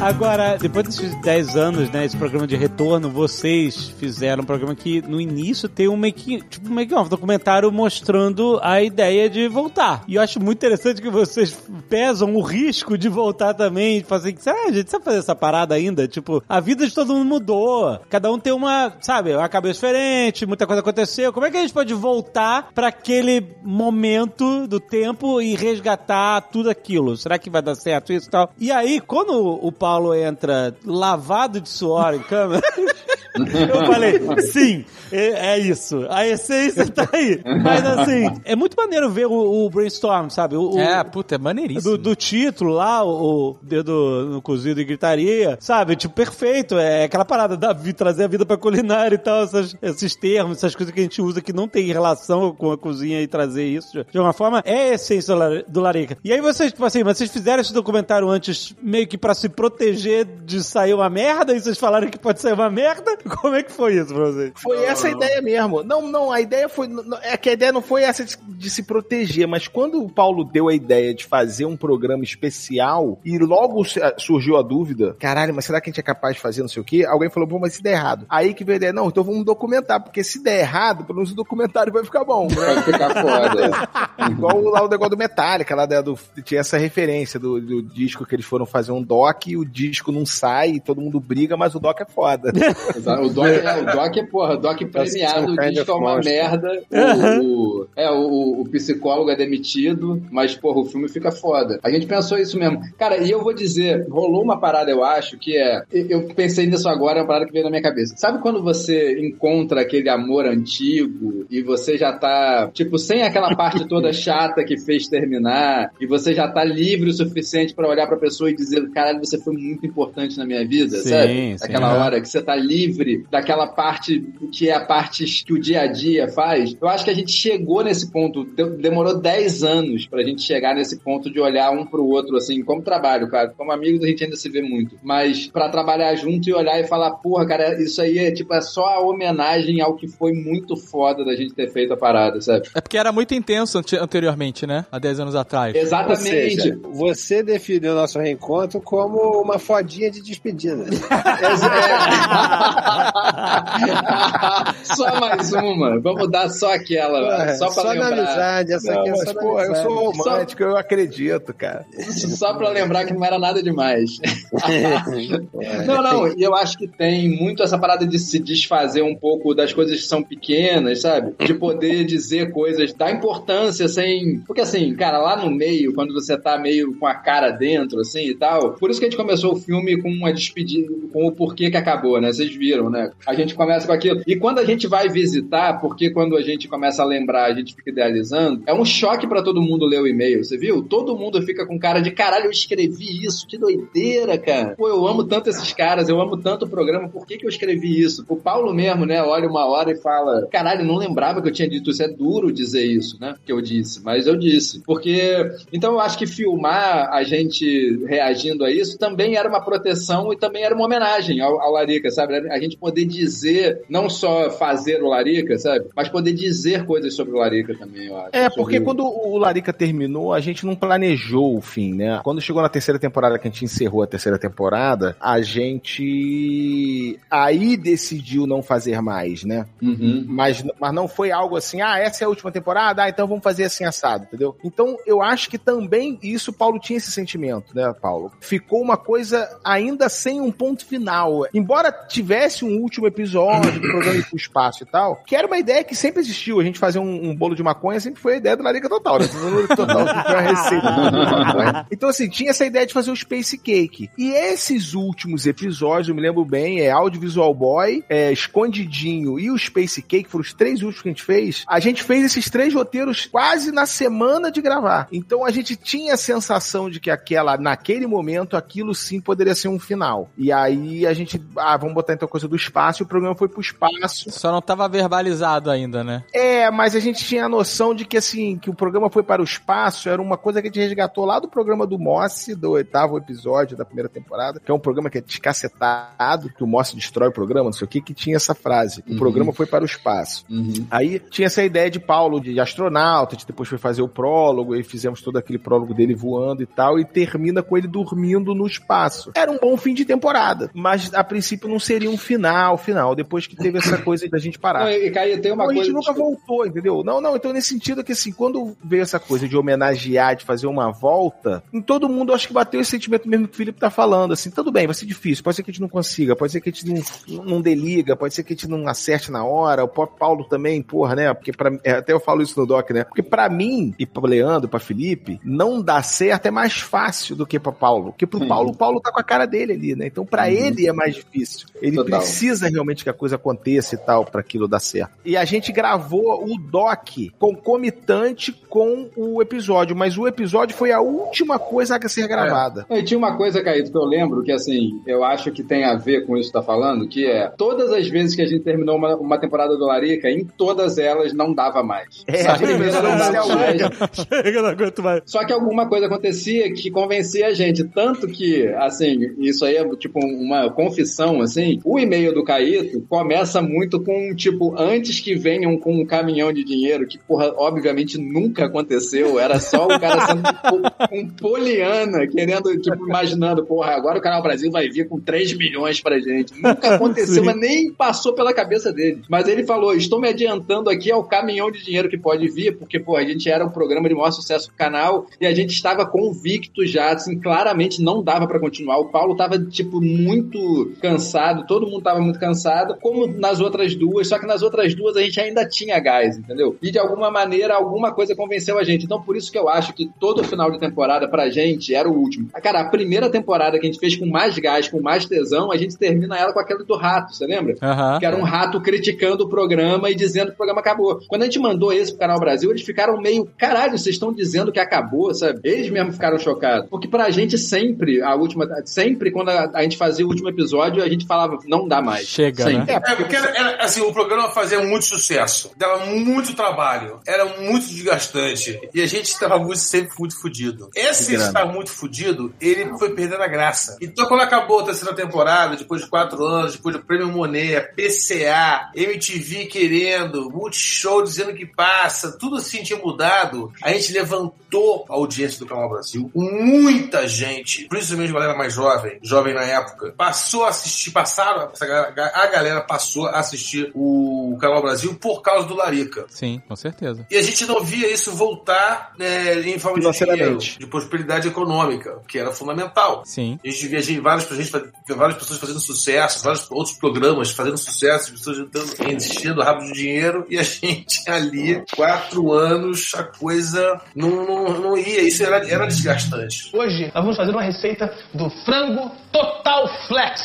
Agora, depois desses 10 anos, né, esse programa de retorno, vocês fizeram um programa que no início tem um make, tipo um make off, documentário mostrando a ideia de voltar. E eu acho muito interessante que vocês pesam o risco de voltar também, de fazer, será, a gente sabe fazer essa parada ainda? Tipo, a vida de todo mundo mudou. Cada um tem uma, sabe, uma cabeça diferente, muita coisa aconteceu. Como é que a gente pode voltar para aquele momento do tempo e resgatar tudo aquilo? Será que vai dar certo isso e tal? E aí, quando o Paulo entra lavado de suor em câmera, eu falei, sim, é, é isso. A essência tá aí. Mas assim, é muito maneiro ver o, o brainstorm, sabe? O, o- É, puta, é maneiríssimo. do, do título lá, o, dedo no cozido e gritaria, sabe? Tipo, perfeito. É aquela parada da trazer a vida pra culinária e tal, essas- esses termos, essas coisas que a gente usa que não tem relação com a cozinha e trazer isso de alguma forma, é a essência do Larica. E aí vocês, tipo assim, vocês fizeram esse documentário antes meio que pra se proteger de sair uma merda e vocês falaram que pode sair uma merda? Como é que foi isso pra vocês? Foi essa a ideia mesmo. Não, não, a ideia foi. É que a ideia não foi essa de, de se proteger, mas quando o Paulo deu a ideia de fazer um programa especial e logo se- surgiu a dúvida: caralho, mas será que a gente é capaz de fazer não sei o quê? Alguém falou, pô, mas se der errado. Aí que veio a ideia: não, então vamos documentar, porque se der errado, pelo menos o documentário vai ficar bom. Vai ficar foda. Igual lá o negócio do Metallica, lá do, tinha essa referência do, do disco que eles foram fazer um doc e o disco não sai e todo mundo briga, mas o doc é foda. Exato. O Doc, é, o Doc é, porra, o Doc premiado, Some o kind disco é uma monster. merda. O, o- é, o, o psicólogo é demitido, mas, porra, o filme fica foda. A gente pensou isso mesmo. Cara, e eu vou dizer, rolou uma parada, eu acho, que é. Eu pensei nisso agora, é uma parada que veio na minha cabeça. Sabe quando você encontra aquele amor antigo e você já tá, tipo, sem aquela parte toda chata que fez terminar, e você já tá livre o suficiente pra olhar pra pessoa e dizer, caralho, você foi muito importante na minha vida, Sim, sabe? sim. Aquela Aham. hora que você tá livre daquela parte que é a parte que o dia a dia faz. Eu acho que a gente chegou nesse ponto, de- demorou 10 anos pra gente chegar nesse ponto de olhar um pro outro, assim, como trabalho, cara. Como amigos a gente ainda se vê muito. Mas pra trabalhar junto e olhar e falar, porra, cara, isso aí é tipo, é só a homenagem ao que foi muito foda da gente ter feito a parada, sabe? É porque era muito intenso ante- anteriormente, né? Há 10 anos atrás. Exatamente. Ou seja, você definiu nosso reencontro como uma fodinha de despedida. só mais uma. Vamos dar só aquela, Porra, só pra só na lembrar. amizade, essa Não, aqui é mas, só na pô, eu sou romântico, eu acredito, cara. Só pra lembrar que não era nada demais. Não, não, e eu acho que tem muito essa parada de se desfazer um pouco das coisas que são pequenas, sabe? De poder dizer coisas, dar importância sem. Porque assim, cara, lá no meio, quando você tá meio com a cara dentro, assim e tal. Por isso que a gente começou o filme com uma despedida, com o porquê que acabou, né? Vocês viram, né? A gente começa com aquilo. E quando a gente vai visitar, porque quando a gente começa a lembrar, a gente fica idealizando, é um choque pra todo mundo ler o e-mail, você viu? Todo mundo fica com cara de caralho, eu escrevi isso, que doideira, cara. Pô, eu amo tanto esses caras, eu amo tanto o programa, por que, que eu escrevi isso? O Paulo mesmo, né, olha uma hora e fala: caralho, não lembrava que eu tinha dito isso. É duro dizer isso, né? Que eu disse, mas eu disse. Porque. Então eu acho que filmar a gente reagindo a isso também era uma proteção e também era uma homenagem ao, ao Larica, sabe? A gente gente poder dizer, não só fazer o Larica, sabe? Mas poder dizer coisas sobre o Larica também, eu acho. É, porque Sobre- quando o Larica terminou, a gente não planejou o fim, né? Quando chegou na terceira temporada, que a gente encerrou a terceira temporada, a gente aí decidiu não fazer mais, né? Uhum. Mas, mas não foi algo assim, ah, essa é a última temporada, ah, então vamos fazer assim assado, entendeu? Então eu acho que também isso, Paulo tinha esse sentimento, né, Paulo? Ficou uma coisa ainda sem um ponto final. Embora tivesse um último episódio do programa pro espaço e tal, que era uma ideia que sempre existiu. A gente fazer um, um bolo de maconha sempre foi a ideia do Larica Total, né? Total receita. Então, assim, tinha essa ideia de fazer o Space Cake. E esses últimos episódios, eu me lembro bem, é Audiovisual Boy, é Escondidinho e o Space Cake, foram os três últimos que a gente fez. A gente fez esses três roteiros quase na semana de gravar. Então a gente tinha a sensação de que aquela, naquele momento, aquilo sim poderia ser um final. E aí a gente, ah, vamos botar então coisa do espaço, e o programa foi pro espaço. Só não tava verbalizado ainda, né? É, mas a gente tinha a noção de que assim, que o programa foi para o espaço, era uma coisa que a gente resgatou lá do programa do Moss, do oitavo episódio da primeira temporada, que é um programa que é descacetado, que o Moss destrói o programa, não sei o que, que tinha essa frase. O Uhum. programa foi para o espaço. Uhum. Aí tinha essa ideia de Paulo de astronauta, a gente depois foi fazer o prólogo, e fizemos todo aquele prólogo dele voando e tal, e termina com ele dormindo no espaço. Era um bom fim de temporada, mas a princípio não seria um final, final, depois que teve essa coisa da gente parar. Não, e Caio, tem uma Então, a gente coisa. nunca voltou, entendeu? Não, não, então nesse sentido que assim, quando veio essa coisa de homenagear, de fazer uma volta, em todo mundo acho que bateu esse sentimento mesmo que o Felipe tá falando, assim, tudo bem, vai ser difícil, pode ser que a gente não consiga, pode ser que a gente não, não deliga, pode ser que a gente não acerte na hora, o próprio Paulo também, porra, né, porque pra, é, até eu falo isso no doc, né, porque pra mim, e pra Leandro, pra Felipe, não dá certo é mais fácil do que pra Paulo, porque pro Sim. Paulo, o Paulo tá com a cara dele ali, né, então pra Uhum. ele é mais difícil, ele Total. Precisa realmente que a coisa aconteça e tal, pra aquilo dar certo. E a gente gravou o doc concomitante com o episódio, mas o episódio foi a última coisa a ser gravada. E tinha uma coisa, Caíto, que eu lembro que, assim, eu acho que tem a ver com isso que tá falando, que é, todas as vezes que a gente terminou uma, uma temporada do Larica, em todas elas não dava mais. É, Sabe? não dava mais. Chega, não aguento mais. Só que alguma coisa acontecia que convencia a gente. Tanto que, assim, isso aí é tipo uma confissão, assim. O e-mail do Caíto começa muito com, tipo, antes que venham com um caminhão de dinheiro, que, porra, obviamente nunca aconteceu. Era só o cara sendo um poliana, querendo, tipo, imaginando, porra, agora o Canal Brasil vai vir com 3 milhões pra gente. Nunca aconteceu, mas nem passou pela cabeça dele. Mas ele falou: estou me adiantando aqui ao caminhão de dinheiro que pode vir, porque, pô, a gente era um programa de maior sucesso do canal e a gente estava convicto já, assim, claramente não dava pra continuar. O Paulo tava, tipo, muito cansado, todo mundo tava muito cansado, como nas outras duas, só que nas outras duas a gente ainda tinha gás, entendeu? E de alguma maneira, alguma coisa convenceu a gente. Então, por isso que eu acho que todo final de temporada pra gente era o último. Cara, a primeira temporada que a gente fez com mais gás, com mais tesão, a gente termina ela com aquela do rato, você lembra? Aham. que era um rato criticando o programa e dizendo que o programa acabou. Quando a gente mandou esse pro Canal Brasil, eles ficaram meio, caralho, vocês estão dizendo que acabou, sabe? Eles mesmo ficaram chocados. Porque pra gente sempre, a última, sempre quando a, a gente fazia o último episódio, a gente falava, não dá mais. Chega, Sempre. né? É, porque era, era, assim, o programa fazia muito sucesso, dava muito trabalho, era muito desgastante e a gente estava muito, sempre muito fudido. Esse estar muito fudido, ele foi perdendo a graça. Então, quando acabou a terceira temporada, depois de quatro anos, depois do Prêmio Monet, PCA, MTV querendo, Multishow dizendo que passa, tudo assim tinha mudado, a gente levantou a audiência do Canal Brasil. Muita gente, principalmente a galera mais jovem, jovem na época, passou a assistir, passaram, essa ga- a galera passou a assistir o Canal Brasil por causa do Larica. Sim, com certeza. E a gente não via isso voltar né, em forma de dinheiro, de prosperidade econômica, que era fundamental. Sim. A gente via gente, várias, gente, várias pessoas fazendo sucesso, vários outros programas fazendo sucesso, pessoas entrando, enchendo rápido de dinheiro, e a gente ali, quatro anos, a coisa não, não, não ia. Isso era, era desgastante. Hoje nós vamos fazer uma receita do frango Total Flex.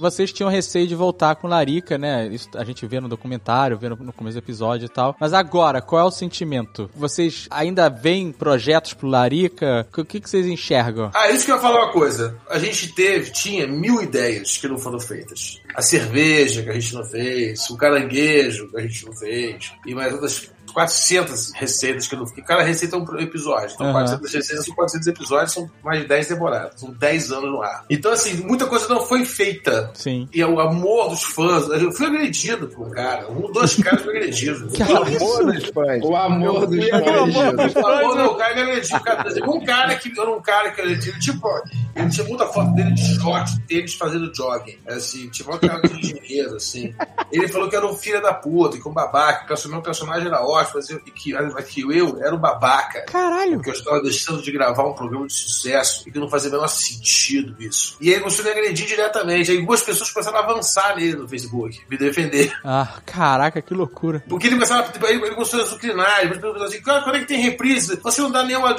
Vocês tinham receio de voltar com Larica, né? Isso a gente vê no documentário, vê no, começo do episódio e tal. Mas agora, qual é o sentimento? Vocês ainda veem projetos pro Larica? O que, que vocês enxergam? Ah, isso que eu ia falar uma coisa. A gente teve, tinha mil ideias que não foram feitas. A cerveja que a gente não fez, o caranguejo que a gente não fez, e mais outras 400 receitas que eu não fiquei. Cada receita é um episódio. Então, Aham. 400 receitas são 400 episódios, são mais de 10 temporadas. São 10 anos no ar. Então, assim, muita coisa não foi feita. Sim. E o amor dos fãs. Eu fui agredido por um cara. Um, dois caras foram agredidos. O amor dos fãs. O amor dos Eu agredido. fãs. O amor do cara me agrediu. O cara- Um cara que era um cara que agrediu. Tipo, ele tinha muita foto dele de short, tênis fazendo jogging. Assim, tipo, um cara de engenheiro, assim. Ele falou que era um filho da puta, que um babaca, que o meu personagem era ótimo, e que, que eu era um babaca. Caralho. Porque eu estava deixando de gravar um programa de sucesso e que não fazia o menor sentido isso. E aí ele começou a me agredir diretamente. Aí algumas pessoas começaram a avançar nele no Facebook, me defender. Ah, caraca, que loucura. Porque ele começava, tipo, ele, ele começou a sucrinar, ele perguntou assim, "Cara, quando é que tem reprise? Você não dá nenhuma.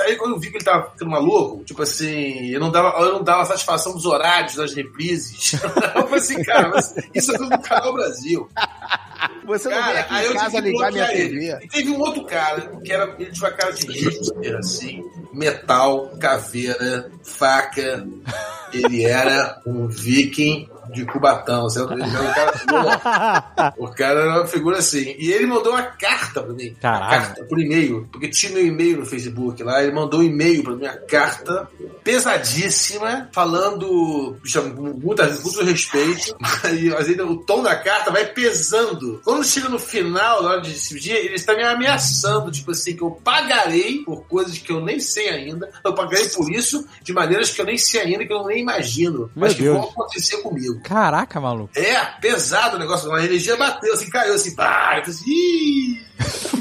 Aí quando eu vi que ele tava ficando maluco, tipo assim, eu não dava, eu não dava satisfação dos horários das reprises. eu falei assim, cara, mas isso é tudo no canal Brasil. Você não vem Cara, aqui aí em eu casa que ligar minha TV. ele. E teve um outro cara, que era, ele tinha uma cara de hipster, assim, metal, caveira, faca. Ele era um viking de Cubatão? Ele era um cara, o cara era uma figura assim. E ele mandou uma carta pra mim. Carta por e-mail. Porque tinha meu e-mail no Facebook lá. Ele mandou um e-mail pra mim, uma carta pesadíssima, falando com muito, muito respeito. E às vezes o tom da carta vai pesando. Quando chega no final, na hora de decidir, ele está me ameaçando, tipo assim, que eu pagarei por coisas que eu nem sei ainda. Eu pagarei por isso de maneiras que eu nem sei ainda, que eu nem imagino. mas que Deus. vão acontecer comigo. Caraca, maluco. É, pesado o negócio. A energia bateu, assim, caiu assim, pá, eu assim.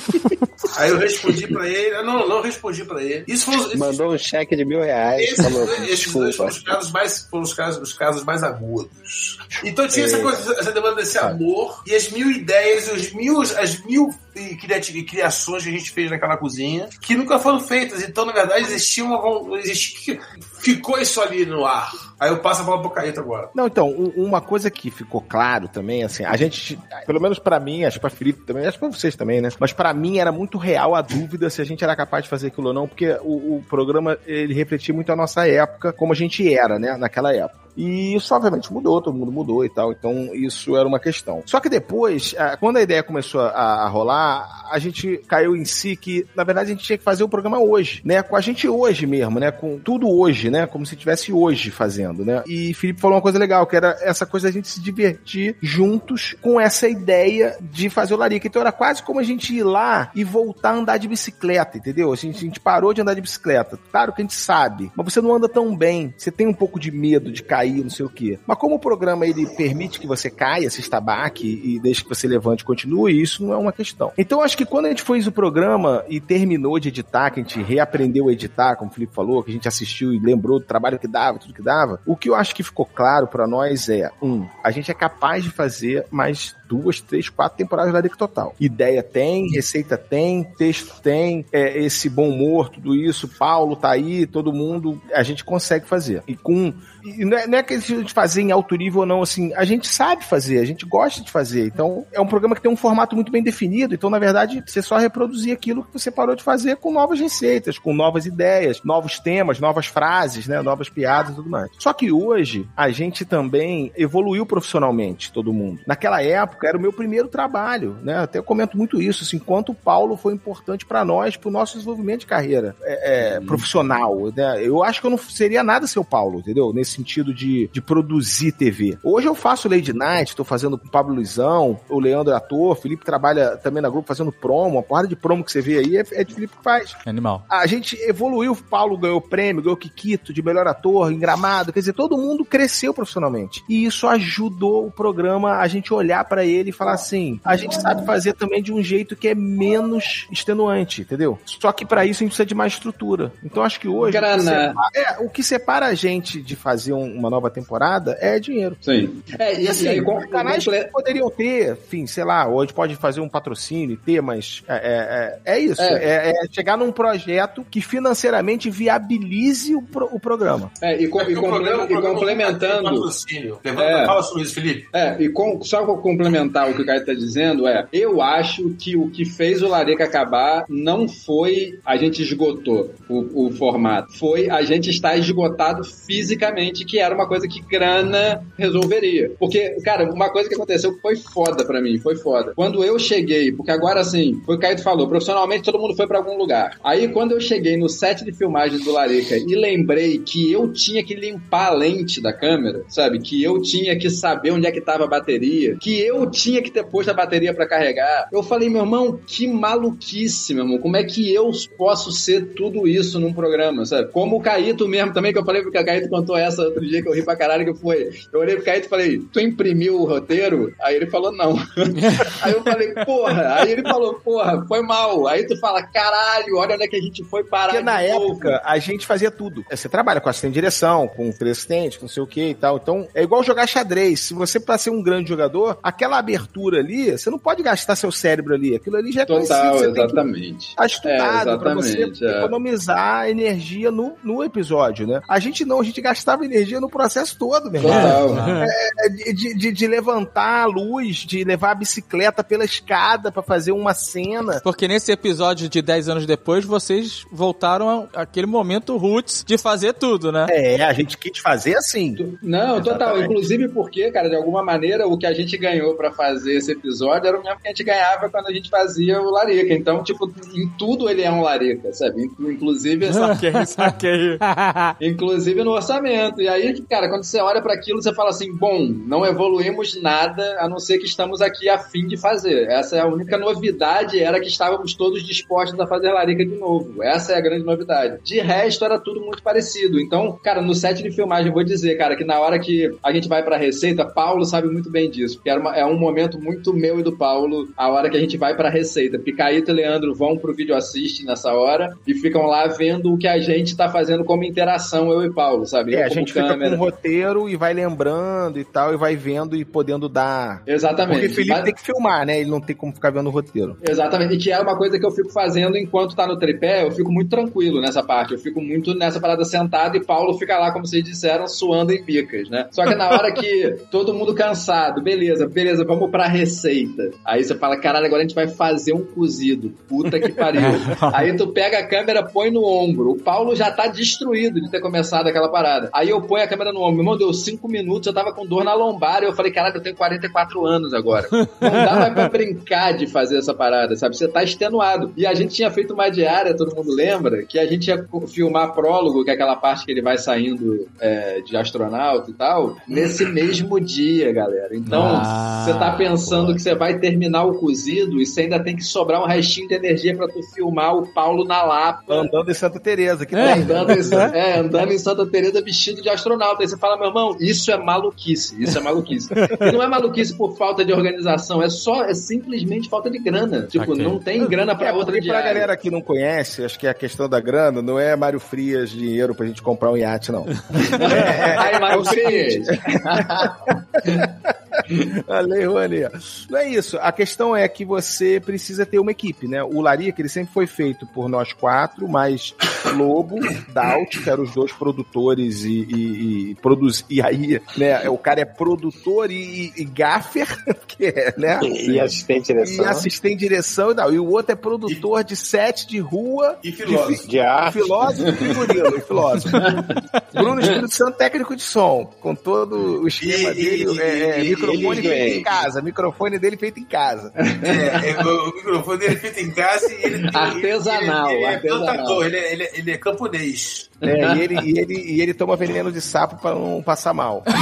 Aí eu respondi pra ele, não, não respondi pra ele. Isso foi, isso, Mandou um cheque de mil reais. esses, Falou, esses dois foram os casos mais, foram os casos, os casos mais agudos. Então tinha essa coisa, essa demanda desse amor e as mil ideias, os mil, as mil criati- criações que a gente fez naquela cozinha que nunca foram feitas. Então, na verdade, existia uma. Existia, ficou isso ali no ar. Aí eu passo a bola pro Caíto agora. Não, então, um- uma coisa que ficou claro também, assim, a gente, pelo menos pra mim, acho que pra Felipe também, acho que pra vocês também, né? Mas pra mim era muito real a dúvida se a gente era capaz de fazer aquilo ou não, porque o, o programa, ele refletia muito a nossa época, como a gente era, né, naquela época. E isso, obviamente, mudou, todo mundo mudou e tal, então isso era uma questão. Só que depois, ah, quando a ideia começou a, a rolar, a gente caiu em si que, na verdade, a gente tinha que fazer o programa hoje, né? Com a gente hoje mesmo, né? Com tudo hoje, né? Como se tivesse hoje fazendo, né? E Felipe falou uma coisa legal, que era essa coisa da gente se divertir juntos com essa ideia de fazer o Larica. Então era quase como a gente ir lá e voltar a andar de bicicleta, entendeu? A gente, a gente parou de andar de bicicleta. Claro que a gente sabe, mas você não anda tão bem. Você tem um pouco de medo de cair, não sei o quê. Mas como o programa ele permite que você caia, se estabaque e deixe que você levante e continue, isso não é uma questão. Então acho que quando a gente fez o programa e terminou de editar, que a gente reaprendeu a editar, como o Felipe falou, que a gente assistiu e lembrou do trabalho que dava, tudo que dava, o que eu acho que ficou claro pra nós é, um, a gente é capaz de fazer mais duas, três, quatro temporadas da Larica Total. Ideia tem, receita tem, texto tem, é, esse bom humor, tudo isso, Paulo tá aí, todo mundo, a gente consegue fazer. E com. E não é, não é que a gente fazer em alto nível ou não, assim, a gente sabe fazer, a gente gosta de fazer. Então, é um programa que tem um formato muito bem definido. Então, na verdade, você só reproduzir aquilo que você parou de fazer com novas receitas, com novas ideias, novos temas, novas frases, né? Novas piadas e tudo mais. Só que hoje, a gente também evoluiu profissionalmente, todo mundo. Naquela época, era o meu primeiro trabalho, né? Até comento muito isso, assim, quanto o Paulo foi importante para nós, pro nosso desenvolvimento de carreira é, é, profissional, né? Eu acho que eu não seria nada sem o Paulo, entendeu? Nesse sentido de, de produzir TV. Hoje eu faço Lady Night, tô fazendo com o Pablo Luizão, o Leandro é ator, o Felipe trabalha também na Globo fazendo promo, uma porrada de promo que você vê aí é, é de Felipe que faz. Animal. A gente evoluiu, o Paulo ganhou prêmio, ganhou Kikito de melhor ator, em Gramado, quer dizer, todo mundo cresceu profissionalmente. E isso ajudou o programa a gente olhar ele e falar assim, a gente sabe fazer também de um jeito que é menos extenuante, entendeu? Só que pra isso a gente precisa de mais estrutura. Então acho que hoje o que, Grana. separa, é, o que separa a gente de fazer um- uma nova temporada é dinheiro. Sim. É, e, assim, e aí, com- canais poderiam ter, enfim, sei lá, ou a gente pode fazer um patrocínio e ter, mas é, é, é isso. É. É. é chegar num projeto que financeiramente viabilize o, pro- o programa. É, e, com- É e programa- e complementando. patrocínio. Levanta, É. Fala sobre isso, Felipe. É, e com, só pra complementar o que o Caio tá dizendo, é, eu acho que o que fez o Larica acabar não foi a gente esgotou o, o formato, foi a gente estar esgotado fisicamente, que era uma coisa que grana resolveria. Porque, cara, uma coisa que aconteceu que foi foda pra mim, foi foda. Quando eu cheguei, porque agora assim, foi o que o Caíto falou, profissionalmente todo mundo foi pra algum lugar. Aí quando eu cheguei no set de filmagem do Larica e lembrei que eu tinha que limpar a lente da câmera, sabe? Que eu tinha que saber onde é que tava a bateria, que eu tinha que ter posto a bateria pra carregar. Eu falei, meu irmão, que maluquice, meu irmão. Como é que eu posso ser tudo isso num programa, sabe? Como o Caíto mesmo também, que eu falei porque o Caíto contou essa outro dia que eu ri pra caralho, que foi. Eu olhei pro Caíto e falei, tu imprimiu o roteiro? Aí ele falou, não. aí eu falei, porra. Aí ele falou, porra, foi mal. Aí tu fala, caralho, olha onde é que a gente foi parar. Porque na novo. época a gente fazia tudo. Você trabalha com assistente de direção, com presidente, com não sei o que e tal. Então é igual jogar xadrez. Se você, pra ser um grande jogador, aquela abertura ali, você não pode gastar seu cérebro ali. Aquilo ali já é Total, conhecido. Exatamente. Tá estudado É, pra você exatamente, é. economizar energia no, no episódio, né? A gente não, a gente gastava energia no processo todo, meu irmão. Total. É, de, de, de levantar a luz, de levar a bicicleta pela escada pra fazer uma cena. Porque nesse episódio de 10 anos depois, vocês voltaram àquele momento roots de fazer tudo, né? É, a gente quis fazer assim. Não, total. Exatamente. Inclusive porque, cara, de alguma maneira, o que a gente ganhou pra fazer esse episódio era o mesmo que a gente ganhava quando a gente fazia o Larica. Então, tipo, em tudo ele é um Larica, sabe? Inclu- Inclusive, Saquei, saquei. inclusive no orçamento. E aí, cara, quando você olha pra aquilo, você fala assim: bom, não evoluímos nada a não ser que estamos aqui a fim de fazer. Essa é a única novidade, era que estávamos todos dispostos a fazer Larica de novo. Essa é a grande novidade. De resto, era tudo muito parecido. Então, cara, no set de filmagem, eu vou dizer, cara, que na hora que a gente vai pra receita, Paulo sabe muito bem disso, porque era uma- é um momento muito meu e do Paulo, a hora que a gente vai pra receita. Porque Caíto e Leandro vão pro vídeo assist nessa hora e ficam lá vendo o que a gente tá fazendo como interação, eu e Paulo, sabe? É, a gente fica com câmera. um roteiro e vai lembrando e tal, e vai vendo e podendo dar. Exatamente. Porque Felipe Mas- tem que filmar, né? Ele não tem como ficar vendo o roteiro. Exatamente, e que é uma coisa que eu fico fazendo enquanto tá no tripé, eu fico muito tranquilo nessa parte, eu fico muito nessa parada sentado e Paulo fica lá, como vocês disseram, suando em picas, né? Só que na hora que todo mundo cansado, beleza, beleza, vamos pra receita. Aí você fala, caralho, agora a gente vai fazer um cozido, puta que pariu. Aí tu pega a câmera, põe no ombro, o Paulo já tá destruído de ter começado aquela parada. Aí eu ponho a câmera no ombro, meu irmão, deu cinco minutos, eu tava com dor na lombar e eu falei, caralho, eu tenho 44 anos agora. Não dá mais pra brincar de fazer essa parada, sabe? Você tá extenuado. E a gente tinha feito uma diária, todo mundo lembra, que a gente ia filmar prólogo, que é aquela parte que ele vai saindo é, de astronauta e tal, nesse mesmo dia, galera. Então, Ah, você tá pensando que você vai terminar o cozido e você ainda tem que sobrar um restinho de energia pra tu filmar o Paulo na Lapa. Andando em Santa Teresa, que É. tem. Andando em, é, andando em Santa Teresa vestido de astronauta. Aí você fala, meu irmão, isso é maluquice, isso é maluquice. e não é maluquice por falta de organização, é só, é simplesmente falta de grana. Tipo, Ok. não tem grana pra É, outra porque pra diária. galera que não conhece, acho que a questão da grana não é Mário Frias dinheiro pra gente comprar um iate, não. Aí, é Mário o Frias. Valeu, Rony. Não é isso. A questão é que você precisa ter uma equipe, né? O Larica, ele sempre foi feito por nós quatro, mas Lobo, Daut, que eram os dois produtores e, e, e produzir. E aí, né? O cara é produtor e, e gaffer, que é, né? E assistente de E direção. assistente de direção e tal. E o outro é produtor de set de rua, E filósofo. De arte. filósofo e figurino, e filósofo. Bruno Espírito Santo, técnico de som, com todo o esquema E- dele, e- é, é, e- microfone feito em casa, microfone dele feito em casa. É, é, o, o microfone dele feito em casa e ele tem- Artesanal, Ele, ele, é artesanal. plantador, ele, é, ele, é, ele é camponês. É, e, ele, e, ele, e ele toma veneno de sapo pra não passar mal.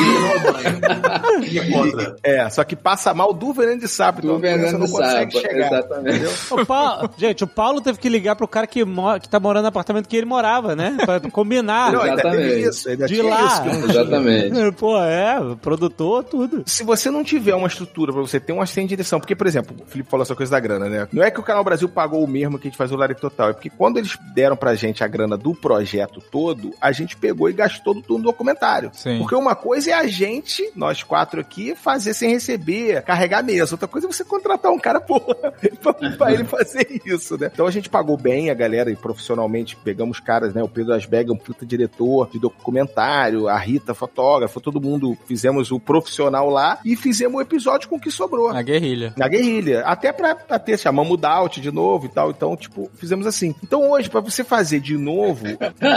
E ele banho. E é só que passa mal do veneno de sapo, então Do a doença veneno não consegue sapo, chegar. exatamente. O Paulo- gente, o Paulo teve que ligar pro cara que, mo- que tá morando no apartamento que ele morava, né? Pra combinar. Não, ainda teve exatamente. isso, ainda De lá. isso. não tinha. Exatamente. Pô, é, produtor, tudo. se você não tiver uma estrutura pra você ter um assistente de direção, porque, por exemplo, o Felipe falou essa coisa da grana, né? Não é que o Canal Brasil pagou o mesmo que a gente faz o Larico Total, é porque quando eles deram pra gente a grana do projeto todo, a gente pegou e gastou tudo no documentário. Sim. Porque uma coisa é a gente, nós quatro aqui, fazer sem receber, carregar a mesa. Outra coisa é você contratar um cara, porra, pra, pra ele fazer isso, né? Então a gente pagou bem a galera e profissionalmente pegamos caras, né? O Pedro Asbeg é um puta diretor de documentário, a Rita, fotógrafa, todo mundo fizemos o profissional lá e fizemos o episódio com o que sobrou. Na guerrilha. Na guerrilha. Até pra, pra ter, chamamos o Daut de novo e tal. Então, tipo, fizemos assim. Então, hoje, pra você fazer de novo,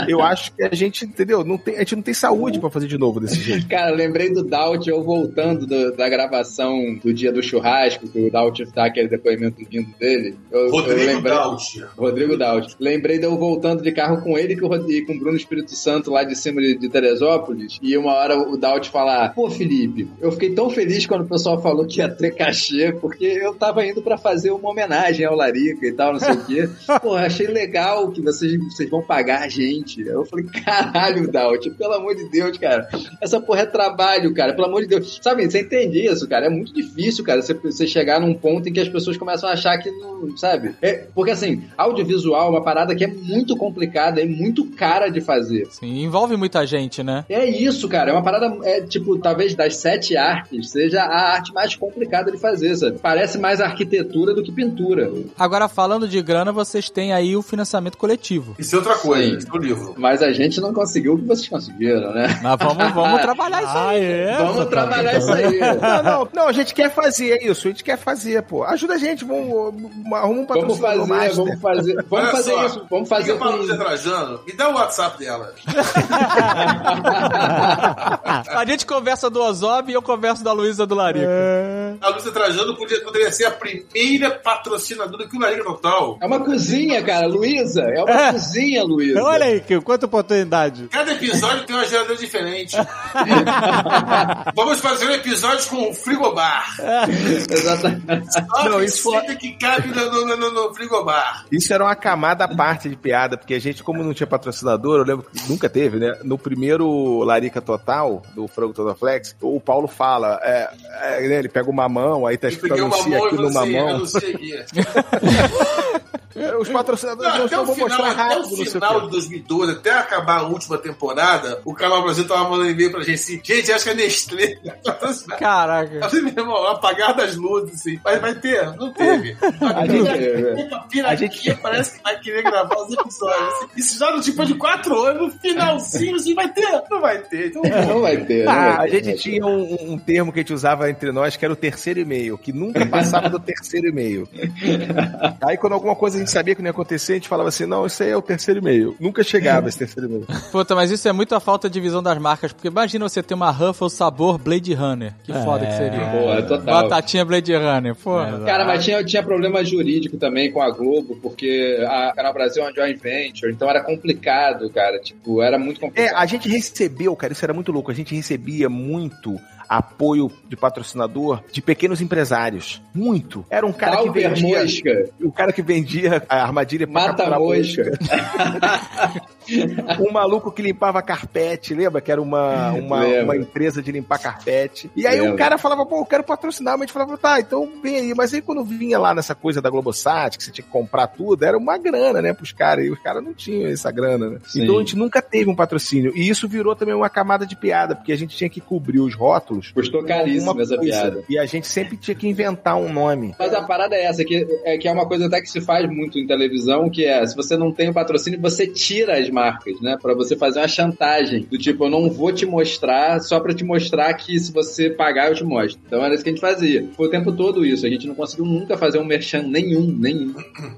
eu, eu acho que a gente, entendeu? Não tem, a gente não tem saúde pra fazer de novo desse jeito. Cara, lembrei do Daut, eu voltando do- da gravação do dia do churrasco, que o Daut dá aquele depoimento lindo dele. Eu, Rodrigo eu lembrei, Daut. Rodrigo Daut. Lembrei de eu voltando de carro com ele e com o Bruno Espírito Santo lá de cima de, de Teresópolis. E uma hora o Daut falar: Pô, Felipe, eu fiquei tão feliz quando o pessoal falou que ia ter cachê, porque eu tava indo pra fazer uma homenagem ao Larica e tal, não sei o quê. Pô, achei legal que vocês, vocês vão pagar a gente. Eu falei: Caralho, Daut, pelo amor de Deus, cara. Essa porra é trabalho, cara, pelo amor de Deus. Sabe, você entende isso, cara? É muito difícil, cara, você, você chegar num ponto em que as pessoas começam a achar que não, sabe? É, porque assim, audiovisual é uma parada que é muito complicada e muito cara de fazer. Sim, envolve muita gente, né? É isso, cara. É uma parada, é tipo, talvez das sete artes, seja a arte mais complicada de fazer, sabe? Parece mais arquitetura do que pintura. Agora, falando de grana, vocês têm aí o financiamento coletivo. Isso é outra coisa, Sim. isso é o livro. Mas a gente não conseguiu o que vocês conseguiram, né? Mas vamos, vamos trabalhar isso Ah, aí. é? Vamos trabalhar isso aí. Não, não, não, a gente quer fazer isso, a gente quer fazer, pô. Ajuda a gente, vamos, arruma um Vamos patrocinador fazer, master. vamos fazer, vamos Olha fazer só, isso. Vamos fazer Liga pra Lúcia com. Trajano e dá o WhatsApp dela. A gente conversa do Ozob e eu converso da Luísa do Larico. A Lúcia Trajano podia, poderia ser a primeira patrocinadora que o Larica Total. É uma cozinha, cara, Luísa. É uma É. cozinha, Luísa. Olha aí, que quanta oportunidade. Cada episódio tem uma geladeira diferente. Vamos fazer um episódio com frigobar. Exatamente. Só Não, a isso foi- que cabe no, no, no, no frigobar. Isso era uma camada à parte de piada, porque a gente, como não tinha patrocinador, eu lembro que nunca teve, né? No primeiro Larica Total, do Frango Total Flex, o Paulo fala, é, é, né, ele pega uma mão, aí tá escrito anuncia aqui falei numa assim, É, Os patrocinadores Não, não, até o vou final, mostrar até rápido, sei o final de 2012, até acabar a última temporada, o Canal Brasil tava mandando e-mail pra gente assim, gente, acho que a Nestlé Caraca. Meu irmão, apagar das luzes, assim. Vai, vai ter? Não teve. A gente- A piraquinha parece que vai querer gravar os episódios. assim. Isso já no tipo de quatro anos, no finalzinho, assim, vai ter? Não vai ter. Então, Não vai ter. Não Ah, vai a ter. gente tinha um, um termo que a gente usava entre nós que era o terceiro e-mail, que nunca passava do terceiro e-mail. Aí quando alguma coisa a gente sabia que não ia acontecer, a gente falava assim, não, isso aí é o terceiro e-mail. Nunca chegava esse terceiro e-mail. Puta, mas isso é muito a falta de visão das marcas, porque imagina você ter uma Ruffles sabor Blade Runner. Que foda que seria. Pô, é total. Batatinha Blade Runner, pô. Cara, mas tinha, tinha problema jurídico também com a Globo, porque a Canal Brasil é uma joint venture, então era complicado, cara. Tipo, era muito É, complicado. a gente recebeu, cara, isso era muito louco, a gente recebia muito apoio de patrocinador de pequenos empresários. Muito. Era um cara que Talber vendia... Mosca. O cara que vendia a armadilha pra Mata capturar mosca. um maluco que limpava carpete, lembra? Que era uma, uma, uma empresa de limpar carpete. E aí o cara falava, pô, eu quero patrocinar, mas a gente falava, tá, então vem aí. Mas aí quando vinha lá nessa coisa da Globosat, que você tinha que comprar tudo, era uma grana, né, pros caras. E os caras não tinham essa grana, né? Então a gente nunca teve um patrocínio. E isso virou também uma camada de piada, porque a gente tinha que cobrir os rótulos. Custou caríssimo essa coisa. piada. E a gente sempre tinha que inventar um nome. Mas a parada é essa, que é, que é uma coisa até que se faz muito em televisão, que é, se você não tem o patrocínio, você tira as marcas, né? Pra você fazer uma chantagem. Do tipo, eu não vou te mostrar só pra te mostrar que se você pagar, eu te mostro. Então era isso que a gente fazia. Foi o tempo todo isso. A gente não conseguiu nunca fazer um merchan nenhum, nenhum.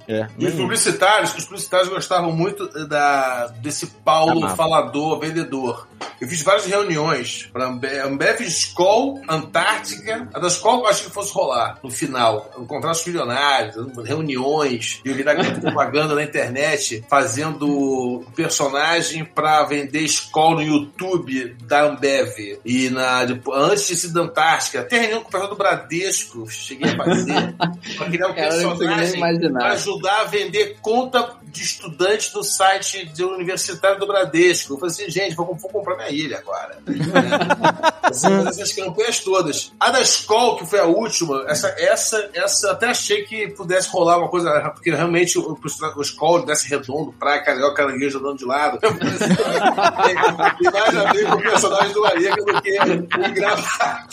É. E os publicitários, os publicitários gostavam muito da, desse Paulo falador, vendedor. Eu fiz várias reuniões para Ambev, Ambev Skol, Antártica. A da Skol eu achei que fosse rolar no final. Contratos milionários, reuniões. E eu vi daquela propaganda na internet fazendo personagem para vender Skol no YouTube da Ambev. E na, antes de ser da Antártica, até reunião com o pessoal do Bradesco, cheguei a fazer. pra criar um personagem para ajudar a vender conta de estudante do site de universitário do Bradesco. Eu falei assim, gente, vou, vou comprar minha ilha agora. Assim, essas campanhas todas. A da Skol, que foi a última, essa, essa, essa até achei que pudesse rolar uma coisa, porque realmente o, o Skol desse redondo, praia, carioca, caranguejo andando de lado. Tem mais a ver com o personagem do Larica do que gravar.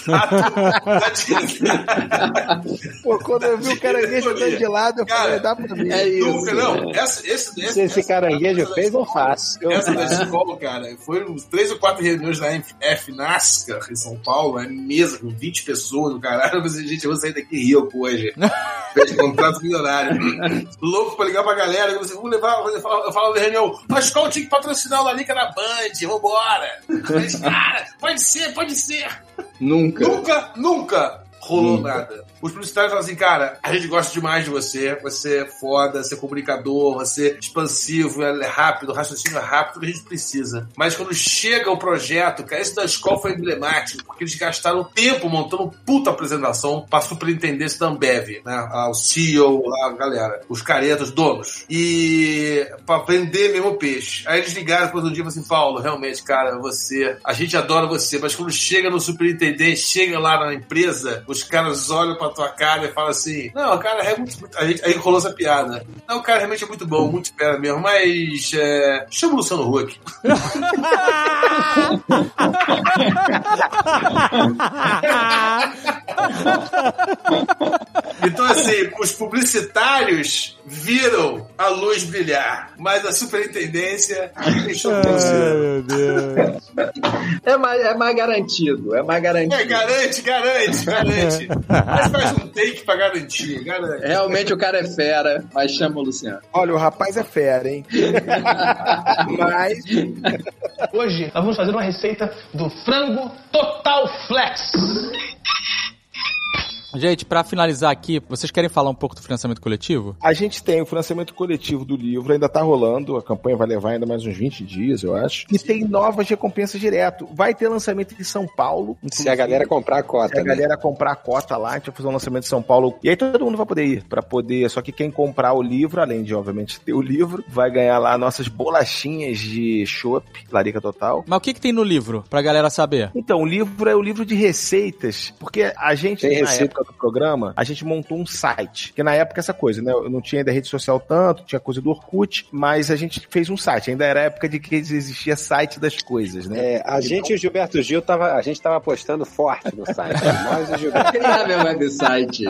Pô, quando eu vi o caranguejo andando de lado, eu falei, dá pra mim. É isso. Nunca, não. Essa, esse, esse, Se esse caranguejo essa- fez, eu faço. Essa da faço. escola, cara, foram três ou quatro reuniões na F NASCAR, em São Paulo. Paulo, é mesa com 20 pessoas no caralho. Eu falei, gente, eu vou sair daqui rico hoje. Fez contrato milionário. Louco pra ligar pra galera. Eu vamos levar, eu falo, eu falo na reunião, mas qual tinha que patrocinar o Larica na Band? Vambora. Mas, cara, pode ser, pode ser. Nunca. Nunca, nunca rolou nada. Os publicitários falam assim, cara, a gente gosta demais de você, você é foda, você é comunicador, você é expansivo, é rápido, o raciocínio é rápido, que a gente precisa. Mas quando chega o projeto, cara, esse da escola foi emblemático, porque eles gastaram tempo montando puta apresentação pra superintendência da Ambev, né? O CEO, a galera, os caretas, os donos. E pra vender mesmo peixe. Aí eles ligaram depois do dia e falaram assim, Paulo, realmente, cara, você, a gente adora você, mas quando chega no superintendente, chega lá na empresa, os caras olham pra tua cara e falam assim: Não, o cara é muito. muito- A gente, aí rolou essa piada. Não, o cara realmente é muito bom, muito fera mesmo, mas. É, chama o Luciano Huck. Então, assim, os publicitários viram a luz brilhar, mas a superintendência deixou por meu Deus. É mais, é mais garantido, é mais garantido. É, garante, garante, garante. Mas faz um take pra garantir, garante. Realmente o cara é fera, mas chama o Luciano. Olha, o rapaz é fera, hein? Mas. Hoje nós vamos fazer uma receita do frango Total Flex. Gente, pra finalizar aqui, vocês querem falar um pouco do financiamento coletivo? A gente tem o financiamento coletivo do livro, ainda tá rolando, a campanha vai levar ainda mais uns 20 dias, eu acho. E tem novas recompensas direto. Vai ter lançamento em São Paulo. Se a galera comprar a cota, Se a né? galera comprar a cota lá, a gente vai fazer um lançamento em São Paulo. E aí todo mundo vai poder ir, pra poder. Só que quem comprar o livro, além de, obviamente, ter o livro, vai ganhar lá nossas bolachinhas de chopp, Larica Total. Mas o que, que tem no livro, pra galera saber? Então, o livro é o livro de receitas, porque a gente, Tem na receita. época do programa, a gente montou um site. Porque na época essa coisa, né? Eu não tinha ainda rede social tanto, tinha coisa do Orkut, mas a gente fez um site. Ainda era a época de que existia site das coisas, né? É, a gente e o Gilberto Gil, tava, a gente tava apostando forte no site. Nós e o Gilberto. Criar meu website.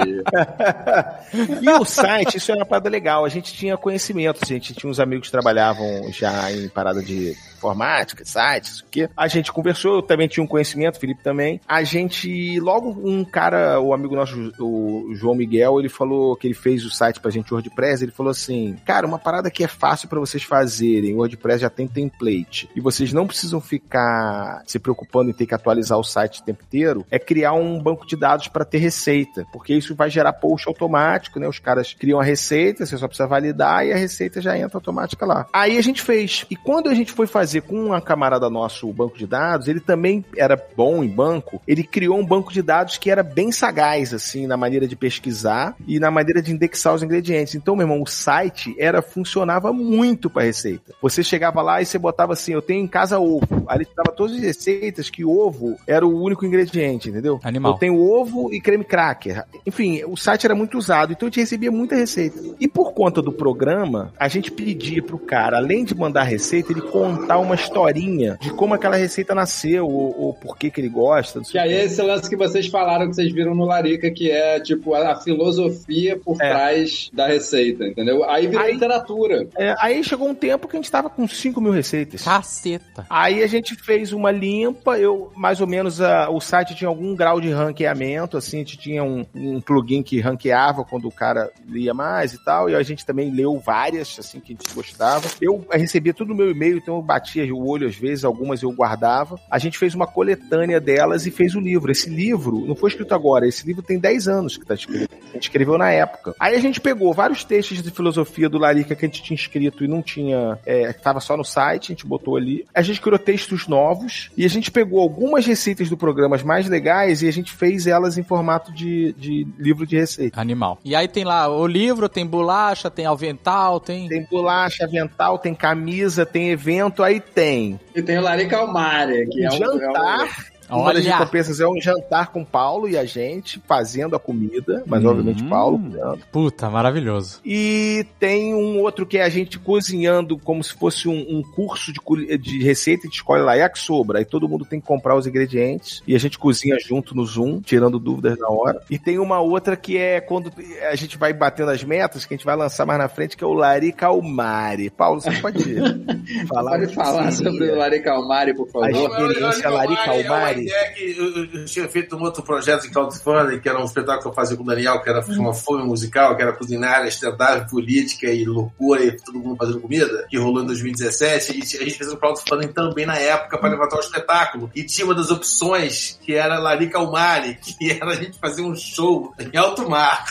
E o site, isso era uma parada legal. A gente tinha conhecimento, a gente tinha uns amigos que trabalhavam já em parada de informática, sites, isso aqui. A gente conversou, eu também tinha um conhecimento, o Felipe também. A gente, logo um cara, o amigo nosso, o João Miguel, ele falou que ele fez o site pra gente, o WordPress, ele falou assim, cara, uma parada que é fácil pra vocês fazerem, o WordPress já tem template, e vocês não precisam ficar se preocupando em ter que atualizar o site o tempo inteiro, é criar um banco de dados para ter receita, porque isso vai gerar post automático, né? Os caras criam a receita, você só precisa validar e a receita já entra automática lá. Aí a gente fez. E quando a gente foi fazer com uma camarada nosso o banco de dados, ele também era bom em banco, ele criou um banco de dados que era bem sagaz, assim, na maneira de pesquisar e na maneira de indexar os ingredientes. Então, meu irmão, o site era funcionava muito para receita. Você chegava lá e você botava assim, eu tenho em casa ovo. Aí ele dava todas as receitas que ovo era o único ingrediente, entendeu? Animal. Eu tenho ovo e creme cracker. Enfim, o site era muito usado, então a gente recebia muita receita. E por conta do programa, a gente pedia pro cara, além de mandar receita, ele contar uma historinha de como aquela receita nasceu, ou, ou por que que ele gosta. não sei Que o aí é esse lance que vocês falaram, que vocês viram no Larica, que é tipo a, a filosofia por É. trás da receita, entendeu? Aí virou Aí- literatura. É, aí chegou um tempo que a gente tava com 5 mil receitas. Caceta. Aí a gente fez uma limpa, eu mais ou menos a- o site tinha algum grau de ranqueamento, assim, a gente tinha um, um plugin que ranqueava quando o cara lia mais e tal, e a gente também leu várias, assim, que a gente gostava. Eu recebia tudo no meu e-mail, então eu batia o olho às vezes, algumas eu guardava. A gente fez uma coletânea delas e fez o livro. Esse livro não foi escrito agora, esse livro tem 10 anos que tá escrito. A gente escreveu na época. Aí a gente pegou vários textos de filosofia do Larica que a gente tinha escrito e não tinha, é, tava só no site, a gente botou ali. A gente criou textos novos e a gente pegou algumas receitas do programa mais legais e a gente fez elas em formato de, de livro de receita. Animal. E aí tem lá o livro, tem bolacha, tem avental, tem. Tem bolacha, avental, tem camisa, tem evento, aí tem E tem o Larica Almária, que é um, jantar. É Uma das Olha! recompensas é um jantar com Paulo e a gente fazendo a comida, mas Hum. obviamente Paulo cuidando. Puta, maravilhoso. E tem um outro que é a gente cozinhando como se fosse um, um curso de, de receita, a gente escolhe lá yakisoba. Aí todo mundo tem que comprar os ingredientes e a gente cozinha junto no Zoom, tirando dúvidas na hora. E tem uma outra que é quando a gente vai batendo as metas, que a gente vai lançar mais na frente, que é o Larica Almari. Paulo, você pode falar? Pode falar sobre o Larica Almária, por a favor? experiência Larica É uma Almari. a ideia é que eu, eu tinha feito um outro projeto de crowdfunding, que era um espetáculo que eu fazia com o Daniel, que era uma fome musical, que era culinária, stand-up, política e loucura, e todo mundo fazendo comida, que rolou em 2017. E a gente fez um crowdfunding também na época para levantar o espetáculo. E tinha uma das opções que era Larica Almari, que era a gente fazer um show em alto mar.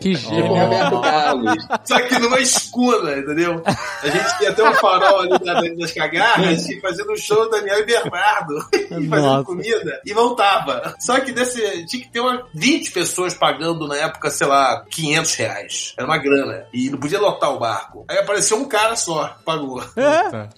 Que Carlos. Só que numa escuna, entendeu? A gente ia ter um farol ali da- das cagarras e fazendo um show Daniel e Bernardo e fazendo Nossa. comida e voltava. Só que desse tinha que ter uma 20 pessoas pagando na época, sei lá, 500 reais. Era uma grana. E não podia lotar o barco. Aí apareceu um cara só, que pagou.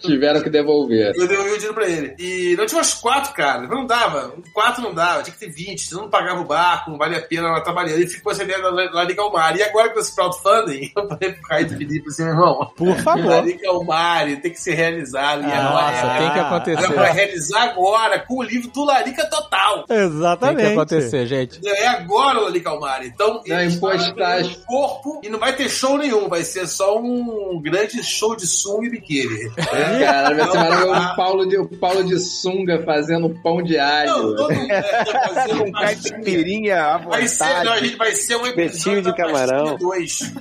Tiveram que devolver. Eu devolvi o dinheiro pra ele. E não tinha uns quatro, cara. Não dava. Quatro não dava. Tinha que ter 20. Senão não pagava o barco, não valia a pena ela trabalhando. E ficou essa ideia da Larica Almari. E agora com esse crowdfunding, eu falei pro Caio Felipe assim, meu irmão. Por favor. Larica Almari tem que ser realizado. E agora Nossa, é- tem que Agora acontecer. vai realizar agora com o livro do Larica Total. Tem Exatamente. que acontecer, gente. É agora o Larica Almari. Então, Não, eles no corpo e não vai ter show nenhum. Vai ser só um grande show de sunga e biquíni. Caralho, vai ser maravilhoso. o Paulo de, o Paulo de sunga fazendo pão de alho. Não, todo mundo tá fazendo Um caipirinha à Vai ser, não, a vontade. gente vai ser um episódio de camarão. Pastilha 2.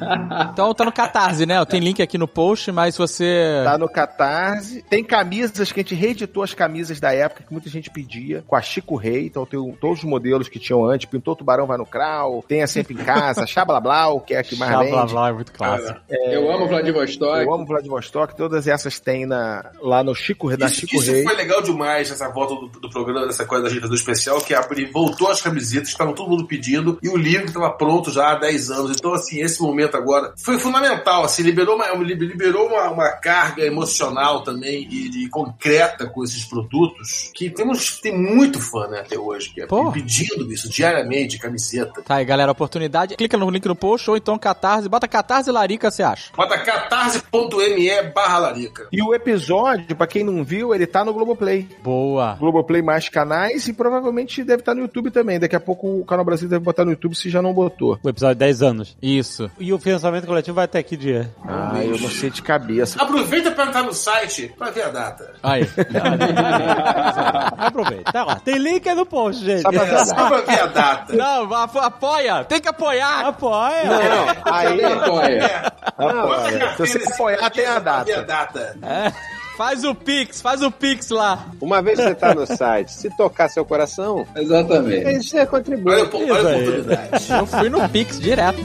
Então tá no Catarse, né? Tem link aqui no post, mas se você. Tá no Catarse. Tem camisas que a gente reeditou as camisas da época que muita gente pedia, com a Chico Rei. Então tem todos os modelos que tinham antes. Pintou Tubarão vai no Crau. Tem a Sempre em Casa, Xablablau, que é a que mais Blá, blá, vende. blá, é muito clássico. Eu amo Vladivostok. Eu amo Vladivostok. Todas essas tem na, lá no Chico, na Isso, Chico isso Rei. foi legal demais, essa volta do, do programa, dessa coisa da gente fazer o especial, que abri, voltou as camisetas, estavam todo mundo pedindo, e o livro estava pronto já há 10 anos. Então, assim, esse momento agora foi fundamental, assim, liberou uma, liberou uma, uma carga emocional também e, e concreta com esses produtos, que temos, tem muito fã, né, até hoje, que é Pô. pedindo isso diariamente, camiseta. Tá aí, galera, oportunidade. Clica no link no post ou então Catarse. Bota Catarse Larica, você acha? Bota catarse.me barra larica. E o episódio, pra quem não viu, ele tá no Globoplay. Boa. Globoplay mais canais e provavelmente deve estar no YouTube também. Daqui a pouco o Canal Brasil deve botar no YouTube se já não botou. O episódio de 10 anos. Isso. E o financiamento coletivo vai até que dia? Ah, eu não sei de cabeça. Aproveita para entrar no site para ver a data. Aí. Aproveita. Tá lá. Tem link aí no post, gente. Só pra ver a Só para ver a data. Não, apo- apoia. Tem que apoiar. Apoia. Não, aí. Apoia. Apoia. Se você apoiar, tem a Pra ver a data. data. É. Faz o Pix, faz o Pix lá. Uma vez que você tá no site, se tocar seu coração, Exatamente. você contribui. Olha, olha a oportunidade. Eu fui no Pix direto.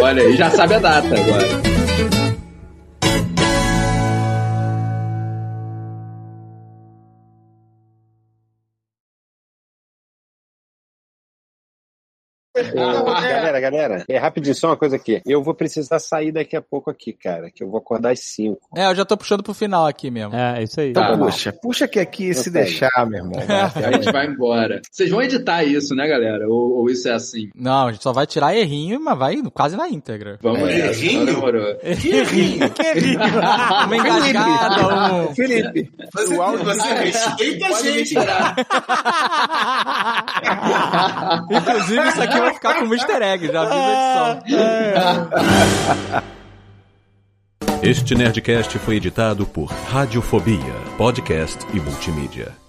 Olha aí, já sabe a data agora. Ô, galera, galera, é rapidinho, só uma coisa aqui. Eu vou precisar sair daqui a pouco aqui, cara, que eu vou acordar às 5. É, eu já tô puxando pro final aqui mesmo. É, isso aí. Tá. Puxa, puxa que aqui se Consegue. deixar, meu irmão. até A gente vai embora. Vocês vão editar isso, né, galera? Ou, ou isso é assim? Não, a gente só vai tirar errinho, mas vai quase na íntegra. Vamos É, nessa. errinho? Então demorou. Que rinho. Uma engasgada, um... Felipe, Você, o áudio você respeita a gente. tirar. Inclusive, isso aqui vai ficar como easter egg, já vi na edição. Este Nerdcast foi editado por Radiofobia, podcast e multimídia.